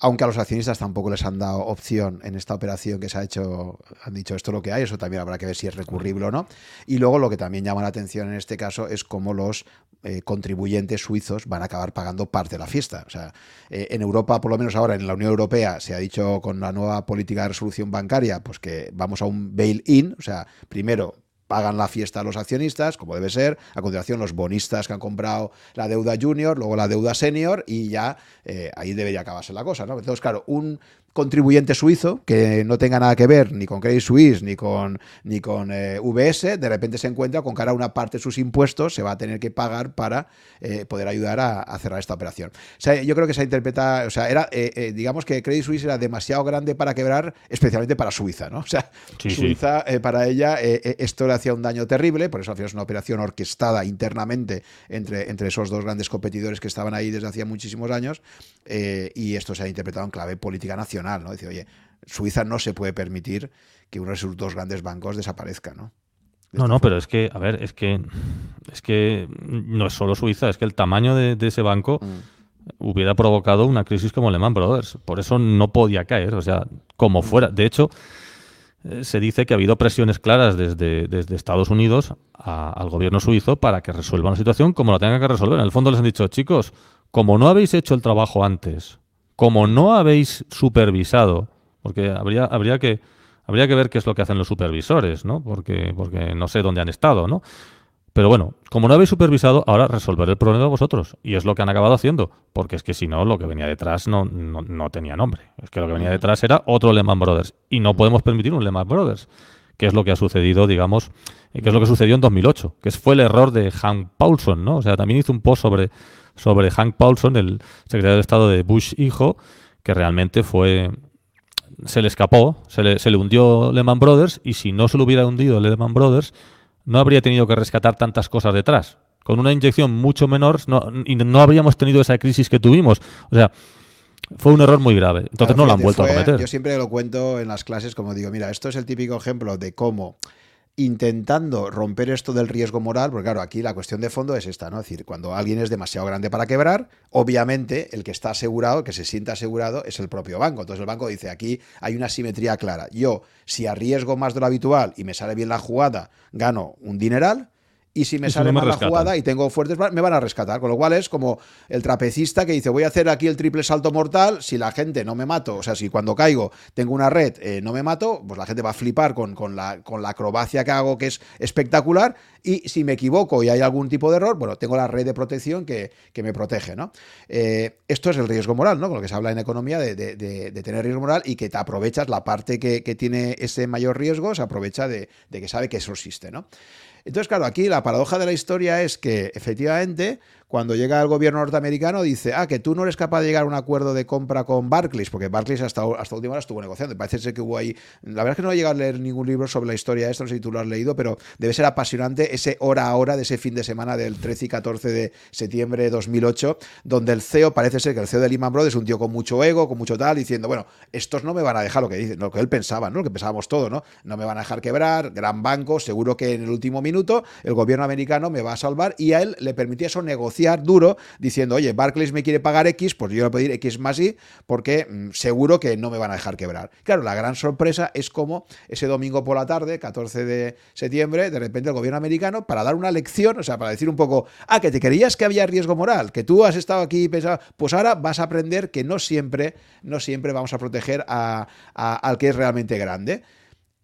aunque a los accionistas tampoco les han dado opción en esta operación que se ha hecho, han dicho esto es lo que hay, eso también habrá que ver si es recurrible o no. Y luego lo que también llama la atención en este caso es cómo los eh, contribuyentes suizos van a acabar pagando parte de la fiesta. O sea, eh, en Europa, por lo menos ahora en la Unión Europea, se ha dicho con la nueva política de resolución bancaria, pues que vamos a un bail-in, o sea, primero pagan la fiesta a los accionistas, como debe ser, a continuación los bonistas que han comprado la deuda junior, luego la deuda senior y ya eh, ahí debería acabarse la cosa, ¿no? Entonces, claro, un contribuyente suizo que no tenga nada que ver ni con Credit Suisse ni con, ni con eh, VS, de repente se encuentra con que ahora una parte de sus impuestos se va a tener que pagar para eh, poder ayudar a, cerrar esta operación. O sea, yo creo que se interpreta, o sea, era, eh, digamos que Credit Suisse era demasiado grande para quebrar, especialmente para Suiza, ¿no? <laughs> O sea, Suiza, para ella, esto le hacía un daño terrible, por eso al final es una operación orquestada internamente entre, entre esos dos grandes competidores que estaban ahí desde hacía muchísimos años, y esto se ha interpretado en clave política nacional ¿no? Dice, oye, Suiza no se puede permitir que uno de sus dos grandes bancos desaparezca, ¿no? no, no, pero es que, a ver, es que es que no es solo Suiza, es que el tamaño de, ese banco mm. hubiera provocado una crisis como Lehman Brothers. Por eso no podía caer, o sea, como mm. fuera. De hecho, eh, se dice que ha habido presiones claras desde, desde Estados Unidos al gobierno suizo para que resuelva una situación como la tenga que resolver. En el fondo les han dicho, chicos, como no habéis hecho el trabajo antes como no habéis supervisado, porque habría, habría, que, habría que ver qué es lo que hacen los supervisores, ¿no? Porque, porque no sé dónde han estado, ¿no? Pero bueno, como no habéis supervisado, ahora resolver el problema vosotros. Y es lo que han acabado haciendo. Porque es que si no, lo que venía detrás no, no, tenía nombre. Es que lo que venía detrás era otro Lehman Brothers. Y no podemos permitir un Lehman Brothers. Que es lo que ha sucedido, digamos, eh, que es lo que sucedió en 2008. Que fue el error de Hank Paulson, ¿no? O sea, también hizo un post sobre sobre Hank Paulson, el secretario de Estado de Bush hijo, que realmente fue se le escapó, se le, se le hundió Lehman Brothers y si no se le hubiera hundido Lehman Brothers, no habría tenido que rescatar tantas cosas detrás. Con una inyección mucho menor no, y no habríamos tenido esa crisis que tuvimos. O sea, fue un error muy grave. Entonces no lo han vuelto a cometer. Yo siempre lo cuento en las clases como digo, mira, esto es el típico ejemplo de cómo intentando romper esto del riesgo moral, porque claro, aquí la cuestión de fondo es esta, ¿no? Es decir, cuando alguien es demasiado grande para quebrar, obviamente el que está asegurado, que se sienta asegurado, es el propio banco. Entonces el banco dice, aquí hay una simetría clara. Yo, si arriesgo más de lo habitual y me sale bien la jugada, gano un dineral, y si me sale mal la jugada y tengo fuertes, me van a rescatar. Con lo cual es como el trapecista que dice, voy a hacer aquí el triple salto mortal, si la gente no me mato, o sea, si cuando caigo tengo una red, eh, no me mato, pues la gente va a flipar con, con, la, con la acrobacia que hago, que es espectacular, y si me equivoco y hay algún tipo de error, bueno, tengo la red de protección que, me protege, ¿no? Eh, esto es el riesgo moral, ¿no? Con lo que se habla en economía de, de, tener riesgo moral y que te aprovechas la parte que, que tiene ese mayor riesgo, se aprovecha de, que sabe que eso existe, ¿no? Entonces, claro, aquí la paradoja de la historia es que efectivamente cuando llega el gobierno norteamericano dice, ah, que tú no eres capaz de llegar a un acuerdo de compra con Barclays, porque Barclays hasta, hasta última hora estuvo negociando. Parece ser que hubo ahí, la verdad es que no he llegado a leer ningún libro sobre la historia de esto, no sé si tú lo has leído, pero debe ser apasionante ese hora a hora de ese fin de semana del 13 y 14 de septiembre de 2008, donde el CEO, parece ser que el CEO de Lehman Brothers es un tío con mucho ego, con mucho tal, diciendo, bueno, estos no me van a dejar lo que dice, lo que él pensaba, ¿no? Lo que pensábamos todo, ¿no? No me van a dejar quebrar, gran banco, seguro que en el último minuto el gobierno americano me va a salvar y a él le permitía eso negociar duro diciendo, oye, Barclays me quiere pagar X, pues yo voy a pedir X más Y porque mm, seguro que no me van a dejar quebrar. Claro, la gran sorpresa es como ese domingo por la tarde, 14 de septiembre, de repente el gobierno americano, para dar una lección, o sea, para decir un poco, ah, que te creías que había riesgo moral, que tú has estado aquí y pensado, pues ahora vas a aprender que no siempre, no siempre vamos a proteger al que es realmente grande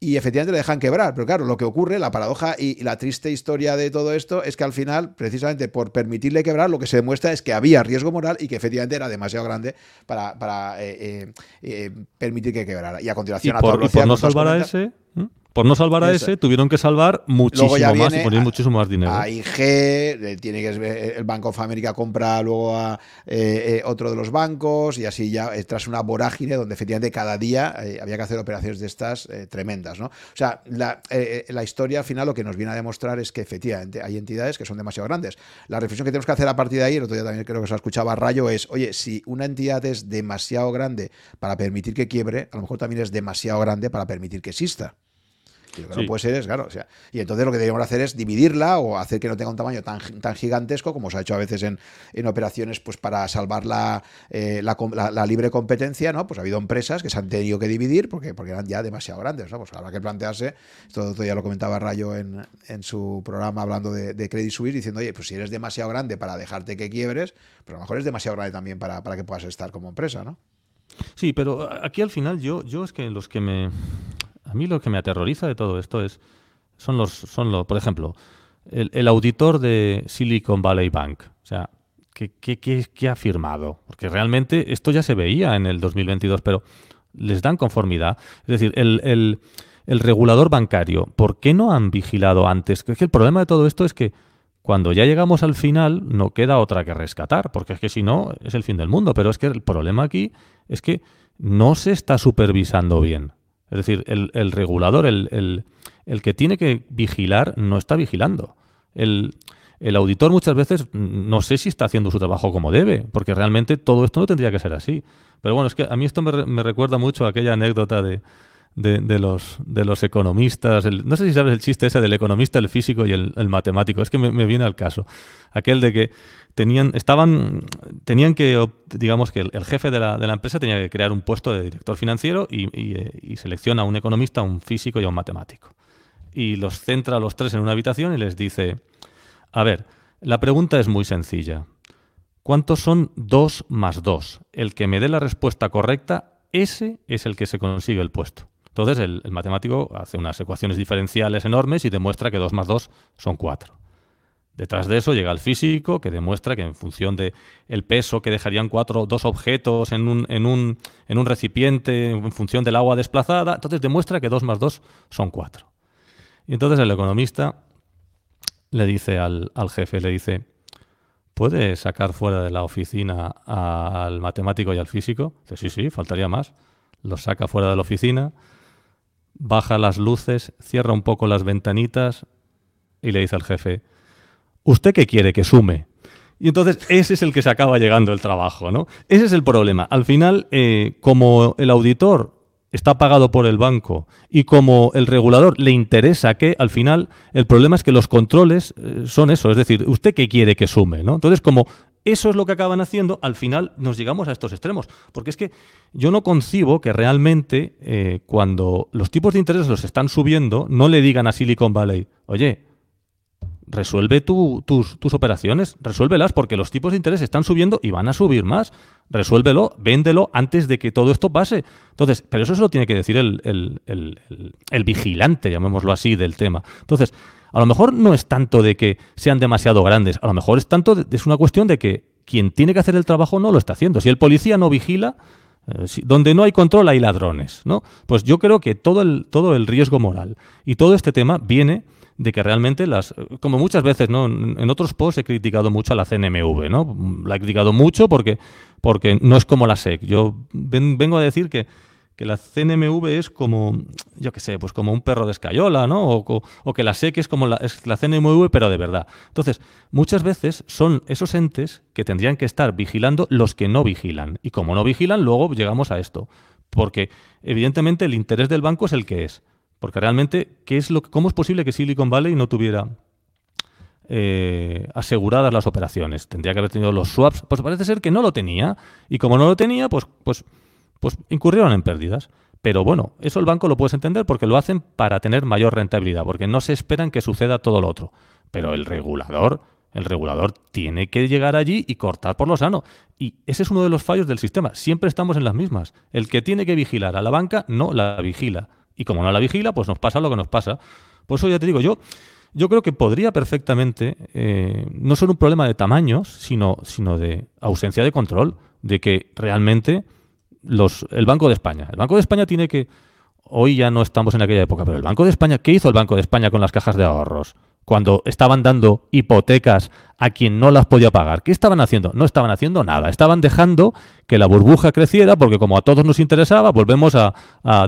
y efectivamente le dejan quebrar. Pero claro, lo que ocurre, la paradoja y, la triste historia de todo esto es que al final, precisamente por permitirle quebrar, lo que se demuestra es que había riesgo moral y que efectivamente era demasiado grande para, para eh, eh, eh, permitir que quebrara. Y a continuación, a por, y por no salvar a ese, por no salvar a ese, tuvieron que salvar muchísimo más y poner muchísimo más dinero. A IG, tiene que el Banco of America compra luego a eh, eh, otro de los bancos y así ya eh, tras una vorágine donde efectivamente cada día había que hacer operaciones de estas tremendas. ¿no? O sea, la, la, historia al final lo que nos viene a demostrar es que efectivamente hay entidades que son demasiado grandes. La reflexión que tenemos que hacer a partir de ahí, el otro día también creo que se escuchaba Rayo, es, oye, si una entidad es demasiado grande para permitir que quiebre, a lo mejor también es demasiado grande para permitir que exista. Y lo que no puede ser es, claro, o sea, y entonces lo que deberíamos hacer es dividirla o hacer que no tenga un tamaño tan, tan gigantesco como se ha hecho a veces en, en operaciones pues para salvar la, eh, la, libre competencia, ¿no? Pues ha habido empresas que se han tenido que dividir porque, porque eran ya demasiado grandes, ¿no? Pues habrá que plantearse, esto ya lo comentaba Rayo en, en su programa hablando de, de, Credit Suisse, diciendo, oye, pues si eres demasiado grande para dejarte que quiebres, pero a lo mejor es demasiado grande también para, para que puedas estar como empresa, ¿no? Sí, pero aquí al final yo, yo es que los que me a mí lo que me aterroriza de todo esto es, son los, son los, por ejemplo, el, auditor de Silicon Valley Bank. O sea, ¿qué, ha firmado? Porque realmente esto ya se veía en el 2022, pero les dan conformidad. Es decir, el, regulador bancario, ¿por qué no han vigilado antes? Es que el problema de todo esto es que cuando ya llegamos al final no queda otra que rescatar, porque es que si no es el fin del mundo. Pero es que el problema aquí es que no se está supervisando bien. Es decir, el, regulador, el, que tiene que vigilar, no está vigilando. El, auditor muchas veces no sé si está haciendo su trabajo como debe, porque realmente todo esto no tendría que ser así. Pero bueno, es que a mí esto me, recuerda mucho a aquella anécdota de, los, economistas. no sé si sabes el chiste ese del economista, el físico y el, matemático. Es que me, viene al caso. Aquel de que tenían, estaban, tenían que, digamos que el, jefe de la, de la, empresa tenía que crear un puesto de director financiero y, y, selecciona a un economista, un físico y a un matemático. Y los centra a los tres en una habitación y les dice, a ver, la pregunta es muy sencilla. ¿Cuántos son dos más dos? El que me dé la respuesta correcta, ese es el que se consigue el puesto. Entonces el, el matemático hace unas ecuaciones diferenciales enormes y demuestra que dos más dos son cuatro. Detrás de eso llega el físico, que demuestra que en función del el peso que dejarían cuatro, dos objetos en un, en, un, en un recipiente, en función del agua desplazada, entonces demuestra que dos más dos son cuatro. Y entonces el economista le dice al, jefe, le dice, ¿puede sacar fuera de la oficina al matemático y al físico? Dice, sí, sí, faltaría más. Los saca fuera de la oficina, baja las luces, cierra un poco las ventanitas, y le dice al jefe, ¿usted qué quiere que sume? Y entonces ese es el que se acaba llegando el trabajo, ¿no? Ese es el problema. Al final, eh, como el auditor está pagado por el banco y como el regulador le interesa que, al final, el problema es que los controles eh, son eso, es decir, ¿usted qué quiere que sume? ¿no? Entonces, como eso es lo que acaban haciendo, al final nos llegamos a estos extremos. Porque es que yo no concibo que realmente eh, cuando los tipos de interés los están subiendo, no le digan a Silicon Valley, oye, resuelve tus, tus, operaciones, resuélvelas porque los tipos de interés están subiendo y van a subir más. Resuélvelo, véndelo antes de que todo esto pase. Entonces, pero eso se lo tiene que decir el, vigilante, llamémoslo así, del tema. Entonces, a lo mejor no es tanto de que sean demasiado grandes, a lo mejor es tanto, de, es una cuestión de que quien tiene que hacer el trabajo no lo está haciendo. Si el policía no vigila, eh, donde no hay control hay ladrones, ¿no? Pues yo creo que todo el, todo el riesgo moral y todo este tema viene de que realmente las, como muchas veces, ¿no? En otros posts he criticado mucho a la CNMV, ¿no? La he criticado mucho porque, porque no es como la SEC. Yo vengo a decir que que la CNMV es como, yo qué sé, pues como un perro de escayola, ¿no? O, que la SEC es como la CNMV, pero de verdad. Entonces, muchas veces son esos entes que tendrían que estar vigilando los que no vigilan. Y como no vigilan, luego llegamos a esto. Porque, evidentemente, el interés del banco es el que es. Porque realmente, ¿qué es lo, ¿cómo es posible que Silicon Valley no tuviera eh, aseguradas las operaciones? Tendría que haber tenido los swaps. Pues parece ser que no lo tenía. Y como no lo tenía, pues, pues pues incurrieron en pérdidas. Pero bueno, eso el banco lo puedes entender porque lo hacen para tener mayor rentabilidad, porque no se esperan que suceda todo lo otro. Pero el regulador, el regulador tiene que llegar allí y cortar por lo sano. Y ese es uno de los fallos del sistema. Siempre estamos en las mismas. El que tiene que vigilar a la banca no la vigila. Y como no la vigila, pues nos pasa lo que nos pasa. Por eso ya te digo, yo, yo creo que podría perfectamente, eh, no solo un problema de tamaños, sino, sino de ausencia de control, de que realmente los, el Banco de España. El Banco de España tiene que... Hoy ya no estamos en aquella época, pero el Banco de España, ¿qué hizo el Banco de España con las cajas de ahorros? Cuando estaban dando hipotecas a quien no las podía pagar. ¿Qué estaban haciendo? No estaban haciendo nada. Estaban dejando que la burbuja creciera porque como a todos nos interesaba, volvemos a,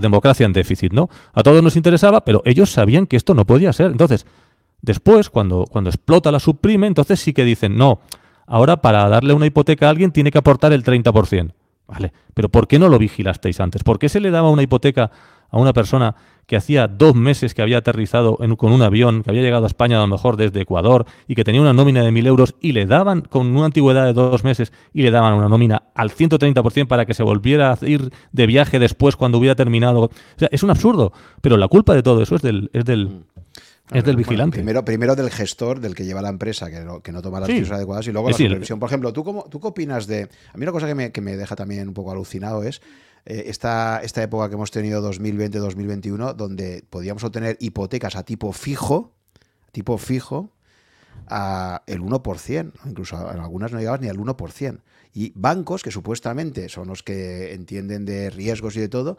democracia en déficit, ¿no? A todos nos interesaba, pero ellos sabían que esto no podía ser. Entonces, después, cuando, cuando explota la subprime, entonces sí que dicen, no, ahora para darle una hipoteca a alguien tiene que aportar el 30%. Vale, pero ¿por qué no lo vigilasteis antes? ¿Por qué se le daba una hipoteca a una persona que hacía dos meses que había aterrizado con un avión, que había llegado a España a lo mejor desde Ecuador y que tenía una nómina de mil euros y le daban con una antigüedad de dos meses y le daban una nómina al 130% para que se volviera a ir de viaje después cuando hubiera terminado? O sea, es un absurdo, pero la culpa de todo eso es del, es del, mm es del vigilante. primero, primero del gestor, del que lleva la empresa, que no, que no toma las decisiones adecuadas, y luego la supervisión. Por ejemplo, ¿tú, cómo, ¿tú qué opinas de...? A mí una cosa que me, que me deja también un poco alucinado es eh, esta, esta época que hemos tenido 2020-2021, donde podíamos obtener hipotecas a tipo fijo, tipo fijo, a el 1%, incluso en algunas no llegabas ni al 1%. Y bancos, que supuestamente son los que entienden de riesgos y de todo,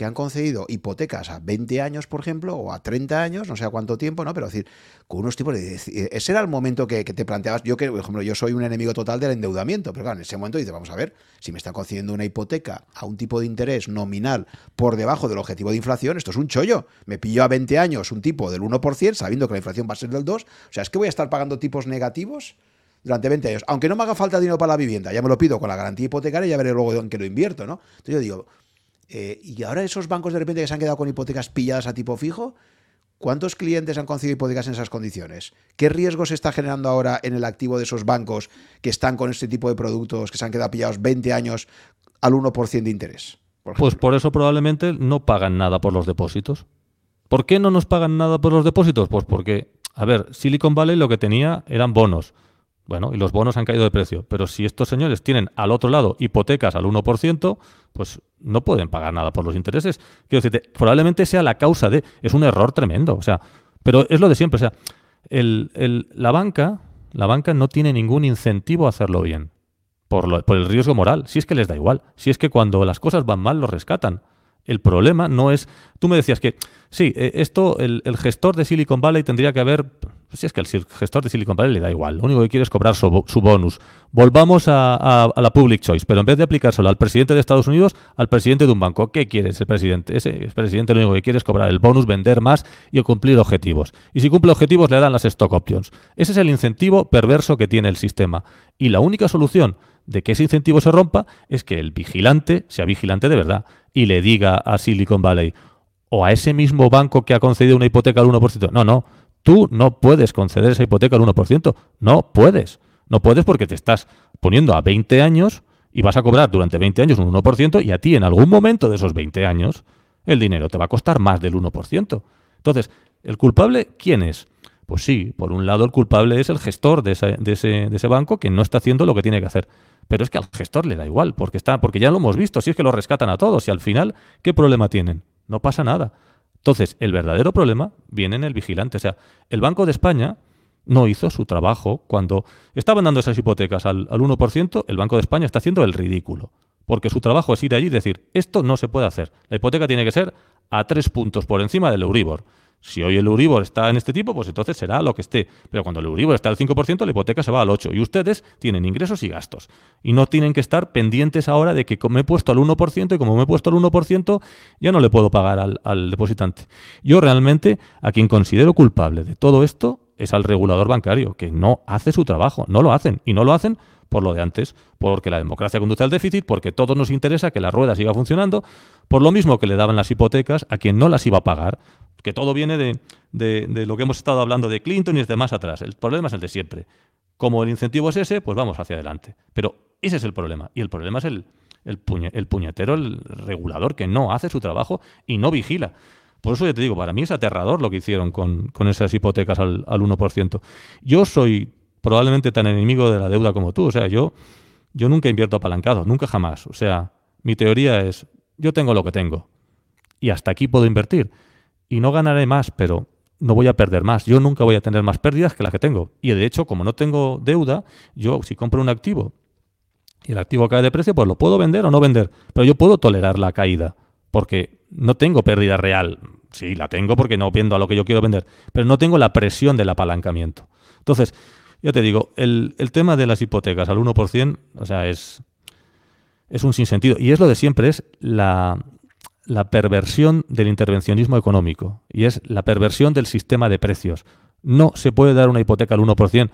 que han concedido hipotecas a 20 años, por ejemplo, o a 30 años, no sé a cuánto tiempo, ¿no? Pero decir, con unos tipos de... Ese era el momento que, te planteabas, yo que, por ejemplo, yo soy un enemigo total del endeudamiento, pero claro, en ese momento dices, vamos a ver, si me están concediendo una hipoteca a un tipo de interés nominal por debajo del objetivo de inflación, esto es un chollo. Me pillo a 20 años un tipo del 1%, sabiendo que la inflación va a ser del 2%, o sea, es que voy a estar pagando tipos negativos durante 20 años, aunque no me haga falta dinero para la vivienda, ya me lo pido con la garantía hipotecaria y ya veré luego en qué lo invierto, ¿no? Entonces yo digo, eh, y ahora esos bancos de repente que se han quedado con hipotecas pilladas a tipo fijo, ¿cuántos clientes han concedido hipotecas en esas condiciones? ¿Qué riesgo se está generando ahora en el activo de esos bancos que están con este tipo de productos, que se han quedado pillados 20 años al 1% de interés? pues por eso probablemente no pagan nada por los depósitos. ¿Por qué no nos pagan nada por los depósitos? Pues porque, a ver, Silicon Valley lo que tenía eran bonos. Bueno, y los bonos han caído de precio. Pero si estos señores tienen al otro lado hipotecas al 1%, pues no pueden pagar nada por los intereses. Quiero decirte, probablemente sea la causa de... Es un error tremendo. O sea, pero es lo de siempre. O sea, el, la banca, la banca no tiene ningún incentivo a hacerlo bien. Por, por el riesgo moral. Si es que les da igual. Si es que cuando las cosas van mal, los rescatan. El problema no es. Tú me decías que sí, eh, esto, el, gestor de Silicon Valley tendría que haber. Si es que el gestor de Silicon Valley le da igual, lo único que quiere es cobrar su, bonus. Volvamos a, la public choice, pero en vez de aplicárselo al presidente de Estados Unidos, al presidente de un banco. ¿Qué quiere ese presidente? Ese presidente lo único que quiere es cobrar el bonus, vender más y cumplir objetivos. Y si cumple objetivos, le dan las stock options. Ese es el incentivo perverso que tiene el sistema. Y la única solución de que ese incentivo se rompa es que el vigilante sea vigilante de verdad y le diga a Silicon Valley o a ese mismo banco que ha concedido una hipoteca al 1%, no, no, tú no puedes conceder esa hipoteca al 1%, no puedes, no puedes porque te estás poniendo a 20 años y vas a cobrar durante 20 años un 1% y a ti en algún momento de esos 20 años el dinero te va a costar más del 1%. Entonces, ¿el culpable quién es? Pues sí, por un lado el culpable es el gestor de ese, banco que no está haciendo lo que tiene que hacer. Pero es que al gestor le da igual, porque, está, porque ya lo hemos visto, si es que lo rescatan a todos y al final, ¿qué problema tienen? No pasa nada. Entonces, el verdadero problema viene en el vigilante. O sea, el Banco de España no hizo su trabajo cuando estaban dando esas hipotecas al, al 1%, el Banco de España está haciendo el ridículo. Porque su trabajo es ir allí y decir, esto no se puede hacer. La hipoteca tiene que ser a tres puntos por encima del Euribor. Si hoy el Euribor está en este tipo, pues entonces será lo que esté. Pero cuando el Euribor está al 5%, la hipoteca se va al 8%. Y ustedes tienen ingresos y gastos. Y no tienen que estar pendientes ahora de que me he puesto al 1% y como me he puesto al 1%, ya no le puedo pagar al, al depositante. Yo realmente a quien considero culpable de todo esto es al regulador bancario, que no hace su trabajo. No lo hacen. Y no lo hacen por lo de antes, porque la democracia conduce al déficit, porque todos nos interesa que la rueda siga funcionando, por lo mismo que le daban las hipotecas a quien no las iba a pagar, que todo viene de, lo que hemos estado hablando de Clinton y desde más atrás. El problema es el de siempre. Como el incentivo es ese, pues vamos hacia adelante. Pero ese es el problema. Y el problema es el, el, puñetero, el regulador, que no hace su trabajo y no vigila. Por eso ya te digo, para mí es aterrador lo que hicieron con, esas hipotecas al, al 1%. Yo soy probablemente tan enemigo de la deuda como tú. O sea, yo, yo nunca invierto apalancado, nunca jamás. O sea, mi teoría es, yo tengo lo que tengo y hasta aquí puedo invertir y no ganaré más, pero no voy a perder más. Yo nunca voy a tener más pérdidas que las que tengo. Y de hecho, como no tengo deuda, yo si compro un activo y el activo cae de precio, pues lo puedo vender o no vender. Pero yo puedo tolerar la caída porque no tengo pérdida real. Sí, la tengo porque no vendo a lo que yo quiero vender, pero no tengo la presión del apalancamiento. Entonces, ya te digo, el, tema de las hipotecas al 1%, o sea, es, es un sinsentido. Y es lo de siempre, es la, la perversión del intervencionismo económico y es la perversión del sistema de precios. No se puede dar una hipoteca al 1%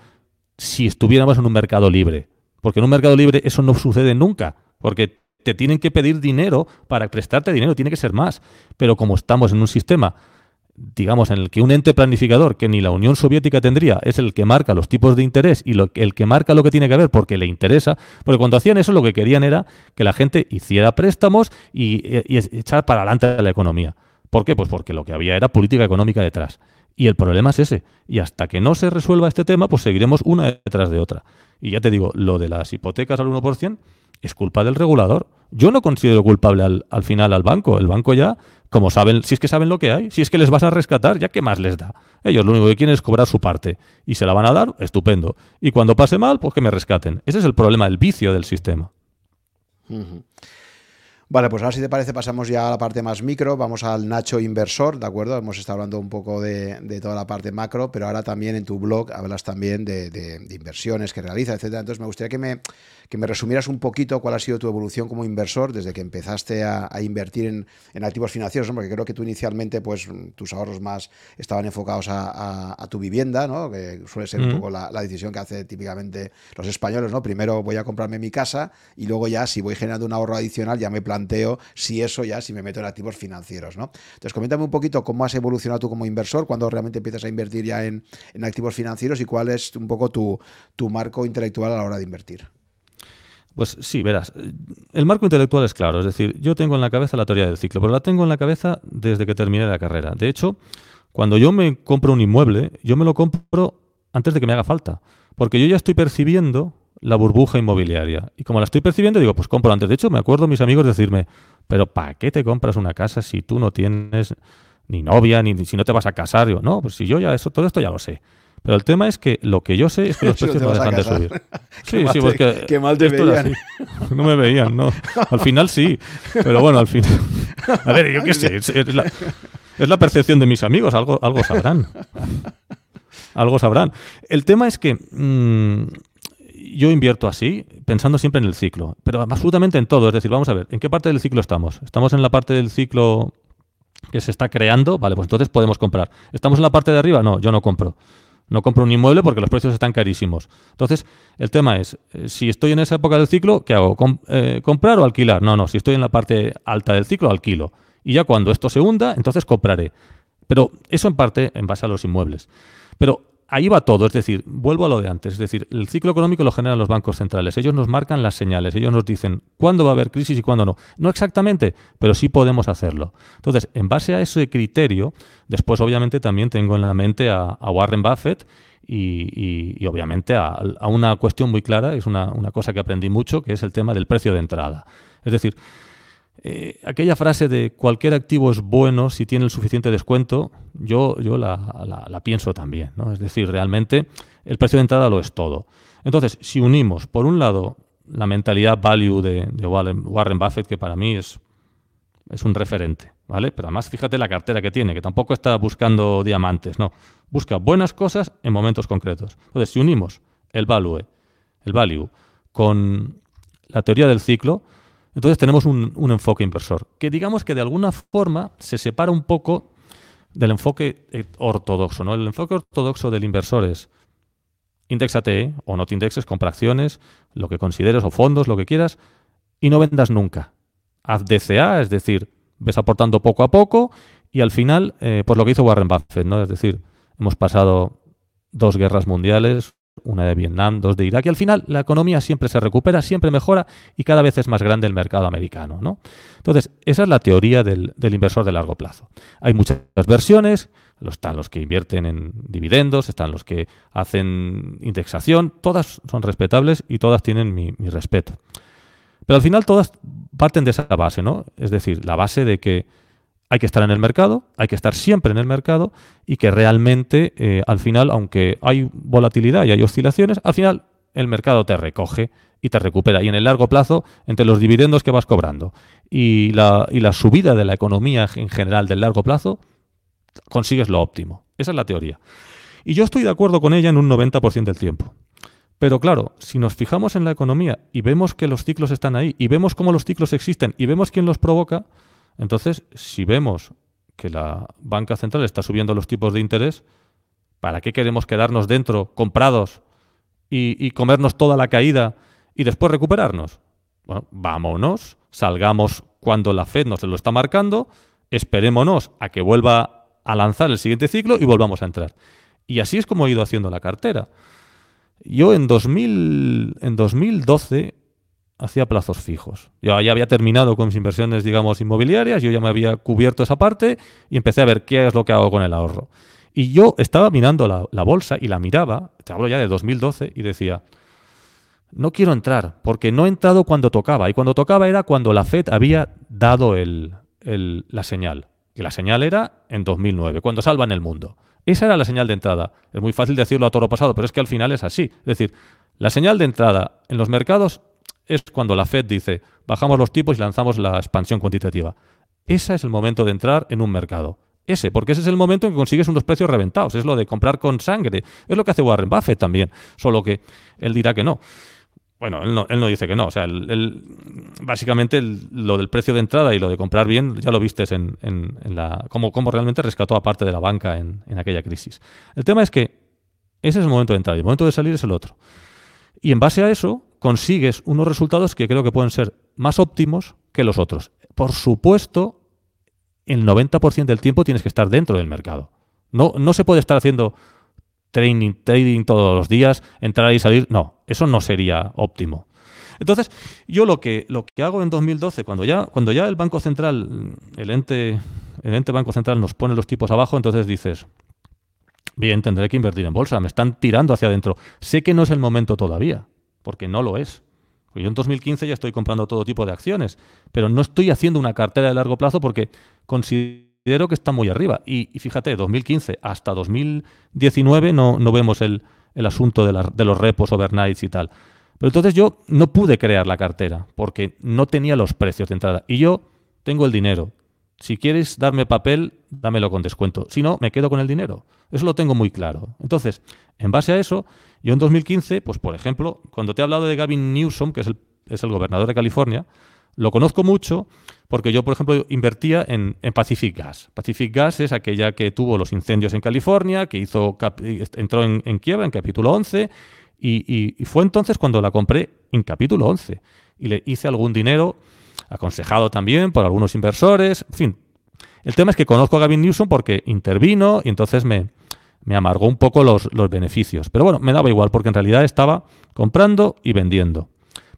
si estuviéramos en un mercado libre, porque en un mercado libre eso no sucede nunca, porque te tienen que pedir dinero para prestarte dinero, tiene que ser más. Pero como estamos en un sistema digamos, en el que un ente planificador que ni la Unión Soviética tendría es el que marca los tipos de interés y lo, el que marca lo que tiene que haber porque le interesa, porque cuando hacían eso lo que querían era que la gente hiciera préstamos y, echar para adelante la economía. ¿Por qué? Pues porque lo que había era política económica detrás. Y el problema es ese. Y hasta que no se resuelva este tema, pues seguiremos una detrás de otra. Y ya te digo, lo de las hipotecas al 1% es culpa del regulador. Yo no considero culpable al, al final al banco. El banco ya como saben, si es que saben lo que hay, si es que les vas a rescatar, ya qué más les da. Ellos lo único que quieren es cobrar su parte y se la van a dar, estupendo. Y cuando pase mal, pues que me rescaten. Ese es el problema, el vicio del sistema. Vale, pues ahora si te parece pasamos ya a la parte más micro, vamos al Nacho Inversor, ¿de acuerdo? Hemos estado hablando un poco de, toda la parte macro, pero ahora también en tu blog hablas también de, inversiones que realizas, etcétera. Entonces me gustaría que me, que me resumieras un poquito cuál ha sido tu evolución como inversor desde que empezaste a, invertir en, activos financieros, porque creo que tú inicialmente pues tus ahorros más estaban enfocados a, tu vivienda, ¿no? Que suele ser un poco la, la, decisión que hace típicamente los españoles, ¿no? Primero voy a comprarme mi casa y luego ya si voy generando un ahorro adicional ya me planteo planteo si eso ya, si me meto en activos financieros, ¿no? Entonces, coméntame un poquito cómo has evolucionado tú como inversor, cuando realmente empiezas a invertir ya en, activos financieros y cuál es un poco tu, tu marco intelectual a la hora de invertir. Pues sí, verás, el marco intelectual es claro, es decir, yo tengo en la cabeza la teoría del ciclo, pero la tengo en la cabeza desde que terminé la carrera. De hecho, cuando yo me compro un inmueble, yo me lo compro antes de que me haga falta, porque yo ya estoy percibiendo la burbuja inmobiliaria. Y como la estoy percibiendo, digo, pues compro antes. De hecho, me acuerdo mis amigos decirme, pero ¿para qué te compras una casa si tú no tienes ni novia, ni si no te vas a casar? Yo, no, pues si yo ya eso, todo esto ya lo sé. Pero el tema es que lo que yo sé es que los <laughs> precios no dejan de subir. <laughs> sí, sí, porque qué mal te veían. <laughs> no me veían, no. Al final sí, pero bueno, al final. A ver, yo qué sé, es, la, percepción de mis amigos, algo, algo sabrán. Algo sabrán. El tema es que mm, yo invierto así, pensando siempre en el ciclo, pero absolutamente en todo. Es decir, vamos a ver, ¿en qué parte del ciclo estamos? ¿Estamos en la parte del ciclo que se está creando? Vale, pues entonces podemos comprar. ¿Estamos en la parte de arriba? No, yo no compro. No compro un inmueble porque los precios están carísimos. Entonces, el tema es, eh, si estoy en esa época del ciclo, ¿qué hago? Eh, ¿Comprar o alquilar? No, no, si estoy en la parte alta del ciclo, alquilo. Y ya cuando esto se hunda, entonces compraré. Pero eso en parte en base a los inmuebles. Pero ahí va todo, es decir, vuelvo a lo de antes, es decir, el ciclo económico lo generan los bancos centrales, ellos nos marcan las señales, ellos nos dicen cuándo va a haber crisis y cuándo no. No exactamente, pero sí podemos hacerlo. Entonces, en base a ese criterio, después obviamente también tengo en la mente a, Warren Buffett y, obviamente a, una cuestión muy clara, es una, una cosa que aprendí mucho, que es el tema del precio de entrada. Es decir, eh, aquella frase de cualquier activo es bueno si tiene el suficiente descuento, yo, yo la, pienso también. ¿no? Es decir, realmente el precio de entrada lo es todo. Entonces, si unimos, por un lado, la mentalidad value de, Warren Buffett, que para mí es, es un referente, ¿vale? Pero además fíjate la cartera que tiene, que tampoco está buscando diamantes, no. Busca buenas cosas en momentos concretos. Entonces, si unimos el value, el value con la teoría del ciclo, entonces tenemos un, enfoque inversor, que digamos que de alguna forma se separa un poco del enfoque eh, ortodoxo. ¿no? El enfoque ortodoxo del inversor es indexate o no te indexes, compra acciones, lo que consideres o fondos, lo que quieras, y no vendas nunca. Haz DCA, es decir, ves aportando poco a poco y al final, eh, pues lo que hizo Warren Buffett, ¿no? Es decir, hemos pasado dos guerras mundiales, una de Vietnam, dos de Irak, y al final la economía siempre se recupera, siempre mejora y cada vez es más grande el mercado americano. ¿no? Entonces, esa es la teoría del, inversor de largo plazo. Hay muchas versiones, están los que invierten en dividendos, están los que hacen indexación, todas son respetables y todas tienen mi, mi respeto. Pero al final todas parten de esa base, ¿no? Es decir, la base de que hay que estar en el mercado, hay que estar siempre en el mercado y que realmente eh, al final, aunque hay volatilidad y hay oscilaciones, al final el mercado te recoge y te recupera. Y en el largo plazo, entre los dividendos que vas cobrando y la, y la subida de la economía en general del largo plazo, consigues lo óptimo. Esa es la teoría. Y yo estoy de acuerdo con ella en un 90% del tiempo. Pero claro, si nos fijamos en la economía y vemos que los ciclos están ahí y vemos cómo los ciclos existen y vemos quién los provoca, entonces, si vemos que la banca central está subiendo los tipos de interés, ¿para qué queremos quedarnos dentro, comprados, y, comernos toda la caída y después recuperarnos? Bueno, vámonos, salgamos cuando la Fed nos lo está marcando, esperémonos a que vuelva a lanzar el siguiente ciclo y volvamos a entrar. Y así es como he ido haciendo la cartera. Yo en, 2000, en 2012 hacía plazos fijos. Yo ya había terminado con mis inversiones, digamos, inmobiliarias, yo ya me había cubierto esa parte y empecé a ver qué es lo que hago con el ahorro. Y yo estaba mirando la, bolsa y la miraba, te hablo ya de 2012, y decía, no quiero entrar, porque no he entrado cuando tocaba. Y cuando tocaba era cuando la Fed había dado el, la señal. Y la señal era en 2009, cuando salvan el mundo. Esa era la señal de entrada. Es muy fácil decirlo a toro pasado, pero es que al final es así. Es decir, la señal de entrada en los mercados es cuando la Fed dice, bajamos los tipos y lanzamos la expansión cuantitativa. Ese es el momento de entrar en un mercado. Ese, porque ese es el momento en que consigues unos precios reventados. Es lo de comprar con sangre. Es lo que hace Warren Buffett también. Solo que él dirá que no. Bueno, él no, dice que no. O sea, básicamente lo del precio de entrada y lo de comprar bien, ya lo vistes en, la. Cómo, realmente rescató a parte de la banca en, en aquella crisis. El tema es que ese es el momento de entrar y el momento de salir es el otro. Y en base a eso, consigues unos resultados que creo que pueden ser más óptimos que los otros. Por supuesto, el 90% del tiempo tienes que estar dentro del mercado. No, no se puede estar haciendo trading, trading todos los días, entrar y salir. No, eso no sería óptimo. Entonces, yo lo que, lo que hago en 2012, cuando ya, cuando ya el Banco Central, el ente, el ente Banco Central nos pone los tipos abajo, entonces dices, bien, tendré que invertir en bolsa, me están tirando hacia adentro. Sé que no es el momento todavía, porque no lo es. Yo en 2015 ya estoy comprando todo tipo de acciones, pero no estoy haciendo una cartera de largo plazo porque considero que está muy arriba. Y, y fíjate, 2015 hasta 2019 no, no vemos el, el asunto de, de, los repos overnights y tal. Pero entonces yo no pude crear la cartera porque no tenía los precios de entrada. Y yo tengo el dinero. Si quieres darme papel, dámelo con descuento. Si no, me quedo con el dinero. Eso lo tengo muy claro. Entonces, en base a eso, yo en 2015, pues por ejemplo, cuando te he hablado de Gavin Newsom, que es el, es el gobernador de California, lo conozco mucho porque yo, por ejemplo, invertía en, Pacific Gas. Pacific Gas es aquella que tuvo los incendios en California, que hizo entró en, quiebra en capítulo 11, y, fue entonces cuando la compré en capítulo 11. Y le hice algún dinero, aconsejado también por algunos inversores, en fin. El tema es que conozco a Gavin Newsom porque intervino y entonces me, me amargó un poco los, los beneficios. Pero bueno, me daba igual porque en realidad estaba comprando y vendiendo.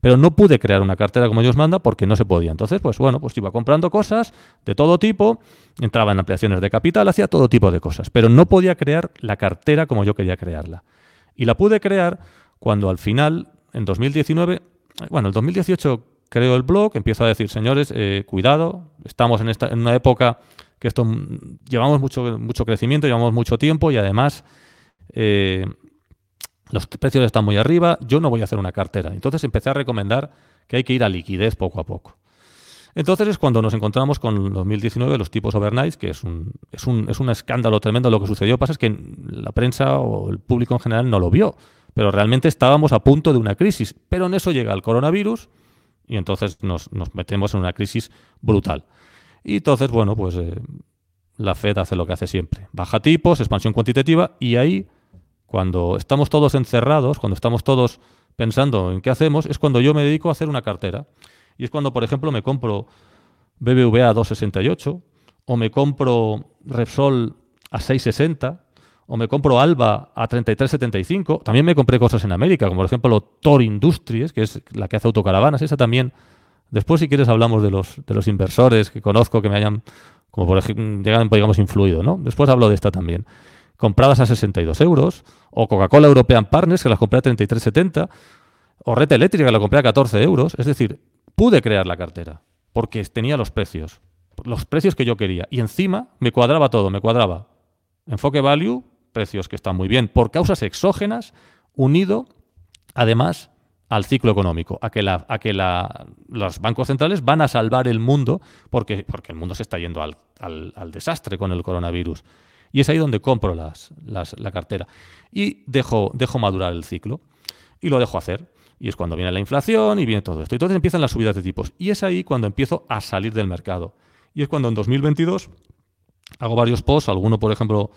Pero no pude crear una cartera como Dios manda porque no se podía. Entonces, pues bueno, pues iba comprando cosas de todo tipo, entraba en ampliaciones de capital, hacía todo tipo de cosas, pero no podía crear la cartera como yo quería crearla. Y la pude crear cuando al final, en 2019, bueno, en 2018 creo el blog, empiezo a decir, señores, eh, cuidado, estamos en, esta, en una época que esto llevamos mucho, mucho crecimiento, llevamos mucho tiempo y además eh, los precios están muy arriba, yo no voy a hacer una cartera. Entonces empecé a recomendar que hay que ir a liquidez poco a poco. Entonces es cuando nos encontramos con 2019, los tipos overnight, que es un, es un, es un escándalo tremendo lo que sucedió. Pasa es que la prensa o el público en general no lo vio, pero realmente estábamos a punto de una crisis. Pero en eso llega el coronavirus y entonces nos, metemos en una crisis brutal. Y entonces, bueno, pues eh, la Fed hace lo que hace siempre. Baja tipos, expansión cuantitativa y ahí cuando estamos todos encerrados, cuando estamos todos pensando en qué hacemos, es cuando yo me dedico a hacer una cartera. Y es cuando, por ejemplo, me compro BBVA a 268, o me compro Repsol a 660, o me compro Alba a 33.75. También me compré cosas en América, como por ejemplo Tor Industries, que es la que hace autocaravanas. Esa también. Después, si quieres, hablamos de los, inversores que conozco que me hayan, como por ejemplo, digamos, influido. ¿no? Después hablo de esta también compradas a 62 euros, o Coca-Cola European Partners, que las compré a 33,70, o Red Eléctrica, que la compré a 14 euros. Es decir, pude crear la cartera, porque tenía los precios, los precios que yo quería. Y encima me cuadraba todo, me cuadraba enfoque value, precios que están muy bien, por causas exógenas, unido, además, al ciclo económico, a que, la, a que la, los bancos centrales van a salvar el mundo porque, porque el mundo se está yendo al, al desastre con el coronavirus. Y es ahí donde compro las, la cartera. Y dejo, dejo madurar el ciclo. Y lo dejo hacer. Y es cuando viene la inflación y viene todo esto. Entonces empiezan las subidas de tipos. Y es ahí cuando empiezo a salir del mercado. Y es cuando en 2022 hago varios posts, alguno por ejemplo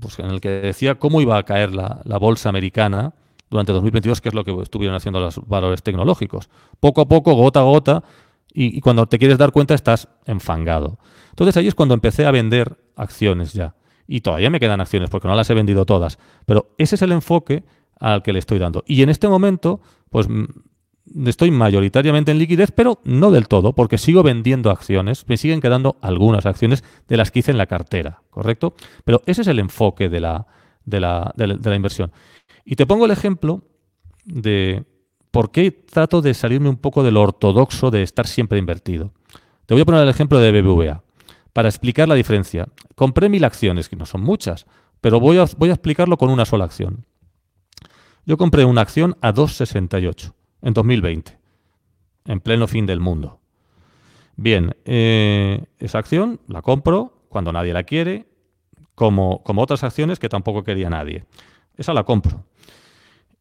pues en el que decía cómo iba a caer la, la, bolsa americana durante 2022, que es lo que estuvieron haciendo los valores tecnológicos. Poco a poco, gota a gota, y, cuando te quieres dar cuenta estás enfangado. Entonces ahí es cuando empecé a vender acciones ya. Y todavía me quedan acciones porque no las he vendido todas. Pero ese es el enfoque al que le estoy dando. Y en este momento, pues estoy mayoritariamente en liquidez, pero no del todo, porque sigo vendiendo acciones. Me siguen quedando algunas acciones de las que hice en la cartera, ¿correcto? Pero ese es el enfoque de la, de la, de la inversión. Y te pongo el ejemplo de por qué trato de salirme un poco de lo ortodoxo de estar siempre invertido. Te voy a poner el ejemplo de BBVA para explicar la diferencia. Compré mil acciones, que no son muchas, pero voy a, voy a explicarlo con una sola acción. Yo compré una acción a 2,68 en 2020, en pleno fin del mundo. Bien, eh, esa acción la compro cuando nadie la quiere, como, como otras acciones que tampoco quería nadie. Esa la compro.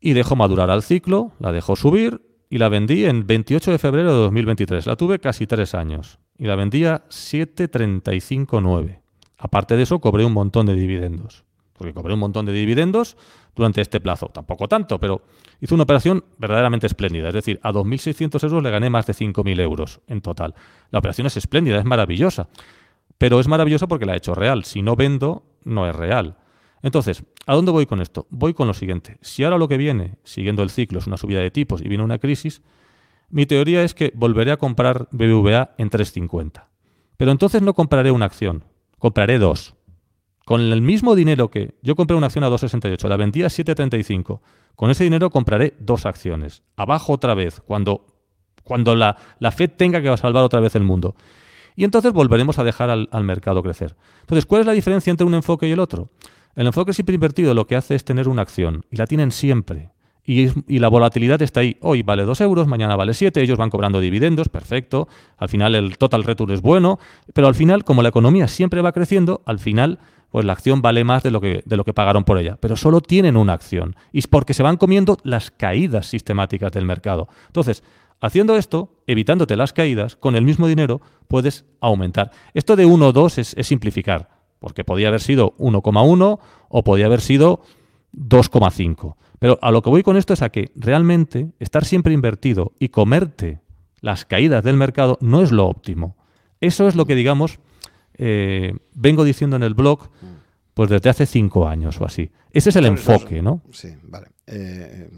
Y dejo madurar al ciclo, la dejo subir y la vendí en 28 de febrero de 2023. La tuve casi tres años y la vendía 7.35.9. Aparte de eso, cobré un montón de dividendos. Porque cobré un montón de dividendos durante este plazo. Tampoco tanto, pero hice una operación verdaderamente espléndida. Es decir, a 2.600 euros le gané más de 5.000 euros en total. La operación es espléndida, es maravillosa. Pero es maravillosa porque la he hecho real. Si no vendo, no es real. Entonces, ¿a dónde voy con esto? Voy con lo siguiente. Si ahora lo que viene, siguiendo el ciclo, es una subida de tipos y viene una crisis, mi teoría es que volveré a comprar BBVA en 3.50. Pero entonces no compraré una acción, compraré dos. Con el mismo dinero que yo compré una acción a 2.68, la vendí a 7.35. Con ese dinero compraré dos acciones. Abajo otra vez, cuando, cuando la, la Fed tenga que salvar otra vez el mundo. Y entonces volveremos a dejar al, al mercado crecer. Entonces, ¿cuál es la diferencia entre un enfoque y el otro? El enfoque siempre invertido lo que hace es tener una acción, y la tienen siempre y, la volatilidad está ahí. Hoy vale 2 euros, mañana vale 7, ellos van cobrando dividendos, perfecto. Al final el total return es bueno, pero al final, como la economía siempre va creciendo, al final pues la acción vale más de lo que, de lo que pagaron por ella. Pero solo tienen una acción. Y es porque se van comiendo las caídas sistemáticas del mercado. Entonces, haciendo esto, evitándote las caídas, con el mismo dinero puedes aumentar. Esto de 1 o 2 es, es simplificar, porque podía haber sido 1,1 o podía haber sido 2,5. Pero a lo que voy con esto es a que realmente estar siempre invertido y comerte las caídas del mercado no es lo óptimo. Eso es lo que, digamos, eh, vengo diciendo en el blog pues desde hace cinco años o así. Ese es el enfoque, ¿no? Sí, vale. Eh,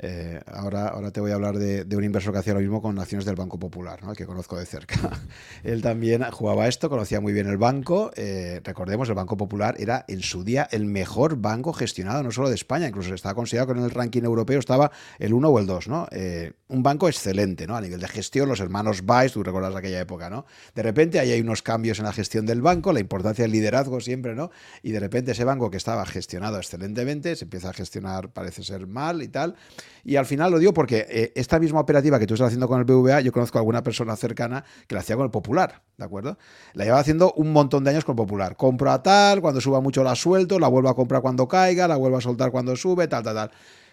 eh, ahora, ahora te voy a hablar de, un inversor que hacía lo mismo con acciones del Banco Popular, ¿no? que conozco de cerca. <laughs> Él también jugaba esto, conocía muy bien el banco. Eh, recordemos, el Banco Popular era en su día el mejor banco gestionado, no solo de España, incluso estaba considerado que en el ranking europeo estaba el 1 o el 2. ¿no? Eh, un banco excelente ¿no? a nivel de gestión, los hermanos Weiss, tú recuerdas aquella época. ¿no? De repente ahí hay unos cambios en la gestión del banco, la importancia del liderazgo siempre, ¿no? y de repente ese banco que estaba gestionado excelentemente se empieza a gestionar, parece ser mal y tal. Y al final lo digo porque eh, esta misma operativa que tú estás haciendo con el BVA, yo conozco a alguna persona cercana que la hacía con el Popular, ¿de acuerdo? La lleva haciendo un montón de años con el Popular. Compro a tal, cuando suba mucho la suelto, la vuelvo a comprar cuando caiga, la vuelvo a soltar cuando sube, tal, tal, tal.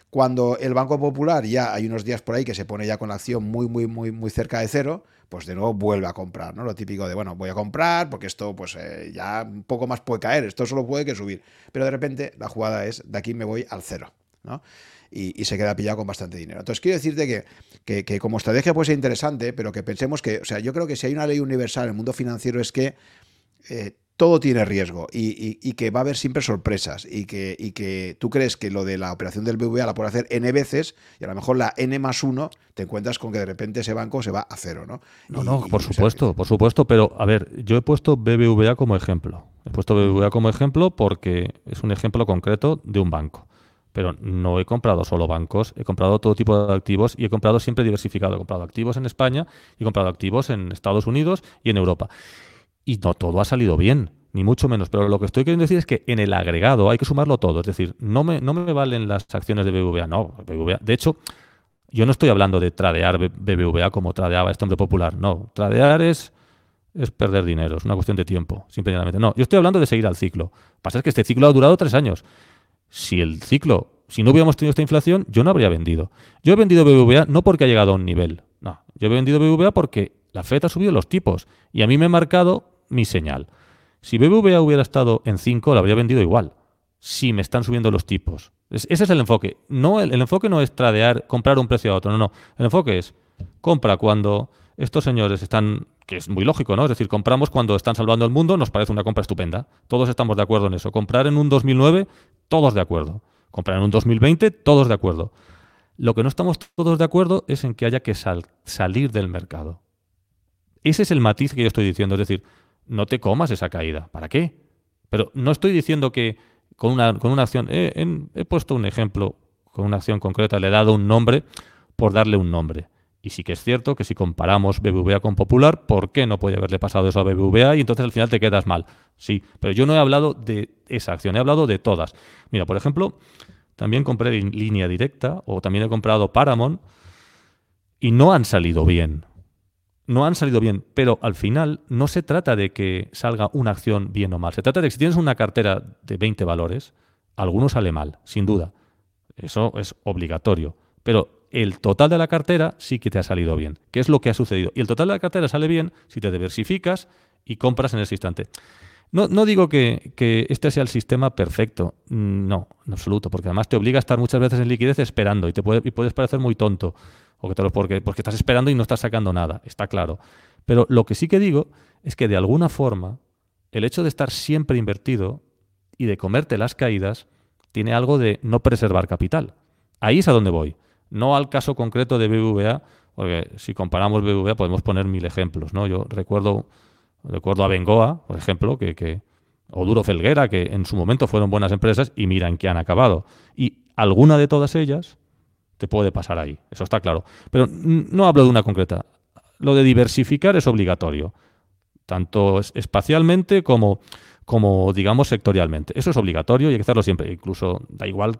Cuando el Banco Popular ya hay unos días por ahí que se pone ya con la acción muy, muy, muy, muy cerca de cero, pues de nuevo vuelve a comprar, ¿no? Lo típico de, bueno, voy a comprar porque esto pues eh, ya un poco más puede caer, esto solo puede que subir. Pero de repente la jugada es, de aquí me voy al cero, ¿no? Y, se queda pillado con bastante dinero. Entonces, quiero decirte que, como estrategia puede ser interesante, pero que pensemos que, o sea, yo creo que si hay una ley universal en el mundo financiero es que eh, todo tiene riesgo y, que va a haber siempre sorpresas y que, que tú crees que lo de la operación del BBVA la puede hacer N veces y a lo mejor la N más uno te encuentras con que de repente ese banco se va a cero, ¿no? No, no, por supuesto, por supuesto, pero a ver, yo he puesto BBVA como ejemplo. He puesto BBVA como ejemplo porque es un ejemplo concreto de un banco pero no he comprado solo bancos, he comprado todo tipo de activos y he comprado siempre diversificado. He comprado activos en España y he comprado activos en Estados Unidos y en Europa. Y no todo ha salido bien, ni mucho menos. Pero lo que estoy queriendo decir es que en el agregado hay que sumarlo todo. Es decir, no me, no me valen las acciones de BBVA, no. BBVA. De hecho, yo no estoy hablando de tradear BBVA como tradeaba este hombre popular. No, tradear es, es perder dinero, es una cuestión de tiempo, simplemente. No, yo estoy hablando de seguir al ciclo. Lo que pasa es que este ciclo ha durado tres años si el ciclo, si no hubiéramos tenido esta inflación, yo no habría vendido. Yo he vendido BBVA no porque ha llegado a un nivel, no. Yo he vendido BBVA porque la FED ha subido los tipos y a mí me ha marcado mi señal. Si BBVA hubiera estado en 5, la habría vendido igual. Si me están subiendo los tipos. ese es el enfoque. No, el, el enfoque no es tradear, comprar un precio a otro. No, no. El enfoque es compra cuando estos señores están, que es muy lógico, ¿no? Es decir, compramos cuando están salvando el mundo, nos parece una compra estupenda. Todos estamos de acuerdo en eso. Comprar en un 2009 todos de acuerdo. Comprar en un 2020, todos de acuerdo. Lo que no estamos todos de acuerdo es en que haya que salir del mercado. Ese es el matiz que yo estoy diciendo. Es decir, no te comas esa caída. ¿Para qué? Pero no estoy diciendo que con una, con una acción, he puesto un ejemplo con una acción concreta, le he dado un nombre por darle un nombre. Y sí que es cierto que si comparamos BBVA con Popular, ¿por qué no puede haberle pasado eso a BBVA? Y entonces al final te quedas mal. Sí, pero yo no he hablado de esa acción, he hablado de todas. Mira, por ejemplo, también compré línea directa o también he comprado Paramount y no han salido bien. No han salido bien, pero al final no se trata de que salga una acción bien o mal. Se trata de que si tienes una cartera de 20 valores, alguno sale mal, sin duda. Eso es obligatorio. Pero el total de la cartera sí que te ha salido bien. ¿Qué es lo que ha sucedido? Y el total de la cartera sale bien si te diversificas y compras en ese instante. No, no digo que, este sea el sistema perfecto, mm, no, en absoluto, porque además te obliga a estar muchas veces en liquidez esperando y te puede, y puedes parecer muy tonto, o que te lo, porque, porque estás esperando y no estás sacando nada, está claro. Pero lo que sí que digo es que de alguna forma el hecho de estar siempre invertido y de comerte las caídas tiene algo de no preservar capital. Ahí es a donde voy no al caso concreto de BBVA, porque si comparamos BBVA podemos poner mil ejemplos, ¿no? Yo recuerdo, recuerdo a Bengoa, por ejemplo, que, que, o Duro Felguera, que en su momento fueron buenas empresas y mira en qué han acabado. Y alguna de todas ellas te puede pasar ahí, eso está claro. Pero no hablo de una concreta. Lo de diversificar es obligatorio, tanto espacialmente como, como digamos, sectorialmente. Eso es obligatorio y hay que hacerlo siempre. Incluso da igual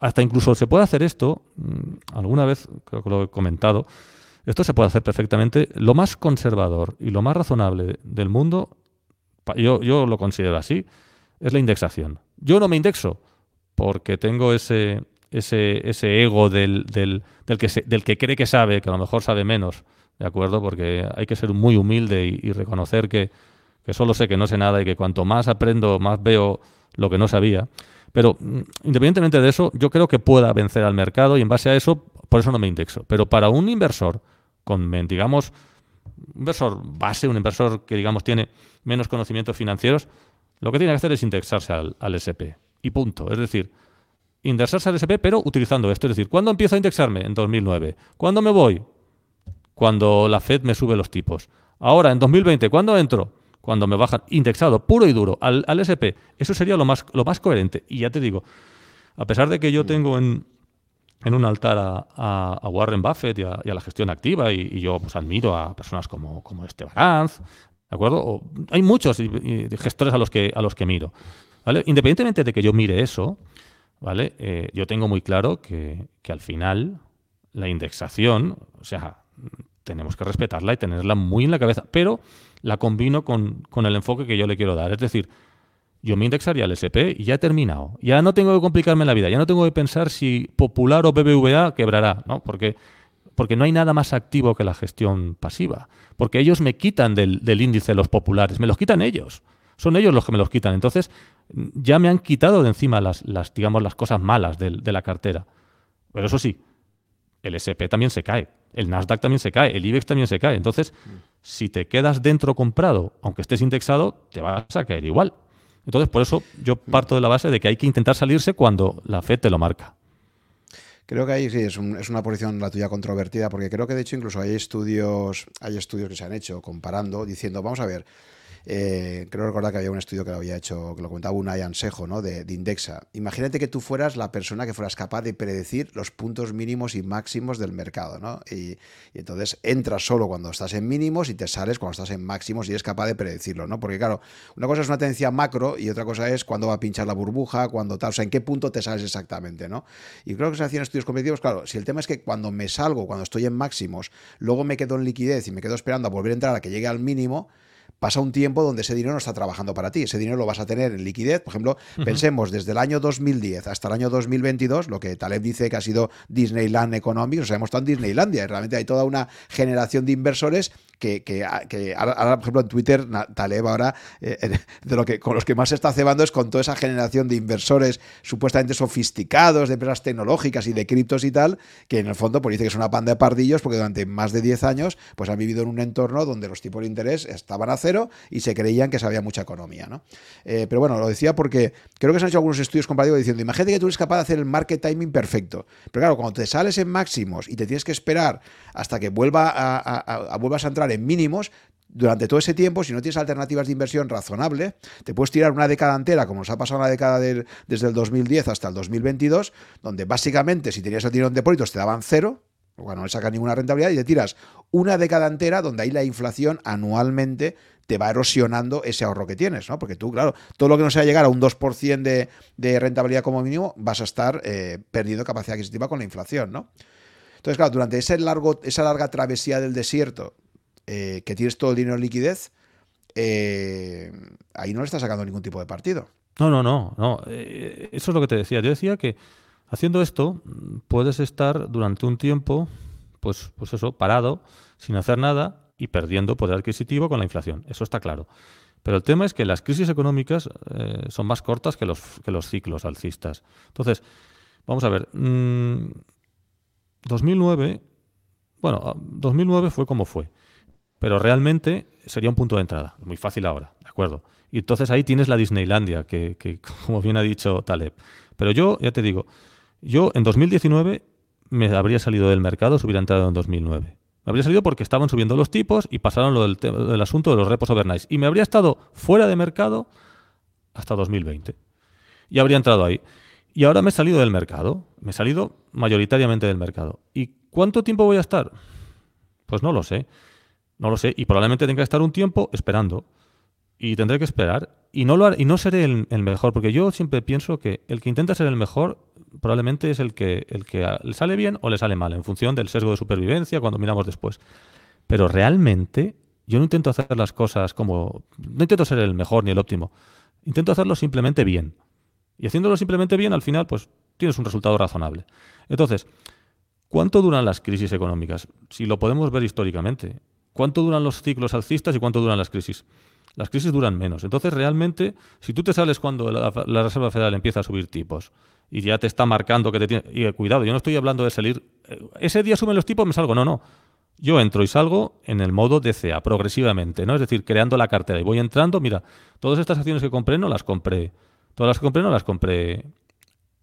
Hasta incluso se puede hacer esto, mm, alguna vez creo que lo he comentado, esto se puede hacer perfectamente. Lo más conservador y lo más razonable del mundo, yo, yo lo considero así, es la indexación. Yo no me indexo porque tengo ese, ese, ese ego del, del, del, que del que cree que sabe, que a lo mejor sabe menos, ¿de acuerdo? Porque hay que ser muy humilde y, reconocer que, que, solo sé que no sé nada y que cuanto más aprendo, más veo lo que no sabía. Pero mm, independientemente de eso, yo creo que pueda vencer al mercado y en base a eso, por eso no me indexo. Pero para un inversor, con, digamos, un inversor base, un inversor que, digamos, tiene menos conocimientos financieros, lo que tiene que hacer es indexarse al, al SP. Y punto. Es decir, indexarse al SP, pero utilizando esto. Es decir, ¿cuándo empiezo a indexarme? En 2009. ¿Cuándo me voy? Cuando la Fed me sube los tipos. Ahora, en 2020, ¿cuándo entro? Cuando me bajan indexado, puro y duro, al, SP. Eso sería lo más, lo más coherente. Y ya te digo, a pesar de que yo tengo en, en un altar a, Warren Buffett y a, la gestión activa, y, yo pues, admiro a personas como, como Esteban Anz, ¿de acuerdo? hay muchos gestores a los que, a los que miro. ¿vale? Independientemente de que yo mire eso, ¿vale? Eh, yo tengo muy claro que, al final la indexación, o sea, tenemos que respetarla y tenerla muy en la cabeza, pero la combino con, el enfoque que yo le quiero dar. Es decir, yo me indexaría al SP y ya he terminado. Ya no tengo que complicarme la vida, ya no tengo que pensar si Popular o BBVA quebrará, ¿no? Porque, porque no hay nada más activo que la gestión pasiva. Porque ellos me quitan del, del índice los populares, me los quitan ellos. Son ellos los que me los quitan. Entonces, ya me han quitado de encima las, las digamos, las cosas malas de, de la cartera. Pero eso sí, el SP también se cae, el Nasdaq también se cae, el IBEX también se cae. Entonces, si te quedas dentro comprado, aunque estés indexado, te vas a caer igual. Entonces, por eso yo parto de la base de que hay que intentar salirse cuando la FED te lo marca. Creo que ahí sí es, es, una posición la tuya controvertida, porque creo que de hecho incluso hay estudios, hay estudios que se han hecho comparando, diciendo, vamos a ver, eh, creo recordar que había un estudio que lo había hecho, que lo contaba un Sejo, ¿no? De, Indexa. Imagínate que tú fueras la persona que fueras capaz de predecir los puntos mínimos y máximos del mercado, ¿no? Y, entonces entras solo cuando estás en mínimos y te sales cuando estás en máximos y eres capaz de predecirlo, ¿no? Porque claro, una cosa es una tendencia macro y otra cosa es cuándo va a pinchar la burbuja, cuándo tal, o sea, en qué punto te sales exactamente, ¿no? Y creo que se hacían estudios competitivos, claro, si el tema es que cuando me salgo, cuando estoy en máximos, luego me quedo en liquidez y me quedo esperando a volver a entrar a que llegue al mínimo, pasa un tiempo donde ese dinero no está trabajando para ti. Ese dinero lo vas a tener en liquidez. Por ejemplo, pensemos desde el año 2010 hasta el año 2022, lo que Taleb dice que ha sido Disneyland Economics, o sea, hemos estado en Disneylandia. Y realmente hay toda una generación de inversores que, que, ahora, por ejemplo, en Twitter, Taleb ahora, eh, de lo que con los que más se está cebando es con toda esa generación de inversores supuestamente sofisticados, de empresas tecnológicas y de criptos y tal, que en el fondo pues dice que es una panda de pardillos porque durante más de 10 años pues han vivido en un entorno donde los tipos de interés estaban a cero y se creían que sabía mucha economía. ¿no? Eh, pero bueno, lo decía porque creo que se han hecho algunos estudios comparativos diciendo, imagínate que tú eres capaz de hacer el market timing perfecto. Pero claro, cuando te sales en máximos y te tienes que esperar hasta que vuelva a vuelvas a entrar en mínimos, durante todo ese tiempo, si no tienes alternativas de inversión razonable, te puedes tirar una década entera, como nos ha pasado una década desde el 2010 hasta el 2022, donde básicamente si tenías el dinero en depósitos te daban cero, bueno, no le sacas ninguna rentabilidad, y te tiras una década entera donde ahí la inflación anualmente te va erosionando ese ahorro que tienes, ¿no? Porque tú, claro, todo lo que no sea llegar a un 2% de, de, rentabilidad como mínimo, vas a estar eh, perdiendo capacidad adquisitiva con la inflación, ¿no? Entonces, claro, durante ese largo, esa larga travesía del desierto, eh, que tienes todo el dinero en liquidez, eh, ahí no le estás sacando ningún tipo de partido. No, no, no, no. Eh, eso es lo que te decía. Yo decía que haciendo esto puedes estar durante un tiempo, pues, pues eso, parado, sin hacer nada y perdiendo poder adquisitivo con la inflación. Eso está claro. Pero el tema es que las crisis económicas son más cortas que los, que los ciclos alcistas. Entonces, vamos a ver. 2009, mm, bueno, 2009 fue como fue. Pero realmente sería un punto de entrada. Muy fácil ahora, ¿de acuerdo? Y entonces ahí tienes la Disneylandia, que, que, <laughs> como bien ha dicho Taleb. Pero yo, ya te digo, yo en 2019 me habría salido del mercado si hubiera entrado en 2009. Me habría salido porque estaban subiendo los tipos y pasaron lo del, asunto de los repos overnight. Y me habría estado fuera de mercado hasta 2020. Y habría entrado ahí. Y ahora me he salido del mercado. Me he salido mayoritariamente del mercado. ¿Y cuánto tiempo voy a estar? Pues no lo sé. No lo sé. Y probablemente tenga que estar un tiempo esperando. Y tendré que esperar. Y no, lo y no seré el, mejor, porque yo siempre pienso que el que intenta ser el mejor probablemente es el que, el que le sale bien o le sale mal, en función del sesgo de supervivencia cuando miramos después. Pero realmente yo no intento hacer las cosas como... No intento ser el mejor ni el óptimo. Intento hacerlo simplemente bien. Y haciéndolo simplemente bien, al final, pues tienes un resultado razonable. Entonces, ¿cuánto duran las crisis económicas? Si lo podemos ver históricamente. ¿Cuánto duran los ciclos alcistas y cuánto duran las crisis? Las crisis duran menos. Entonces, realmente, si tú te sales cuando la, Reserva Federal empieza a subir tipos y ya te está marcando que te tiene... Y cuidado, yo no estoy hablando de salir... Eh, ese día suben los tipos, me salgo. No, no. Yo entro y salgo en el modo DCA, progresivamente, ¿no? Es decir, creando la cartera. Y voy entrando, mira, todas estas acciones que compré no las compré. Todas las que compré no las compré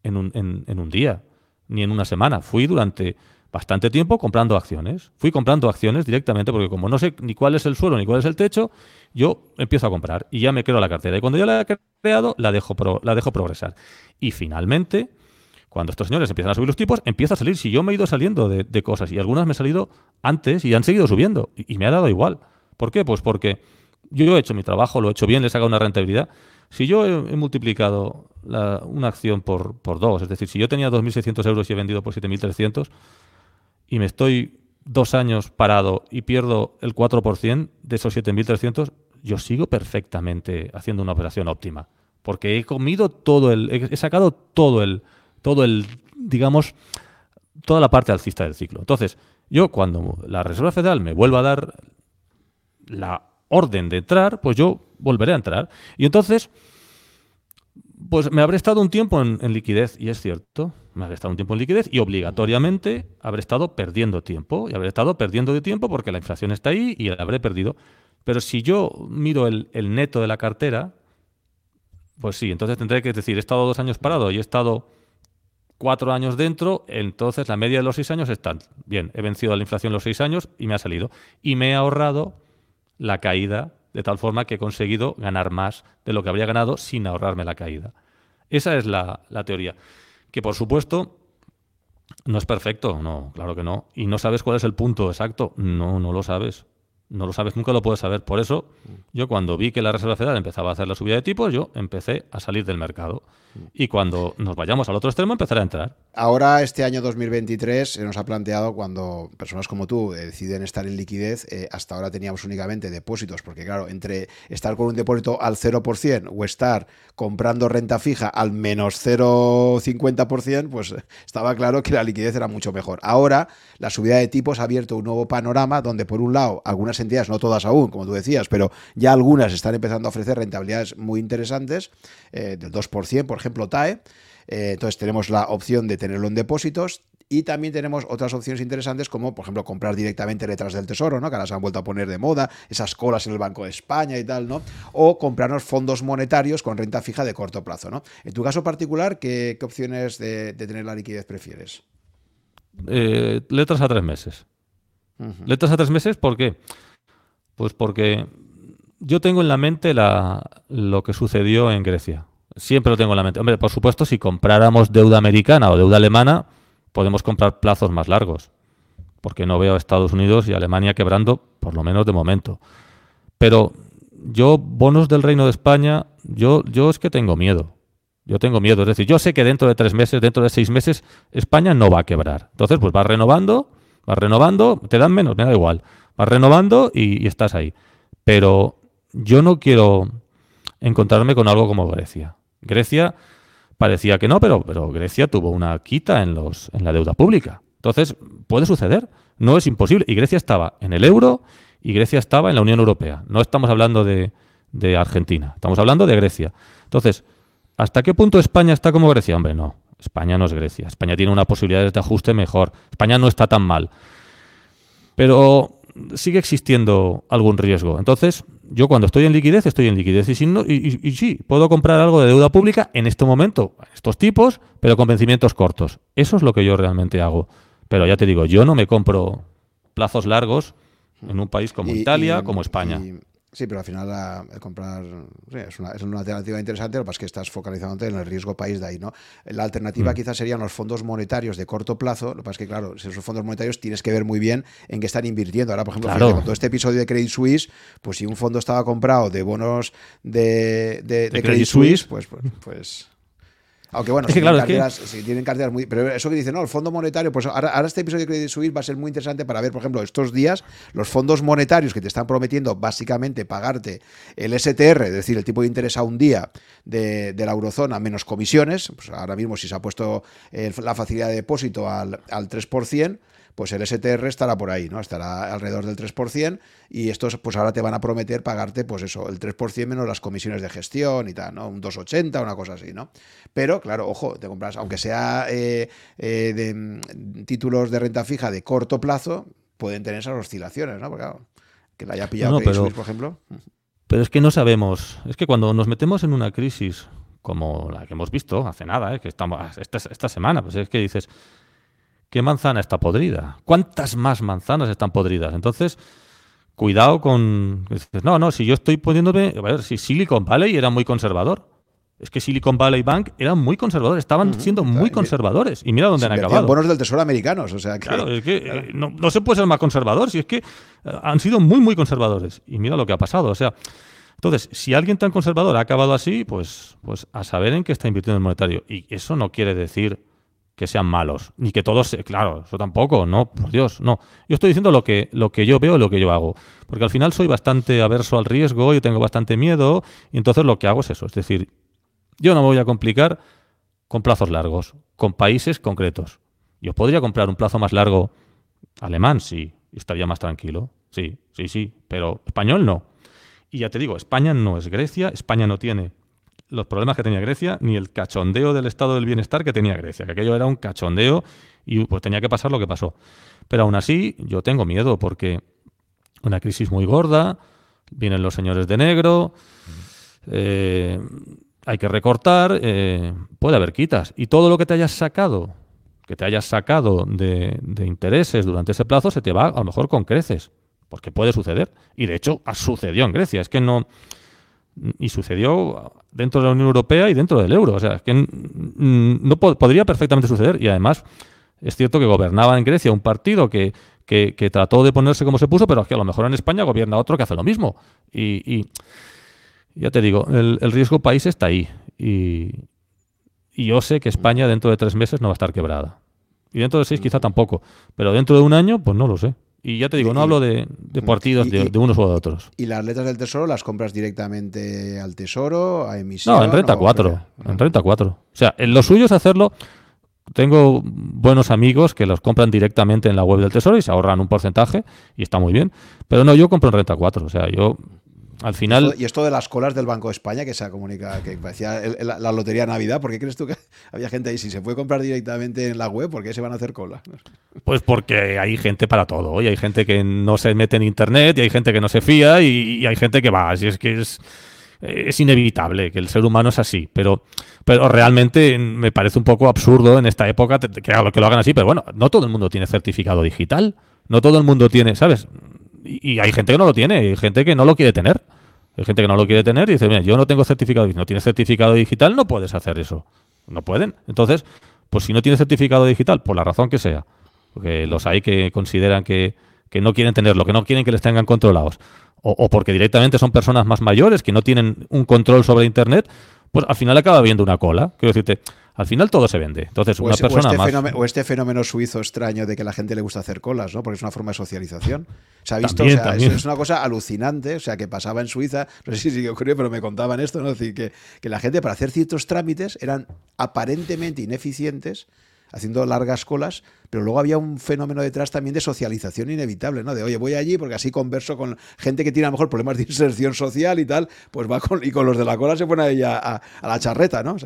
en un día, ni en una semana. Fui durante bastante tiempo comprando acciones. Fui comprando acciones directamente porque como no sé ni cuál es el suelo ni cuál es el techo, yo empiezo a comprar y ya me creo la cartera. Y cuando ya la he creado, la dejo, la dejo progresar. Y finalmente, cuando estos señores empiezan a subir los tipos, empieza a salir. Si yo me he ido saliendo de, cosas y algunas me he salido antes y han seguido subiendo y, me ha dado igual. ¿Por qué? Pues porque yo he hecho mi trabajo, lo he hecho bien, le he sacado una rentabilidad. Si yo he, multiplicado una acción por, por dos, es decir, si yo tenía 2.600 euros y he vendido por 7.300, y me estoy dos años parado y pierdo el 4% de esos 7.300, yo sigo perfectamente haciendo una operación óptima. Porque he comido todo el, he sacado todo el, todo el, digamos, toda la parte alcista del ciclo. Entonces, yo cuando la Reserva Federal me vuelva a dar la orden de entrar, pues yo volveré a entrar. Y entonces, pues me habré estado un tiempo en, liquidez, y es cierto, me habré estado un tiempo en liquidez y obligatoriamente habré estado perdiendo tiempo. Y habré estado perdiendo de tiempo porque la inflación está ahí y la habré perdido. Pero si yo miro el, neto de la cartera, pues sí, entonces tendré que decir, he estado dos años parado y he estado cuatro años dentro, entonces la media de los seis años está bien. He vencido la inflación los seis años y me ha salido. Y me he ahorrado la caída de tal forma que he conseguido ganar más de lo que habría ganado sin ahorrarme la caída. Esa es la, teoría. Que por supuesto no es perfecto, no, claro que no. Y no sabes cuál es el punto exacto, no, no lo sabes. No lo sabes, nunca lo puedes saber. Por eso, yo cuando vi que la Reserva Federal empezaba a hacer la subida de tipos, yo empecé a salir del mercado. Y cuando nos vayamos al otro extremo, empezaré a entrar. Ahora, este año 2023, se nos ha planteado cuando personas como tú deciden estar en liquidez, eh, hasta ahora teníamos únicamente depósitos, porque claro, entre estar con un depósito al 0% o estar comprando renta fija al menos 0,50%, pues <laughs> estaba claro que la liquidez era mucho mejor. Ahora, la subida de tipos ha abierto un nuevo panorama donde, por un lado, algunas entidades, no todas aún, como tú decías, pero ya algunas están empezando a ofrecer rentabilidades muy interesantes, eh, del 2%, por ejemplo, TAE. Eh, entonces tenemos la opción de tenerlo en depósitos. Y también tenemos otras opciones interesantes como, por ejemplo, comprar directamente letras del tesoro, ¿no? Que ahora se han vuelto a poner de moda, esas colas en el Banco de España y tal, ¿no? O comprarnos fondos monetarios con renta fija de corto plazo, ¿no? En tu caso particular, ¿qué, opciones de, tener la liquidez prefieres? Eh, letras a tres meses. Letras a tres meses, ¿por qué? Pues porque yo tengo en la mente lo que sucedió en Grecia. Siempre lo tengo en la mente. Hombre, por supuesto, si compráramos deuda americana o deuda alemana, podemos comprar plazos más largos. Porque no veo a Estados Unidos y Alemania quebrando, por lo menos de momento. Pero yo, bonos del Reino de España, yo, yo es que tengo miedo. Yo tengo miedo. Es decir, yo sé que dentro de tres meses, dentro de seis meses, España no va a quebrar. Entonces, pues vas renovando, vas renovando, te dan menos, me da igual. Vas renovando y estás ahí. Pero yo no quiero encontrarme con algo como Grecia. Grecia parecía que no, pero, pero Grecia tuvo una quita en, los, en la deuda pública. Entonces, puede suceder, no es imposible. Y Grecia estaba en el euro y Grecia estaba en la Unión Europea. No estamos hablando de, de Argentina, estamos hablando de Grecia. Entonces, ¿hasta qué punto España está como Grecia? Hombre, no, España no es Grecia. España tiene una posibilidad de ajuste mejor. España no está tan mal. Pero sigue existiendo algún riesgo. Entonces, yo cuando estoy en liquidez, estoy en liquidez. Y, si no, y, sí, puedo comprar algo de deuda pública en este momento, estos tipos, pero con vencimientos cortos. Eso es lo que yo realmente hago. Pero ya te digo, yo no me compro plazos largos en un país como Italia, como España. Sí, pero al final el comprar es, una, alternativa interesante, lo que pasa es que estás focalizándote en el riesgo país de ahí, ¿no? La alternativa mm. quizás serían los fondos monetarios de corto plazo, lo que pasa es que, claro, esos fondos monetarios tienes que ver muy bien en qué están invirtiendo. Ahora, por ejemplo, con todo este episodio de Credit Suisse, pues si un fondo estaba comprado de bonos de, Credit, Suisse, pues, pues, pues Aunque bueno, si, tienen carteras, si, tienen carteras, muy. Pero eso que dice, no, el Fondo Monetario, pues ahora, ahora este episodio que subir va a ser muy interesante para ver, por ejemplo, estos días, los fondos monetarios que te están prometiendo básicamente pagarte el STR, es decir, el tipo de interés a un día de, la eurozona menos comisiones, pues ahora mismo si se ha puesto la facilidad de depósito al, al 3%, pues el STR estará por ahí, ¿no? Estará alrededor del 3% y estos pues ahora te van a prometer pagarte pues eso, el 3% menos las comisiones de gestión y tal, ¿no? Un 2,80, una cosa así, ¿no? Pero claro, ojo, te compras, aunque sea eh, eh, de mm, títulos de renta fija de corto plazo, pueden tener esas oscilaciones, ¿no? Porque claro, que la haya pillado por ejemplo. Pero es que no sabemos, es que cuando nos metemos en una crisis como la que hemos visto hace nada, ¿eh? que estamos esta, esta semana, pues es que dices, ¿Qué manzana está podrida? ¿Cuántas más manzanas están podridas? Entonces, cuidado con... No, no, si yo estoy poniéndome... A ver, si Silicon Valley era muy conservador. Es que Silicon Valley Bank eran muy conservadores, estaban siendo muy conservadores. Y mira dónde han acabado. bonos del tesoro americanos, o sea Claro, es que eh, no, no, se puede ser más conservador, si es que eh, han sido muy, muy conservadores. Y mira lo que ha pasado, o sea... Entonces, si alguien tan conservador ha acabado así, pues, pues a saber en qué está invirtiendo el monetario. Y eso no quiere decir que sean malos, ni que todos, claro, eso tampoco, no, por Dios, no. Yo estoy diciendo lo que, lo que yo veo y lo que yo hago, porque al final soy bastante averso al riesgo, y tengo bastante miedo, y entonces lo que hago es eso, es decir, yo no me voy a complicar con plazos largos, con países concretos. Yo podría comprar un plazo más largo alemán, sí, estaría más tranquilo, sí, sí, sí, pero español no. Y ya te digo, España no es Grecia, España no tiene los problemas que tenía Grecia, ni el cachondeo del estado del bienestar que tenía Grecia, que aquello era un cachondeo y pues tenía que pasar lo que pasó. Pero aún así yo tengo miedo porque una crisis muy gorda, vienen los señores de negro, eh, hay que recortar, eh, puede haber quitas. Y todo lo que te hayas sacado, que te hayas sacado de, de intereses durante ese plazo, se te va a lo mejor con creces, porque puede suceder. Y de hecho sucedió en Grecia, es que no y sucedió dentro de la Unión Europea y dentro del euro. O sea, es que no podría perfectamente suceder. Y además, es cierto que gobernaba en Grecia un partido que, que, trató de ponerse como se puso, pero es que a lo mejor en España gobierna otro que hace lo mismo. Y, ya te digo, el, riesgo país está ahí. Y, y yo sé que España dentro de tres meses no va a estar quebrada. Y dentro de seis quizá tampoco. Pero dentro de un año, pues no lo sé. Y ya te digo, no hablo de, partidos de, unos o de otros. ¿Y las letras del tesoro las compras directamente al tesoro, a emisión? No, en renta 4. En renta 4. O sea, en lo suyo es hacerlo. Tengo buenos amigos que los compran directamente en la web del tesoro y se ahorran un porcentaje y está muy bien. Pero no, yo compro en renta 4. O sea, yo al final. Y esto, de las colas del Banco de España que se comunica, que parecía la, lotería Navidad, ¿por qué crees tú que <laughs> había gente ahí? Si se puede comprar directamente en la web, ¿por qué se van a hacer cola? Pues porque hay gente para todo. Y hay gente que no se mete en internet, y hay gente que no se fía, y, hay gente que va. Así es que es, es inevitable que el ser humano es así. Pero, pero realmente me parece un poco absurdo en esta época que, que lo hagan así. Pero bueno, no todo el mundo tiene certificado digital. No todo el mundo tiene, ¿sabes? y, hay gente que no lo tiene, hay gente que no lo quiere tener. Hay gente que no lo quiere tener y dice, mira, yo no tengo certificado, no tienes certificado digital, no puedes hacer eso. No pueden. Entonces, pues si no tienes certificado digital, por la razón que sea, porque los hay que consideran que, que no quieren tenerlo, que no quieren que les tengan controlados, o, porque directamente son personas más mayores que no tienen un control sobre Internet, pues al final acaba habiendo una cola. Quiero decirte, al final todo se vende. Entonces, una persona este más... Fenómeno, o este fenómeno suizo extraño de que a la gente le gusta hacer colas, ¿no? Porque es una forma de socialización. Se ha visto, o sea, es, una cosa alucinante, o sea, que pasaba en Suiza, no sé si sigue ocurriendo, pero me contaban esto, ¿no? Es decir, que, que la gente para hacer ciertos trámites eran aparentemente ineficientes haciendo largas colas, pero luego había un fenómeno detrás también de socialización inevitable, ¿no? De, oye, voy allí porque así converso con gente que tiene a lo mejor problemas de inserción social y tal, pues va con, y con los de la cola se pone ahí a, a, la charreta, ¿no?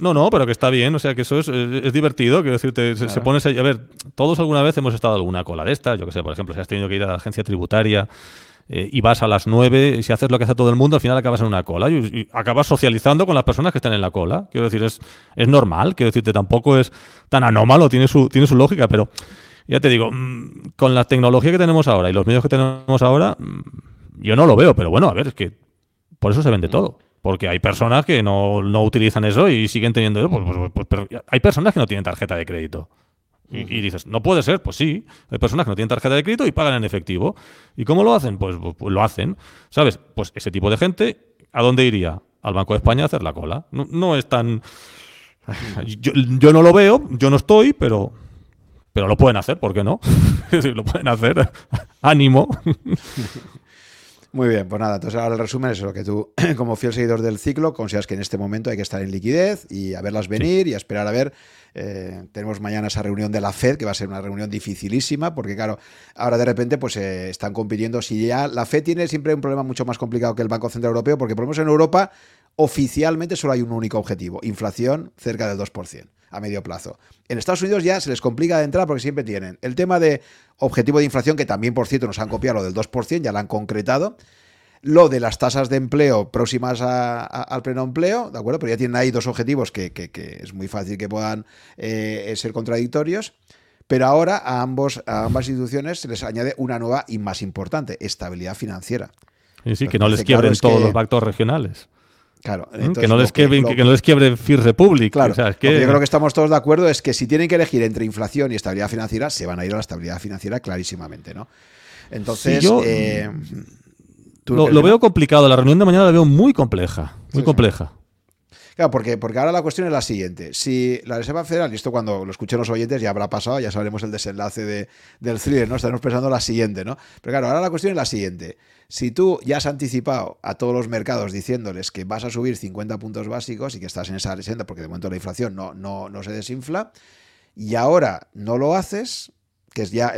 No, no, pero que está bien, o sea, que eso es, es, divertido, quiero decirte, se, pone, a ver, todos alguna vez hemos estado en alguna cola de esta, yo que sé, por ejemplo, si has tenido que ir a la agencia tributaria, eh, y vas a las 9, si haces lo que hace todo el mundo, al final acabas en una cola y, acabas socializando con las personas que están en la cola. Quiero decir, es, es normal, quiero decirte, tampoco es tan anómalo, tiene su, tiene su lógica, pero ya te digo, mm, con la tecnología que tenemos ahora y los medios que tenemos ahora, mm, yo no lo veo, pero bueno, a ver, es que por eso se vende todo. Porque hay personas que no, no utilizan eso y siguen teniendo. Pues, pues, pues, hay personas que no tienen tarjeta de crédito. Y, dices, no puede ser, pues sí, hay personas que no tienen tarjeta de crédito y pagan en efectivo. ¿Y cómo lo hacen? Pues, pues, pues, lo hacen, ¿sabes? Pues ese tipo de gente, ¿a dónde iría? Al Banco de España a hacer la cola. No, es tan... Yo, no lo veo, yo no estoy, pero, pero lo pueden hacer, ¿por qué no? <laughs> lo pueden hacer. <laughs> Ánimo. <laughs> Muy bien, pues nada, entonces ahora el resumen es lo que tú, <clears throat> como fiel seguidor del ciclo, consideras que en este momento hay que estar en liquidez y a verlas venir y a esperar a ver. Eh, tenemos mañana esa reunión de la Fed, que va a ser una reunión dificilísima, porque claro, ahora de repente pues eh, están compitiendo. Si ya la Fed tiene siempre un problema mucho más complicado que el Banco Central Europeo, porque por lo menos en Europa oficialmente solo hay un único objetivo, inflación cerca del 2% a medio plazo. En Estados Unidos ya se les complica de entrar porque siempre tienen el tema de objetivo de inflación, que también, por cierto, nos han copiado lo del 2%, ya lo han concretado. Lo de las tasas de empleo próximas al pleno empleo, ¿de acuerdo? Pero ya tienen ahí dos objetivos que, es muy fácil que puedan eh, ser contradictorios. Pero ahora a, ambos, a ambas instituciones se les añade una nueva y más importante, estabilidad financiera. Sí, sí, que no les quiebren todos los pactos regionales. Claro, ¿Mm? que, no les quiebre, que, no les quiebre Fir Republic. Claro, yo creo que estamos todos de acuerdo es que si tienen que elegir entre inflación y estabilidad financiera, se van a ir a la estabilidad financiera clarísimamente, ¿no? Entonces, eh, lo, veo complicado. La reunión de mañana la veo muy compleja, muy compleja. Claro, porque, porque ahora la cuestión es la siguiente. Si la Reserva Federal, y esto cuando lo escuchen los oyentes ya habrá pasado, ya sabremos el desenlace de, del thriller, ¿no? Estaremos pensando la siguiente, ¿no? Pero claro, ahora la cuestión es la siguiente. Si tú ya has anticipado a todos los mercados diciéndoles que vas a subir 50 puntos básicos y que estás en esa senda porque de momento la inflación no, no, no se desinfla, y ahora no lo haces, que es ya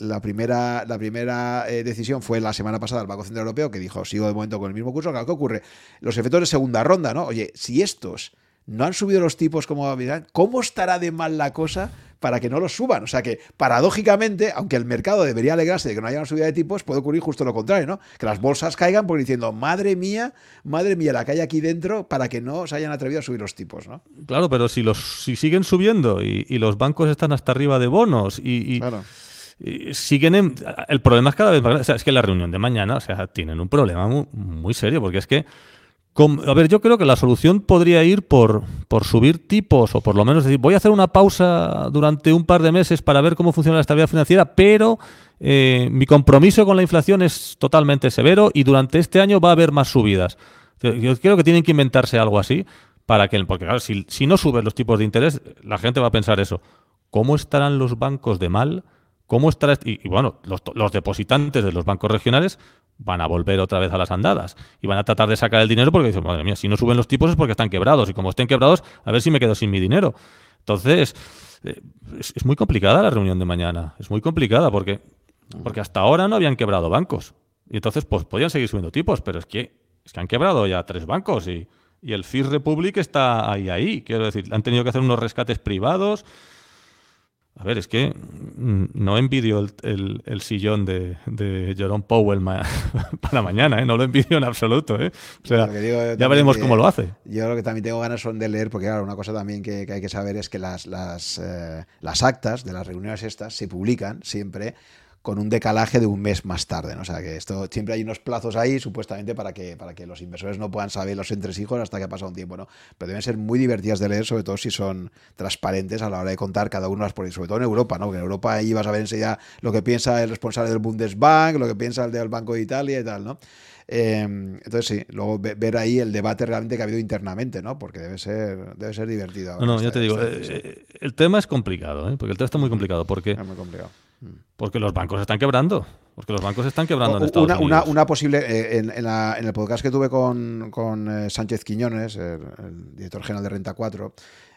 la primera, la primera eh, decisión fue la semana pasada del Banco Central Europeo, que dijo, sigo de momento con el mismo curso. Claro, ¿qué ocurre? Los efectos de segunda ronda, ¿no? Oye, si estos no han subido los tipos como ¿cómo estará de mal la cosa para que no los suban. O sea que, paradójicamente, aunque el mercado debería alegrarse de que no haya una subida de tipos, puede ocurrir justo lo contrario, ¿no? Que las bolsas caigan por diciendo, madre mía, madre mía, la que hay aquí dentro para que no se hayan atrevido a subir los tipos, ¿no? Claro, pero si los si siguen subiendo y, los bancos están hasta arriba de bonos y, siguen en, el problema es cada vez más grande. O sea, es que la reunión de mañana, o sea, tienen un problema muy, muy serio, porque es que a ver, yo creo que la solución podría ir por, por subir tipos o por lo menos decir, voy a hacer una pausa durante un par de meses para ver cómo funciona la estabilidad financiera, pero eh, mi compromiso con la inflación es totalmente severo y durante este año va a haber más subidas. Yo creo que tienen que inventarse algo así para que, porque claro, si, no suben los tipos de interés, la gente va a pensar eso. ¿Cómo estarán los bancos de mal? ¿Cómo estará? Y, y bueno, los, los, depositantes de los bancos regionales van a volver otra vez a las andadas y van a tratar de sacar el dinero porque dicen, madre mía, si no suben los tipos es porque están quebrados y como estén quebrados, a ver si me quedo sin mi dinero. Entonces, eh, es, muy complicada la reunión de mañana, es muy complicada porque, porque hasta ahora no habían quebrado bancos y entonces pues podían seguir subiendo tipos, pero es que, es que han quebrado ya tres bancos y, y el First Republic está ahí, ahí. Quiero decir, han tenido que hacer unos rescates privados a ver, es que mm, no envidio el, sillón de, de, Jerome Powell <laughs> para mañana, ¿eh? no lo envidio en absoluto. ¿eh? O sea, ya veremos cómo lo hace. Yo lo que también tengo ganas son de leer, porque claro, una cosa también que, hay que saber es que las, las, eh, las actas de las reuniones estas se publican siempre con un decalaje de un mes más tarde. ¿no? O sea que esto siempre hay unos plazos ahí, supuestamente, para que, para que los inversores no puedan saber los entresijos hasta que ha pasado un tiempo. ¿no? Pero deben ser muy divertidas de leer, sobre todo si son transparentes a la hora de contar cada uno las políticas, sobre todo en Europa, ¿no? Porque en Europa ahí vas a ver enseguida lo que piensa el responsable del Bundesbank, lo que piensa el del Banco de Italia y tal, ¿no? Em, entonces sí, luego ver ahí el debate realmente que ha habido internamente, ¿no? Porque debe ser, debe ser divertido. No, no, ya te digo, eh, eh, el tema es complicado, ¿eh? porque el tema está muy complicado, porque, es muy complicado. Porque los bancos están quebrando. Porque los bancos están quebrando en Estados una, Unidos. Una, posible. en, el podcast que tuve con, con Sánchez Quiñones, el, el, director general de Renta 4,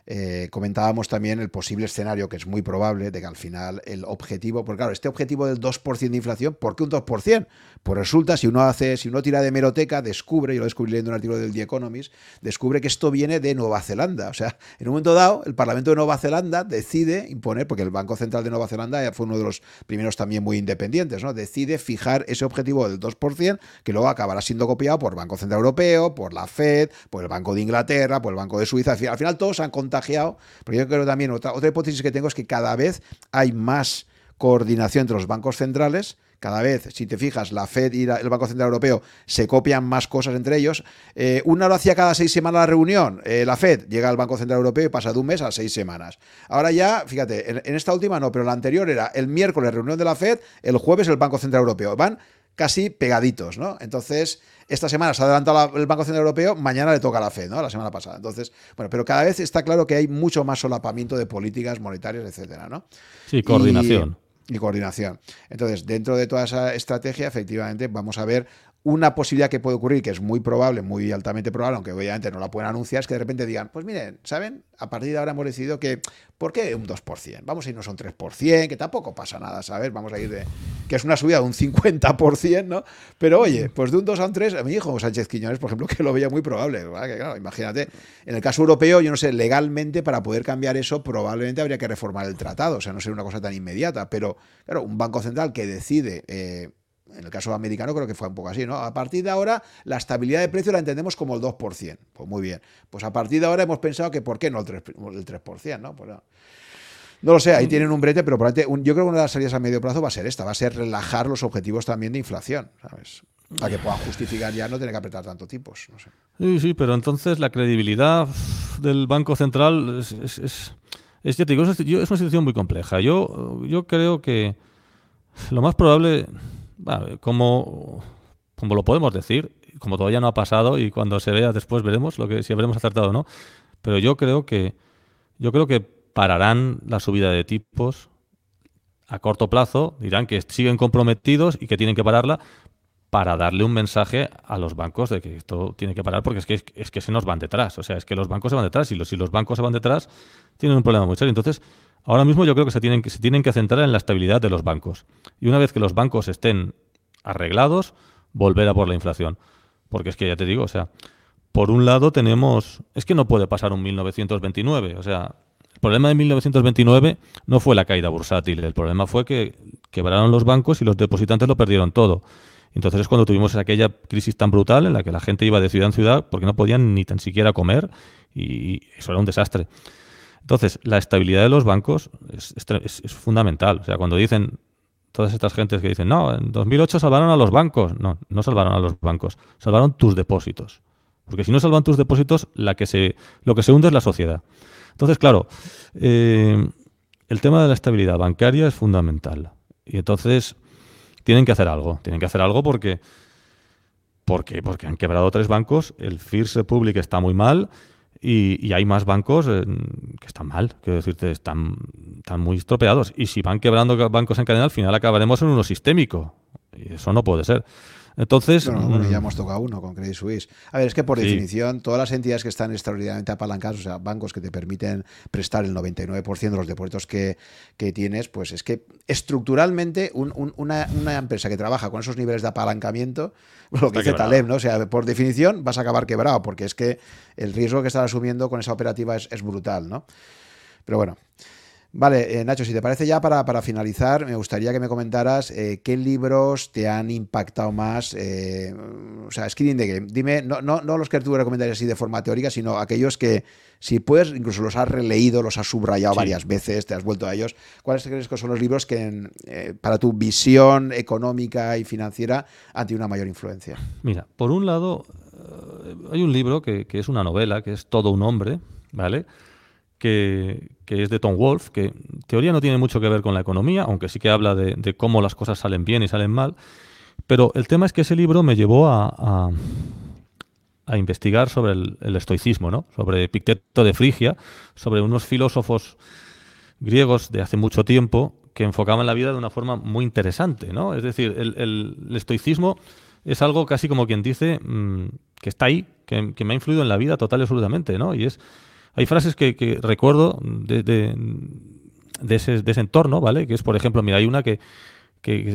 eh, comentábamos también el posible escenario, que es muy probable, de que al final el objetivo, porque claro, este objetivo del 2% de inflación, ¿por qué un 2%? Pues resulta, si uno hace, si uno tira de meroteca, descubre, yo lo descubrí leyendo un artículo del The Economist, descubre que esto viene de Nueva Zelanda. O sea, en un momento dado, el Parlamento de Nueva Zelanda decide imponer, porque el Banco Central de Nueva Zelanda fue uno de los primeros también muy independientes, ¿no? Decide fijar ese objetivo del 2%, que luego acabará siendo copiado por Banco Central Europeo, por la Fed, por el Banco de Inglaterra, por el Banco de Suiza. Al final todos han contado porque yo creo también, otra, otra hipótesis que tengo es que cada vez hay más coordinación entre los bancos centrales. Cada vez, si te fijas, la Fed y el Banco Central Europeo se copian más cosas entre ellos. Eh, una lo hacía cada seis semanas la reunión. Eh, la Fed llega al Banco Central Europeo y pasa de un mes a seis semanas. Ahora ya, fíjate, en, esta última no, pero la anterior era el miércoles reunión de la Fed, el jueves el Banco Central Europeo. Van casi pegaditos, ¿no? Entonces, esta semana se ha adelantado el Banco Central Europeo, mañana le toca la FED, ¿no? La semana pasada. Entonces, bueno, pero cada vez está claro que hay mucho más solapamiento de políticas monetarias, etcétera, ¿no? Sí, coordinación. y coordinación. Entonces, dentro de toda esa estrategia, efectivamente, vamos a ver una posibilidad que puede ocurrir, que es muy probable, muy altamente probable, aunque obviamente no la pueden anunciar, es que de repente digan, pues miren, ¿saben? A partir de ahora hemos decidido que, ¿por qué un 2%? Vamos a irnos a un 3%, que tampoco pasa nada, ¿sabes? Vamos a ir de, que es una subida de un 50%, ¿no? Pero oye, pues de un 2 a un 3, a mi hijo Sánchez Quiñones, por ejemplo, que lo veía muy probable, Que, claro, imagínate, en el caso europeo, yo no sé, legalmente para poder cambiar eso probablemente habría que reformar el tratado, o sea, no sería una cosa tan inmediata, pero claro, un banco central que decide... Eh, en el caso americano creo que fue un poco así, ¿no? A partir de ahora la estabilidad de precio la entendemos como el 2%. Pues muy bien. Pues a partir de ahora hemos pensado que ¿por qué no el 3%, ¿no? Pues no. lo sé, ahí tienen un brete, pero probablemente yo creo que una de las salidas a medio plazo va a ser esta, va a ser relajar los objetivos también de inflación, ¿sabes? Para que puedan justificar ya no tener que apretar tanto tipos. No. Sí, sí, pero entonces la credibilidad del Banco Central es, es, es, es, es una situación muy compleja. Yo, yo creo que lo más probable como, como lo podemos decir, como todavía no ha pasado y cuando se vea después veremos lo que si habremos acertado o no. Pero yo creo que yo creo que pararán la subida de tipos a corto plazo, dirán que siguen comprometidos y que tienen que pararla para darle un mensaje a los bancos de que esto tiene que parar porque es que, es que se nos van detrás. O sea, es que los bancos se van detrás y los, si los bancos se van detrás tienen un problema muy serio. Entonces, Ahora mismo yo creo que se tienen, que se tienen que centrar en la estabilidad de los bancos. Y una vez que los bancos estén arreglados, volver a por la inflación. Porque es que ya te digo, o sea, por un lado tenemos... Es que no puede pasar un 1929. O sea, el problema de 1929 no fue la caída bursátil. El problema fue que quebraron los bancos y los depositantes lo perdieron todo. Entonces es cuando tuvimos aquella crisis tan brutal en la que la gente iba de ciudad en ciudad porque no podían ni tan siquiera comer y eso era un desastre. Entonces, la estabilidad de los bancos es, fundamental. O sea, cuando dicen todas estas gentes que dicen, no, en 2008 salvaron a los bancos. No, no salvaron a los bancos, salvaron tus depósitos. Porque si no salvan tus depósitos, la que se, lo que se hunde es la sociedad. Entonces, claro, eh, el tema de la estabilidad bancaria es fundamental. Y entonces tienen que hacer algo. Tienen que hacer algo porque, porque, porque han quebrado tres bancos, el First Republic está muy mal y, hay más bancos eh, que están mal, quiero decirte, están, están muy estropeados. Y si van quebrando bancos en cadena, al final acabaremos en uno sistémico. Y eso no puede ser. Entonces. Bueno, ya mm, hemos tocado uno con Credit Suisse. A ver, es que por definición, todas las entidades que están extraordinariamente apalancadas, o sea, bancos que te permiten prestar el 99% de los depósitos que, tienes, pues es que estructuralmente una, una, empresa que trabaja con esos niveles de apalancamiento, <laughs> lo que dice Taleb, ¿no? O sea, por definición vas a acabar quebrado, porque es que el riesgo que estás asumiendo con esa operativa es, es brutal, ¿no? Pero bueno. Vale, eh, Nacho, si te parece ya para, finalizar, me gustaría que me comentaras eh, qué libros te han impactado más. Eh, o sea, Screening the Game. Dime, no, no, no los que tú recomendarías así de forma teórica, sino aquellos que, si puedes, incluso los has releído, los has subrayado varias veces, te has vuelto a ellos. ¿Cuáles crees que son los libros que, para tu visión económica y financiera, han tenido una mayor influencia? Mira, por un lado, hay un libro que, que es una novela, que es Todo un hombre, ¿vale? Que, es de Tom Wolf, que en teoría no tiene mucho que ver con la economía, aunque sí que habla de, cómo las cosas salen bien y salen mal. Pero el tema es que ese libro me llevó a, a, investigar sobre el, estoicismo, ¿no? sobre Epicteto de Frigia, sobre unos filósofos griegos de hace mucho tiempo que enfocaban la vida de una forma muy interesante. ¿no? Es decir, el, estoicismo es algo casi como quien dice mm, que está ahí, que, que, me ha influido en la vida total y absolutamente, ¿no? Y es hay frases que, recuerdo de, ese, entorno, ¿vale? Que es, por ejemplo, mira, hay una que,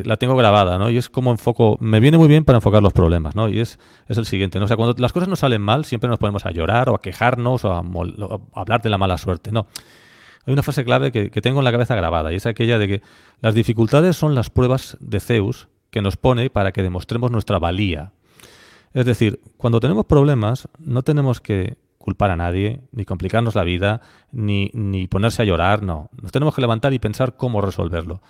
la tengo grabada, ¿no? Y es como enfoco, me viene muy bien para enfocar los problemas, ¿no? Y es, es el siguiente, ¿no? O cuando las cosas no salen mal, siempre nos ponemos a llorar o a quejarnos o a, hablar de la mala suerte, ¿no? Hay una frase clave que, que, tengo en la cabeza grabada y es aquella de que las dificultades son las pruebas de Zeus que nos pone para que demostremos nuestra valía. Es decir, cuando tenemos problemas, no tenemos que culpar a nadie, ni complicarnos la vida, ni, ni ponerse a llorar, no. Nos tenemos que levantar y pensar cómo resolverlo.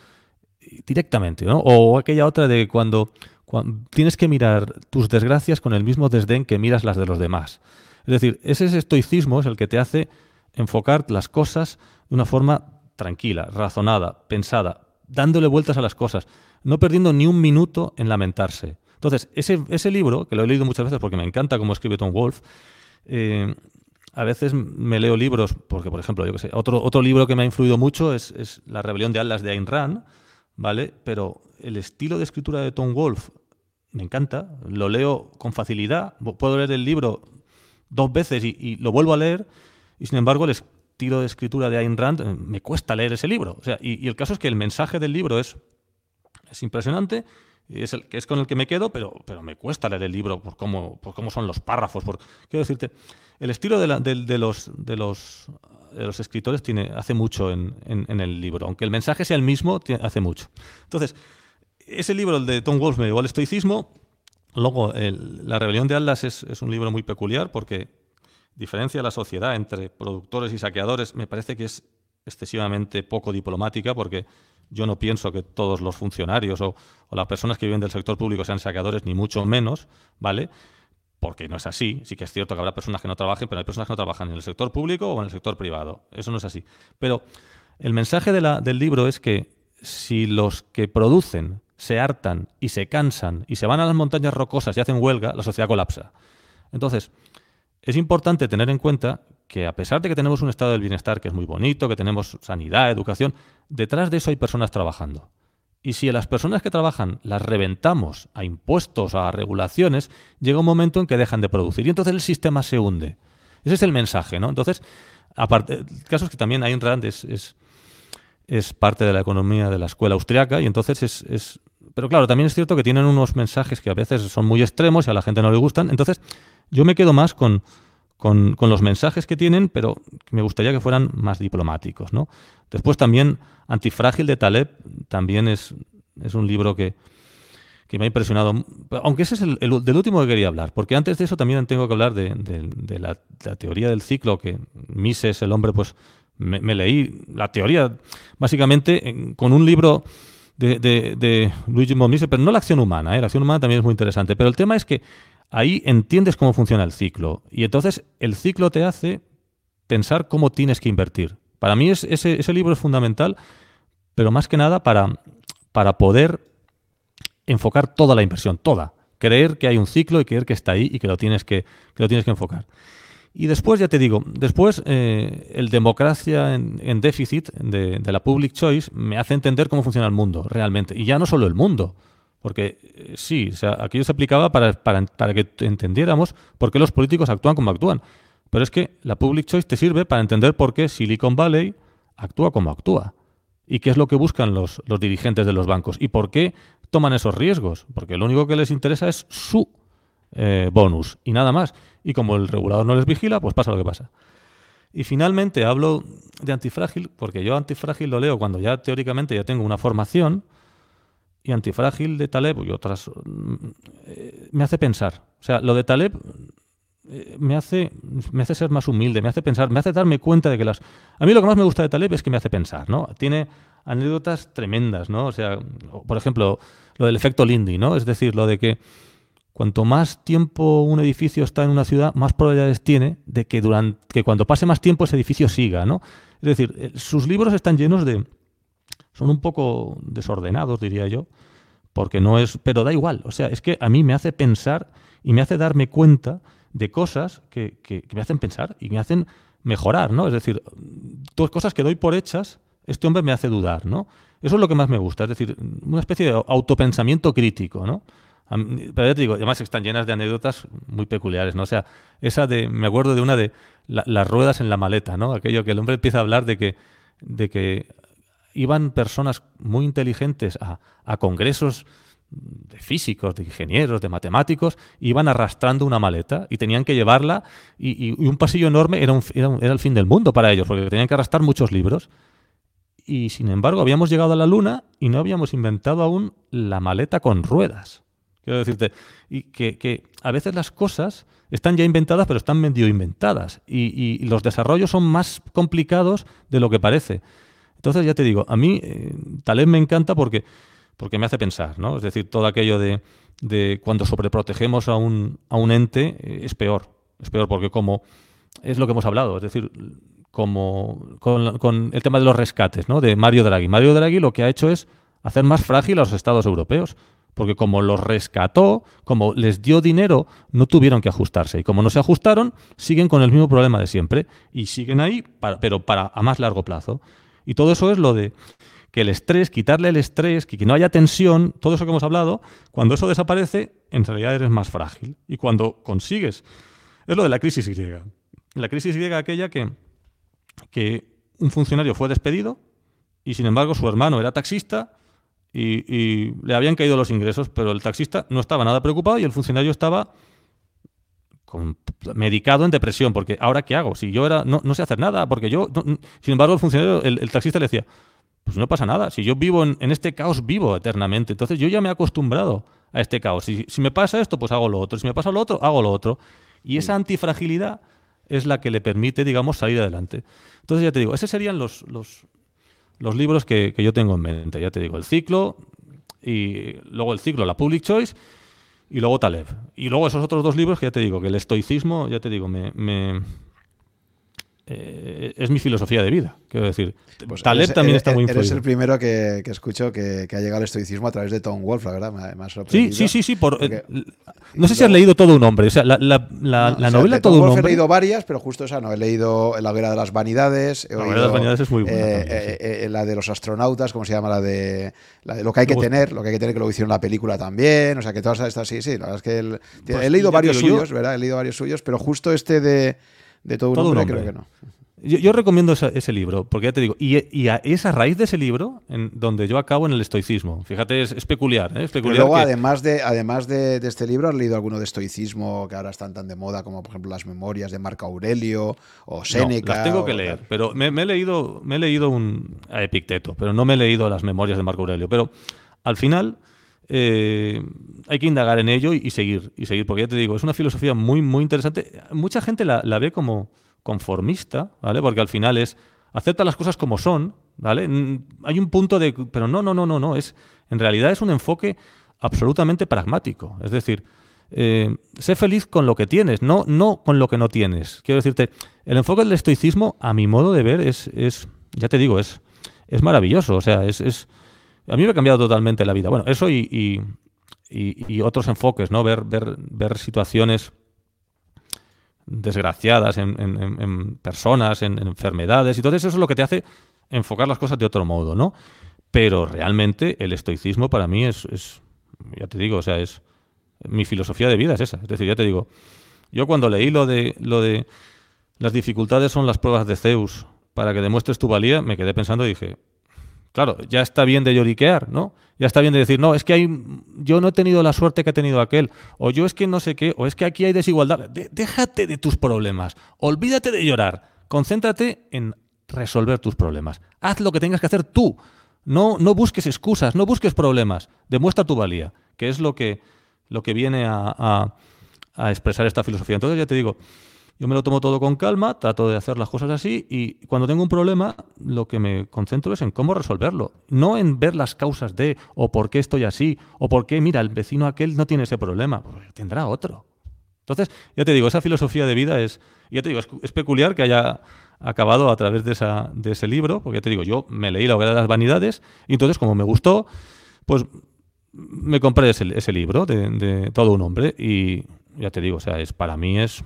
Directamente, ¿no? O aquella otra de cuando, cuando tienes que mirar tus desgracias con el mismo desdén que miras las de los demás. Es decir, ese estoicismo es el que te hace enfocar las cosas de una forma tranquila, razonada, pensada, dándole vueltas a las cosas. no perdiendo ni un minuto en lamentarse. Entonces, ese, ese libro, que lo he leído muchas veces porque me encanta cómo escribe Tom Wolf, eh, a veces me leo libros, porque por ejemplo, otro, otro libro que me ha influido mucho es, La rebelión de Atlas de Ayn Rand, ¿vale? Pero el estilo de escritura de Tom Wolf me encanta, lo leo con facilidad, puedo leer el libro dos veces y, lo vuelvo a leer, y sin embargo el estilo de escritura de Ayn Rand eh, me cuesta leer ese libro. O sea, y, el caso es que el mensaje del libro es impresionante, es el es con el que me quedo, pero, pero me cuesta leer el libro por cómo, por cómo son los párrafos. Por, quiero decirte, el estilo de, la, de, los, de, los, de los escritores tiene, hace mucho en, en, el libro, aunque el mensaje sea el mismo, hace mucho. Entonces, ese libro, el de Tom Wolfe, me llevó al estoicismo. Luego, La rebelión de Atlas es, es, un libro muy peculiar porque diferencia la sociedad entre productores y saqueadores. Me parece que es excesivamente poco diplomática porque yo no pienso que todos los funcionarios o, las personas que viven del sector público sean saqueadores, ni mucho menos, ¿vale? Porque no es así. Sí que es cierto que habrá personas que no trabajen, pero hay personas que no trabajan en el sector público o en el sector privado. Eso no es así. Pero el mensaje del libro es que si los que producen se hartan y se cansan y se van a las montañas rocosas y hacen huelga, la sociedad colapsa. Entonces, es importante tener en cuenta que a pesar de que tenemos un estado del bienestar que es muy bonito, que tenemos sanidad, educación, detrás de eso hay personas trabajando. Y si a las personas que trabajan las reventamos a impuestos, a regulaciones, llega un momento en que dejan de producir y entonces el sistema se hunde. Ese es el mensaje, ¿no? Entonces, aparte, el caso es que también Ayn Rand es, es, parte de la economía de la escuela austriaca y entonces es, es... Pero claro, también es cierto que tienen unos mensajes que a veces son muy extremos y a la gente no le gustan. Entonces, yo me quedo más con, con, los mensajes que tienen, pero me gustaría que fueran más diplomáticos. ¿no? Después también Antifrágil de Taleb también es, es un libro que, que me ha impresionado, aunque ese es el, del último que quería hablar, porque antes de eso también tengo que hablar de, de, la, teoría del ciclo, que Mises, el hombre, pues me, leí la teoría básicamente con un libro de, de, Luigi Mises, pero no la acción humana, ¿eh? la acción humana también es muy interesante, pero el tema es que ahí entiendes cómo funciona el ciclo. Y entonces el ciclo te hace pensar cómo tienes que invertir. Para mí ese, ese, libro es fundamental, pero más que nada para, para poder enfocar toda la inversión, toda. Creer que hay un ciclo y creer que está ahí y que lo tienes que, lo tienes que enfocar. Y después, ya te digo, después eh, el democracia en, déficit de, la public choice me hace entender cómo funciona el mundo realmente. Y ya no solo el mundo, porque eh, sí, o sea, aquello se aplicaba para, para, para, que entendiéramos por qué los políticos actúan como actúan. Pero es que la public choice te sirve para entender por qué Silicon Valley actúa como actúa. Y qué es lo que buscan los, los dirigentes de los bancos. Y por qué toman esos riesgos. Porque lo único que les interesa es su eh, bonus y nada más. Y como el regulador no les vigila, pues pasa lo que pasa. Y finalmente hablo de antifrágil, porque yo antifrágil lo leo cuando ya teóricamente ya tengo una formación y Antifrágil de Taleb y otras mm, me hace pensar. O sea, lo de Taleb eh, me hace, me hace ser más humilde, me hace pensar, me hace darme cuenta de que las... A mí lo que más me gusta de Taleb es que me hace pensar, ¿no? Tiene anécdotas tremendas, ¿no? O sea, por ejemplo, lo del efecto Lindy, ¿no? Es decir, lo de que cuanto más tiempo un edificio está en una ciudad, más probabilidades tiene de que, durante, que cuando pase más tiempo ese edificio siga, ¿no? Es decir, eh, sus libros están llenos de, son un poco desordenados, diría yo, porque no es, pero da igual, o sea, es que a mí me hace pensar y me hace darme cuenta de cosas que, que, me hacen pensar y me hacen mejorar, ¿no? Es decir, dos cosas que doy por hechas, este hombre me hace dudar, ¿no? Eso es lo que más me gusta, es decir, una especie de autopensamiento crítico, ¿no? Pero ya te digo, además están llenas de anécdotas muy peculiares, ¿no? O sea, esa de, me acuerdo de una de las ruedas en la maleta, ¿no? Aquello que el hombre empieza a hablar de que, de que iban personas muy inteligentes a, congresos de físicos, de ingenieros, de matemáticos, iban arrastrando una maleta y tenían que llevarla y, un pasillo enorme era, era, el fin del mundo para ellos, porque tenían que arrastrar muchos libros. Y sin embargo, habíamos llegado a la Luna y no habíamos inventado aún la maleta con ruedas. Quiero decirte, y que, a veces las cosas están ya inventadas, pero están medio inventadas. y los desarrollos son más complicados de lo que parece. Entonces, ya te digo, a mí eh, Taleb me encanta porque, porque me hace pensar, ¿no? Es decir, todo aquello de, de cuando sobreprotegemos a un, a un ente eh, es peor. Es peor porque como es lo que hemos hablado, es decir, como con, con, el tema de los rescates, ¿no? De Mario Draghi. Mario Draghi lo que ha hecho es hacer más frágil a los estados europeos. Porque como los rescató, como les dio dinero, no tuvieron que ajustarse. Y como no se ajustaron, siguen con el mismo problema de siempre. Y siguen ahí, pero para a más largo plazo. Y todo eso es lo de que el estrés, quitarle el estrés, que, no haya tensión, todo eso que hemos hablado, cuando eso desaparece, en realidad eres más frágil. Y cuando consigues, es lo de la crisis griega. La crisis griega aquella que, que un funcionario fue despedido y sin embargo su hermano era taxista y, le habían caído los ingresos, pero el taxista no estaba nada preocupado y el funcionario estaba medicado en depresión, porque ahora qué hago, si yo era no, sé hacer nada, porque yo, sin embargo el funcionario, el, taxista le decía, pues no pasa nada, si yo vivo en, este caos, vivo eternamente, entonces yo ya me he acostumbrado a este caos, si, si me pasa esto, pues hago lo otro, si me pasa lo otro, hago lo otro, y esa antifragilidad es la que le permite, digamos, salir adelante. Entonces ya te digo, esos serían los, los, los libros que, que, yo tengo en mente. Ya te digo, el ciclo, y luego el ciclo, la Public Choice, y luego Taleb. Y luego esos otros dos libros que ya te digo, que el estoicismo, ya te digo, me, me eh, es mi filosofía de vida. Quiero decir, pues Taleb también está muy influido. Eres el primero que, que escucho que, que, ha llegado al estoicismo a través de Tom Wolf, la verdad, me, ha sorprendido. Sí, sí, sí, sí. Eh, no sé si has leído todo un hombre. O sea, la, la, la, novela Todo un hombre. He leído varias, pero justo esa no. He leído La hoguera de las vanidades. la hoguera de las vanidades es muy buena. Eh, la de los astronautas, ¿cómo se llama? La de, la de lo que hay que tener, lo que hay que tener, que lo hicieron la película también. O sea, que todas estas, sí, sí. La verdad es que pues he leído varios suyos, ¿verdad? He leído varios suyos, pero justo este de, de todo, un hombre, creo que no. Yo, recomiendo ese libro, porque ya te digo, y, y a, es a raíz de ese libro en donde yo acabo en el estoicismo. Fíjate, es, peculiar. ¿eh? peculiar luego, además, de, además de, este libro, ¿has leído alguno de estoicismo que ahora están tan de moda, como por ejemplo las memorias de Marco Aurelio o Séneca? las tengo que leer, pero me, he leído, me he leído un, a Epicteto, pero no me he leído las memorias de Marco Aurelio. Pero al final. Eh, hay que indagar en ello y, seguir, y seguir, porque ya te digo, es una filosofía muy, muy interesante. Mucha gente la, ve como, conformista, ¿vale? Porque al final es acepta las cosas como son, ¿vale? Hay un punto de pero no, no, no, no, no, es en realidad es un enfoque absolutamente pragmático, es decir, eh, sé feliz con lo que tienes, no, no con lo que no tienes. Quiero decirte, el enfoque del estoicismo, a mi modo de ver, es, es ya te digo, es, es maravilloso. O sea, es, a mí me ha cambiado totalmente la vida. Bueno, eso y, otros enfoques, ¿no? Ver, ver, ver situaciones desgraciadas en, personas, en, enfermedades, y todo eso es lo que te hace enfocar las cosas de otro modo, ¿no? Pero realmente el estoicismo para mí es, es, ya te digo, o sea, es mi filosofía de vida es esa. Es decir, ya te digo, yo cuando leí lo de, lo de las dificultades son las pruebas de Zeus para que demuestres tu valía, me quedé pensando y dije, claro, ya está bien de lloriquear, ¿no? Ya está bien de decir, no, es que hay, yo no he tenido la suerte que ha tenido aquel, o yo es que no sé qué, o es que aquí hay desigualdad. déjate de tus problemas, olvídate de llorar, concéntrate en resolver tus problemas. Haz lo que tengas que hacer tú. No, no busques excusas, no busques problemas. Demuestra tu valía, que es lo que, lo que viene a, a expresar esta filosofía. Entonces ya te digo, yo me lo tomo todo con calma, trato de hacer las cosas así y cuando tengo un problema lo que me concentro es en cómo resolverlo, no en ver las causas de o por qué estoy así o por qué, mira, el vecino aquel no tiene ese problema, pues tendrá otro. Entonces, ya te digo, esa filosofía de vida es, ya te digo, es, peculiar que haya acabado a través de, ese libro, porque ya te digo, yo me leí La hoguera de las vanidades y entonces como me gustó, pues me compré ese, ese libro de, de todo un hombre y ya te digo, o sea, es para mí es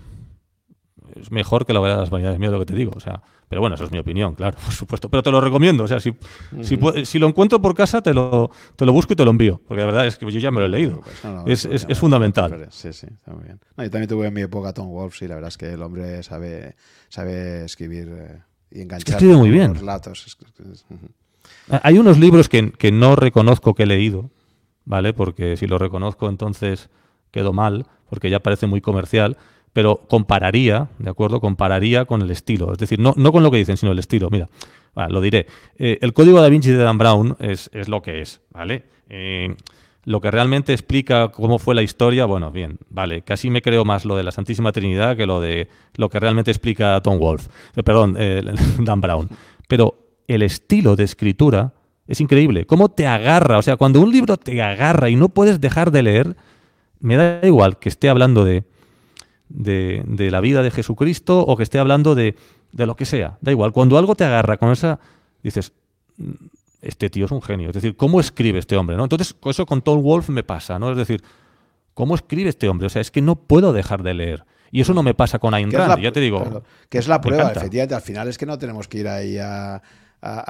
es mejor que la verdad de las vanidades, miedo lo que te digo. O sea, pero bueno, eso es mi opinión, claro, <laughs> por supuesto. Pero te lo recomiendo. O sea, si, si, lo encuentro por casa, te lo, te lo busco y te lo envío. Porque la verdad es que yo ya me lo he leído. Pues es, es, fundamental. Sí, sí, está muy bien. yo también tuve en mi época Tom Wolf, y la verdad es que el hombre sabe, sabe escribir eh, y enganchar escribe muy bien. relatos. Hay unos libros que, que no reconozco que he leído, ¿vale? Porque si lo reconozco, entonces quedo mal, porque ya parece muy comercial pero compararía, ¿de acuerdo? Compararía con el estilo. Es decir, no, no con lo que dicen, sino el estilo. Mira, lo diré. Eh, el código da Vinci de Dan Brown es, es lo que es, ¿vale? Eh, lo que realmente explica cómo fue la historia, bueno, bien, vale, casi me creo más lo de la Santísima Trinidad que lo de lo que realmente explica Tom Wolfe, eh, perdón, <laughs> Dan Brown. Pero el estilo de escritura es increíble. Cómo te agarra, o sea, cuando un libro te agarra y no puedes dejar de leer, me da igual que esté hablando de de, la vida de Jesucristo o que esté hablando de, de, lo que sea. Da igual. Cuando algo te agarra con esa, dices, mm, este tío es un genio. Es decir, ¿cómo escribe este hombre? ¿no? Entonces, eso con Tom Wolf me pasa, ¿no? Es decir, ¿cómo escribe este hombre? O sea, es que no puedo dejar de leer. Y eso no me pasa con Ayn Rand, ya te digo. que es la prueba, efectivamente. Al final es que no tenemos que ir ahí a,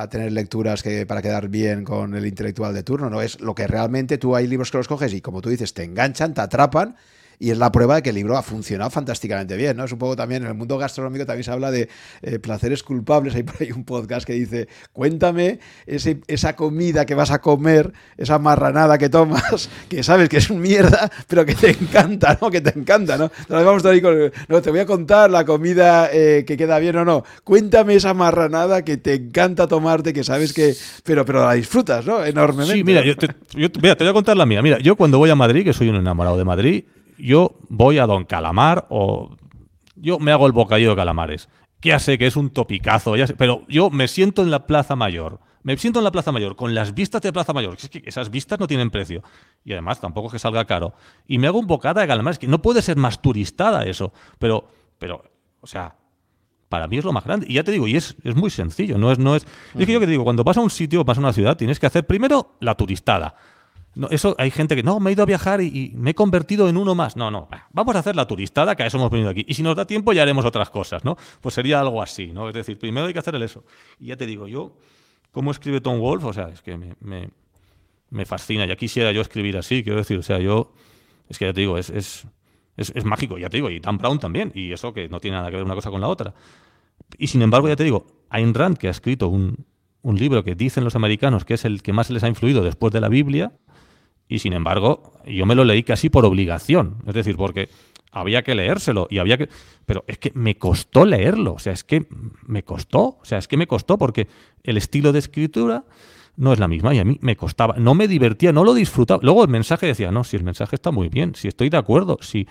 tener lecturas que para quedar bien con el intelectual de turno, no es lo que realmente tú hay libros que los coges y como tú dices, te enganchan, te atrapan y es la prueba de que el libro ha funcionado fantásticamente bien, ¿no? Es un poco también, en el mundo gastronómico también se habla de eh, placeres culpables, hay por ahí un podcast que dice, cuéntame ese, esa comida que vas a comer, esa marranada que tomas, <laughs> que sabes que es un mierda, pero que te encanta, ¿no? Que te encanta, ¿no? vamos ahí con, no, te voy a contar la comida eh, que queda bien o no, cuéntame esa marranada que te encanta tomarte, que sabes que, pero, pero la disfrutas, ¿no? Enormemente. Sí, mira, yo te, mira, te voy a contar la mía. Mira, yo cuando voy a Madrid, que soy un enamorado de Madrid, yo voy a Don Calamar o yo me hago el bocadillo de calamares. Ya sé que es un topicazo, ya pero yo me siento en la Plaza Mayor. Me siento en la Plaza Mayor con las vistas de Plaza Mayor. Es que esas vistas no tienen precio. Y además tampoco es que salga caro. Y me hago un bocata de calamares, que no puede ser más turistada eso. Pero, pero, o sea, para mí es lo más grande. Y ya te digo, y es, es muy sencillo. No es, no es, es que yo que te digo, cuando vas a un sitio vas a una ciudad, tienes que hacer primero la turistada. No, eso hay gente que no, me he ido a viajar y, me he convertido en uno más. No, no, vamos a hacer la turistada, que a eso hemos venido aquí. Y si nos da tiempo ya haremos otras cosas, ¿no? Pues sería algo así, ¿no? Es decir, primero hay que hacer el eso. Y ya te digo, yo, ¿cómo escribe Tom Wolf? O sea, es que me, me, fascina. Ya quisiera yo escribir así, quiero decir, o sea, yo, es que ya te digo, es, es, es, mágico, ya te digo, y Dan Brown también, y eso que no tiene nada que ver una cosa con la otra. Y sin embargo, ya te digo, Ayn Rand, que ha escrito un, un libro que dicen los americanos que es el que más les ha influido después de la Biblia, y sin embargo, yo me lo leí casi por obligación. Es decir, porque había que leérselo y había que. Pero es que me costó leerlo. O sea, es que me costó. O sea, es que me costó porque el estilo de escritura no es la misma y a mí me costaba. No me divertía, no lo disfrutaba. Luego el mensaje decía, no, si el mensaje está muy bien, si estoy de acuerdo, sí.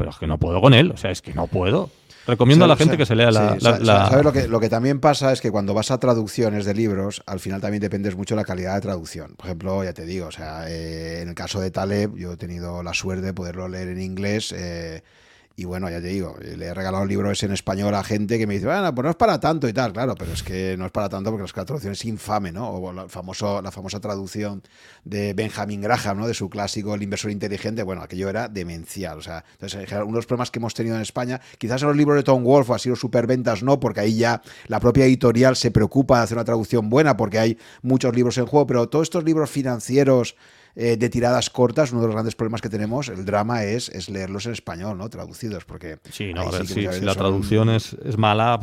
Pero es que no puedo con él. O sea, es que no puedo. Recomiendo a la gente que se lea la, ¿Sabes lo que, lo que también pasa? Es que cuando vas a traducciones de libros, al final también dependes mucho de la calidad de traducción. Por ejemplo, ya te digo, o sea, eh, en el caso de Taleb, yo he tenido la suerte de poderlo leer en inglés. Eh, y bueno, ya te digo, le he regalado libros en español a gente que me dice, bueno, pues no es para tanto y tal, claro, pero es que no es para tanto porque la traducción es infame, ¿no? O la, famoso, la famosa traducción de Benjamin Graham, ¿no? De su clásico El inversor inteligente, bueno, aquello era demencial, o sea, entonces, uno de los problemas que hemos tenido en España, quizás en los libros de Tom Wolfe ha sido superventas, no, porque ahí ya la propia editorial se preocupa de hacer una traducción buena porque hay muchos libros en juego, pero todos estos libros financieros eh, de tiradas cortas, uno de los grandes problemas que tenemos, el drama es, es leerlos en español, ¿no? Traducidos, porque... Sí, no, a ver, si, la traducción es, es mala...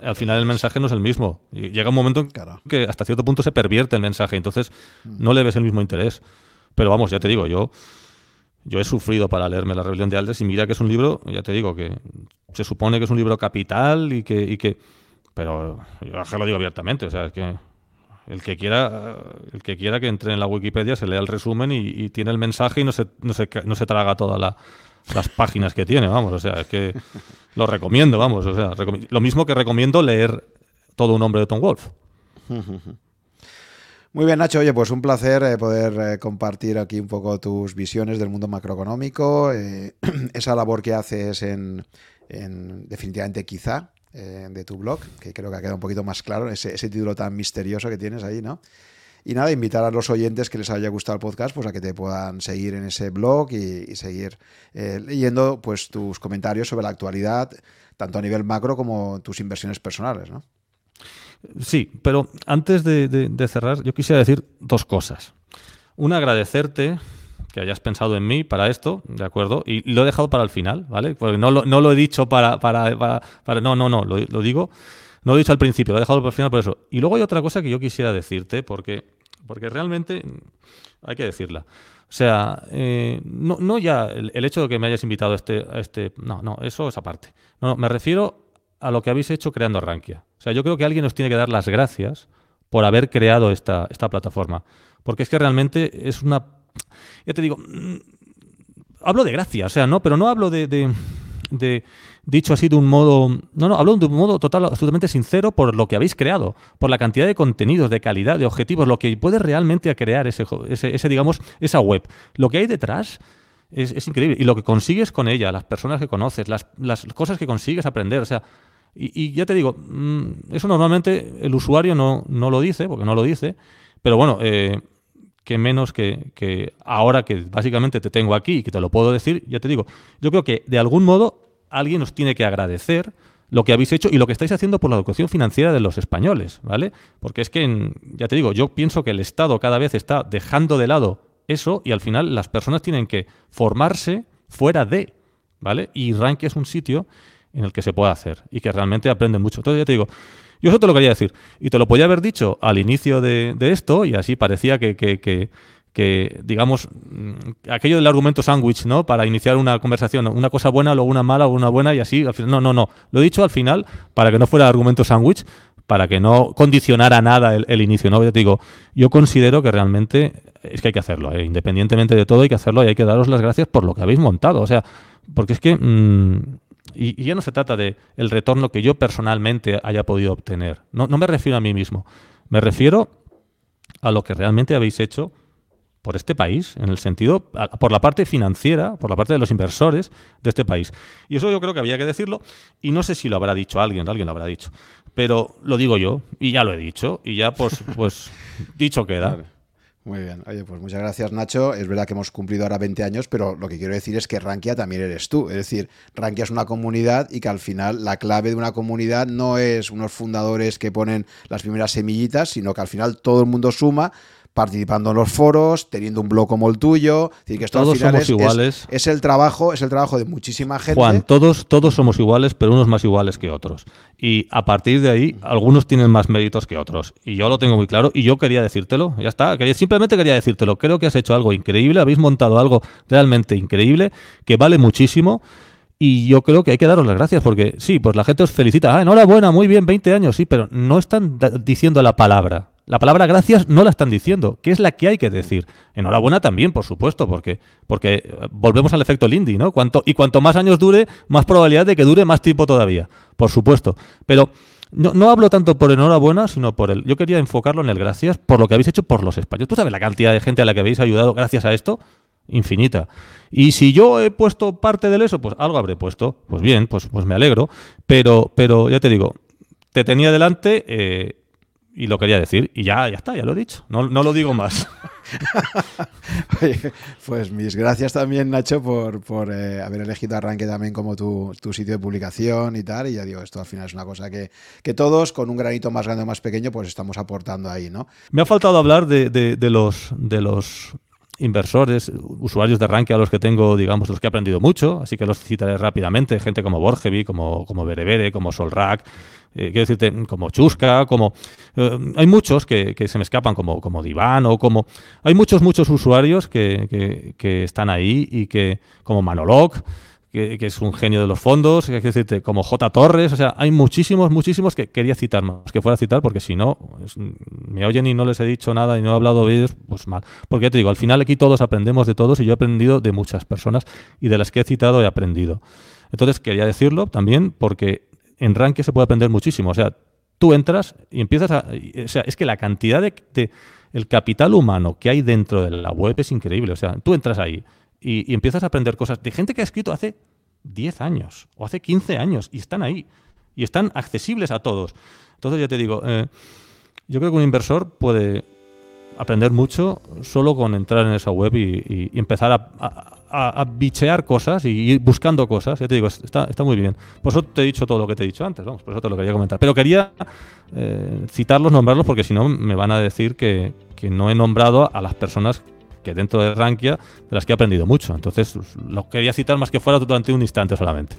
Al final el mensaje no es el mismo. Llega un momento en que hasta cierto punto se pervierte el mensaje, entonces mm. no le ves el mismo interés. Pero vamos, ya te digo, yo, yo he sufrido para leerme La rebelión de Aldes y mira que es un libro, ya te digo, que se supone que es un libro capital y que... Y que pero yo lo digo abiertamente, o sea, es que el que quiera, el que quiera que entre en la Wikipedia, se lea el resumen y, tiene el mensaje y no se, no se, no se traga todas las páginas que tiene, vamos. O sea, es que lo recomiendo, vamos. O sea, lo mismo que recomiendo leer todo un hombre de Tom Wolf. <laughs> Muy bien, Nacho. Oye, pues un placer eh, poder eh, compartir aquí un poco tus visiones del mundo macroeconómico, eh, <clears throat> esa labor que haces en, en definitivamente quizá eh, de tu blog, que creo que ha quedado un poquito más claro, ese, título tan misterioso que tienes ahí, ¿no? Y nada, invitar a los oyentes que les haya gustado el podcast, pues a que te puedan seguir en ese blog y, seguir eh, leyendo pues tus comentarios sobre la actualidad, tanto a nivel macro como tus inversiones personales, ¿no? Sí, pero antes de cerrar, yo quisiera decir dos cosas. Una, agradecerte que hayas pensado en mí para esto, ¿de acuerdo? Y lo he dejado para el final, ¿vale? Porque no lo, no lo he dicho para, para, para, No, no, no, lo, digo... No lo he dicho al principio, lo he dejado para el final por eso. Y luego hay otra cosa que yo quisiera decirte, porque, porque realmente hay que decirla. O sea, eh, no, no, ya el, hecho de que me hayas invitado a este, este... No, no, eso es aparte. No, me refiero a lo que habéis hecho creando Rankia. O sea, yo creo que alguien os tiene que dar las gracias por haber creado esta, esta plataforma. Porque es que realmente es una ya te digo, mm, hablo de gracia, o sea, no, pero no hablo de, dicho así de un modo, no, no, hablo de un modo total, absolutamente sincero por lo que habéis creado, por la cantidad de contenidos, de calidad, de objetivos, lo que puede realmente crear ese, ese, digamos, esa web. Lo que hay detrás es, increíble. Y lo que consigues con ella, las personas que conoces, las, las cosas que consigues aprender, o sea, Y, ya te digo, mm, eso normalmente el usuario no, no, lo dice, porque no lo dice, pero bueno, eh, que menos que, que, ahora que básicamente te tengo aquí y que te lo puedo decir, ya te digo, yo creo que de algún modo alguien os tiene que agradecer lo que habéis hecho y lo que estáis haciendo por la educación financiera de los españoles, ¿vale? Porque es que, ya te digo, yo pienso que el Estado cada vez está dejando de lado eso y al final las personas tienen que formarse fuera de, ¿vale? Y Rankia es un sitio en el que se puede hacer y que realmente aprenden mucho. Entonces ya te digo, yo eso te lo quería decir y te lo podía haber dicho al inicio de, esto y así parecía que, que, que, digamos, mm, aquello del argumento sándwich, ¿no? Para iniciar una conversación, una cosa buena, luego una mala, una buena y así. Al final, no, no, no. Lo he dicho al final para que no fuera argumento sándwich, para que no condicionara nada el, inicio, ¿no? Yo te digo, yo considero que realmente es que hay que hacerlo, ¿eh? independientemente de todo hay que hacerlo y hay que daros las gracias por lo que habéis montado. O sea, porque es que... Mm, y, ya no se trata de el retorno que yo personalmente haya podido obtener. No, no me refiero a mí mismo. Me refiero a lo que realmente habéis hecho por este país, en el sentido, por la parte financiera, por la parte de los inversores de este país. Y eso yo creo que había que decirlo, y no sé si lo habrá dicho alguien, alguien lo habrá dicho, pero lo digo yo, y ya lo he dicho, y ya pues, pues <laughs> dicho queda. Muy bien. Oye, pues muchas gracias, Nacho. Es verdad que hemos cumplido ahora 20 años, pero lo que quiero decir es que Rankia también eres tú. Es decir, Rankia es una comunidad y que al final la clave de una comunidad no es unos fundadores que ponen las primeras semillitas, sino que al final todo el mundo suma participando en los foros, teniendo un blog como el tuyo. Decir, que esto todos somos iguales. Es, el trabajo, es el trabajo de muchísima gente. Juan, todos, todos somos iguales, pero unos más iguales que otros. Y a partir de ahí, algunos tienen más méritos que otros. Y yo lo tengo muy claro y yo quería decírtelo. Ya está. simplemente quería decírtelo. Creo que has hecho algo increíble, habéis montado algo realmente increíble, que vale muchísimo. Y yo creo que hay que daros las gracias porque sí, pues la gente os felicita. Ah, enhorabuena, muy bien, 20 años, sí, pero no están diciendo la palabra. La palabra gracias no la están diciendo, que es la que hay que decir. Enhorabuena también, por supuesto, porque, porque eh, volvemos al efecto Lindy, ¿no? Y cuanto más años dure, más probabilidad de que dure más tiempo todavía, por supuesto. Pero no, hablo tanto por enhorabuena, sino por el. Yo quería enfocarlo en el gracias por lo que habéis hecho por los españoles. ¿Tú sabes la cantidad de gente a la que habéis ayudado gracias a esto? Infinita. Y si yo he puesto parte de eso, pues algo habré puesto. Pues bien, pues, pues me alegro. Pero, pero ya te digo, te tenía delante. Eh, y lo quería decir. Y ya, ya está, ya lo he dicho. No, lo digo más. <laughs> pues mis gracias también, Nacho, por, por eh, haber elegido Arranque también como tu, sitio de publicación y tal. Y ya digo, esto al final es una cosa que, que, todos, con un granito más grande o más pequeño, pues estamos aportando ahí, ¿no? Me ha faltado hablar de, de, los, de los inversores, usuarios de Rankia a los que tengo, digamos, los que he aprendido mucho, así que los citaré rápidamente, gente como Borgevi, como, como Berebere, como Solrak, eh, quiero decirte, como Chusca, como... Eh, hay muchos que, se me escapan, como, como Divan o como... Hay muchos, muchos usuarios que, que, están ahí y que, como Manolog, que, es un genio de los fondos, que, decirte, como J. Torres, o sea, hay muchísimos, muchísimos que quería citar más, que fuera a citar, porque si no, me oyen y no les he dicho nada y no he hablado de ellos, pues mal. Porque ya te digo, al final aquí todos aprendemos de todos y yo he aprendido de muchas personas y de las que he citado he aprendido. Entonces quería decirlo también porque en Rankia se puede aprender muchísimo. O sea, tú entras y empiezas a... O sea, es que la cantidad de, el capital humano que hay dentro de la web es increíble. O sea, tú entras ahí y, empiezas a aprender cosas de gente que ha escrito hace 10 años o hace 15 años y están ahí y están accesibles a todos. Entonces, ya te digo, eh, yo creo que un inversor puede aprender mucho solo con entrar en esa web y, empezar a, bichear cosas y ir buscando cosas. Ya te digo, está, está muy bien. Por eso te he dicho todo lo que te he dicho antes, vamos, por eso te lo quería comentar. Pero quería eh, citarlos, nombrarlos, porque si no me van a decir que, no he nombrado a las personas que dentro de Rankia, de las que he aprendido mucho. Entonces, lo quería citar más que fuera durante un instante solamente.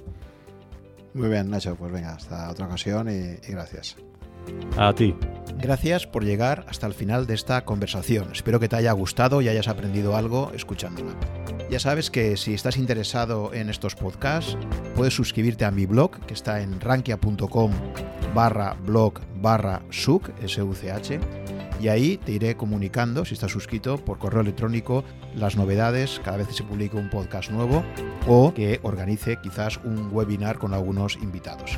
Muy bien, Nacho, pues venga, hasta otra ocasión y gracias. A ti. Gracias por llegar hasta el final de esta conversación. Espero que te haya gustado y hayas aprendido algo escuchándola. Ya sabes que si estás interesado en estos podcasts, puedes suscribirte a mi blog, que está en rankia.com barra blog barra such, y ahí te iré comunicando, si estás suscrito, por correo electrónico, las novedades cada vez que se publique un podcast nuevo o que organice quizás un webinar con algunos invitados.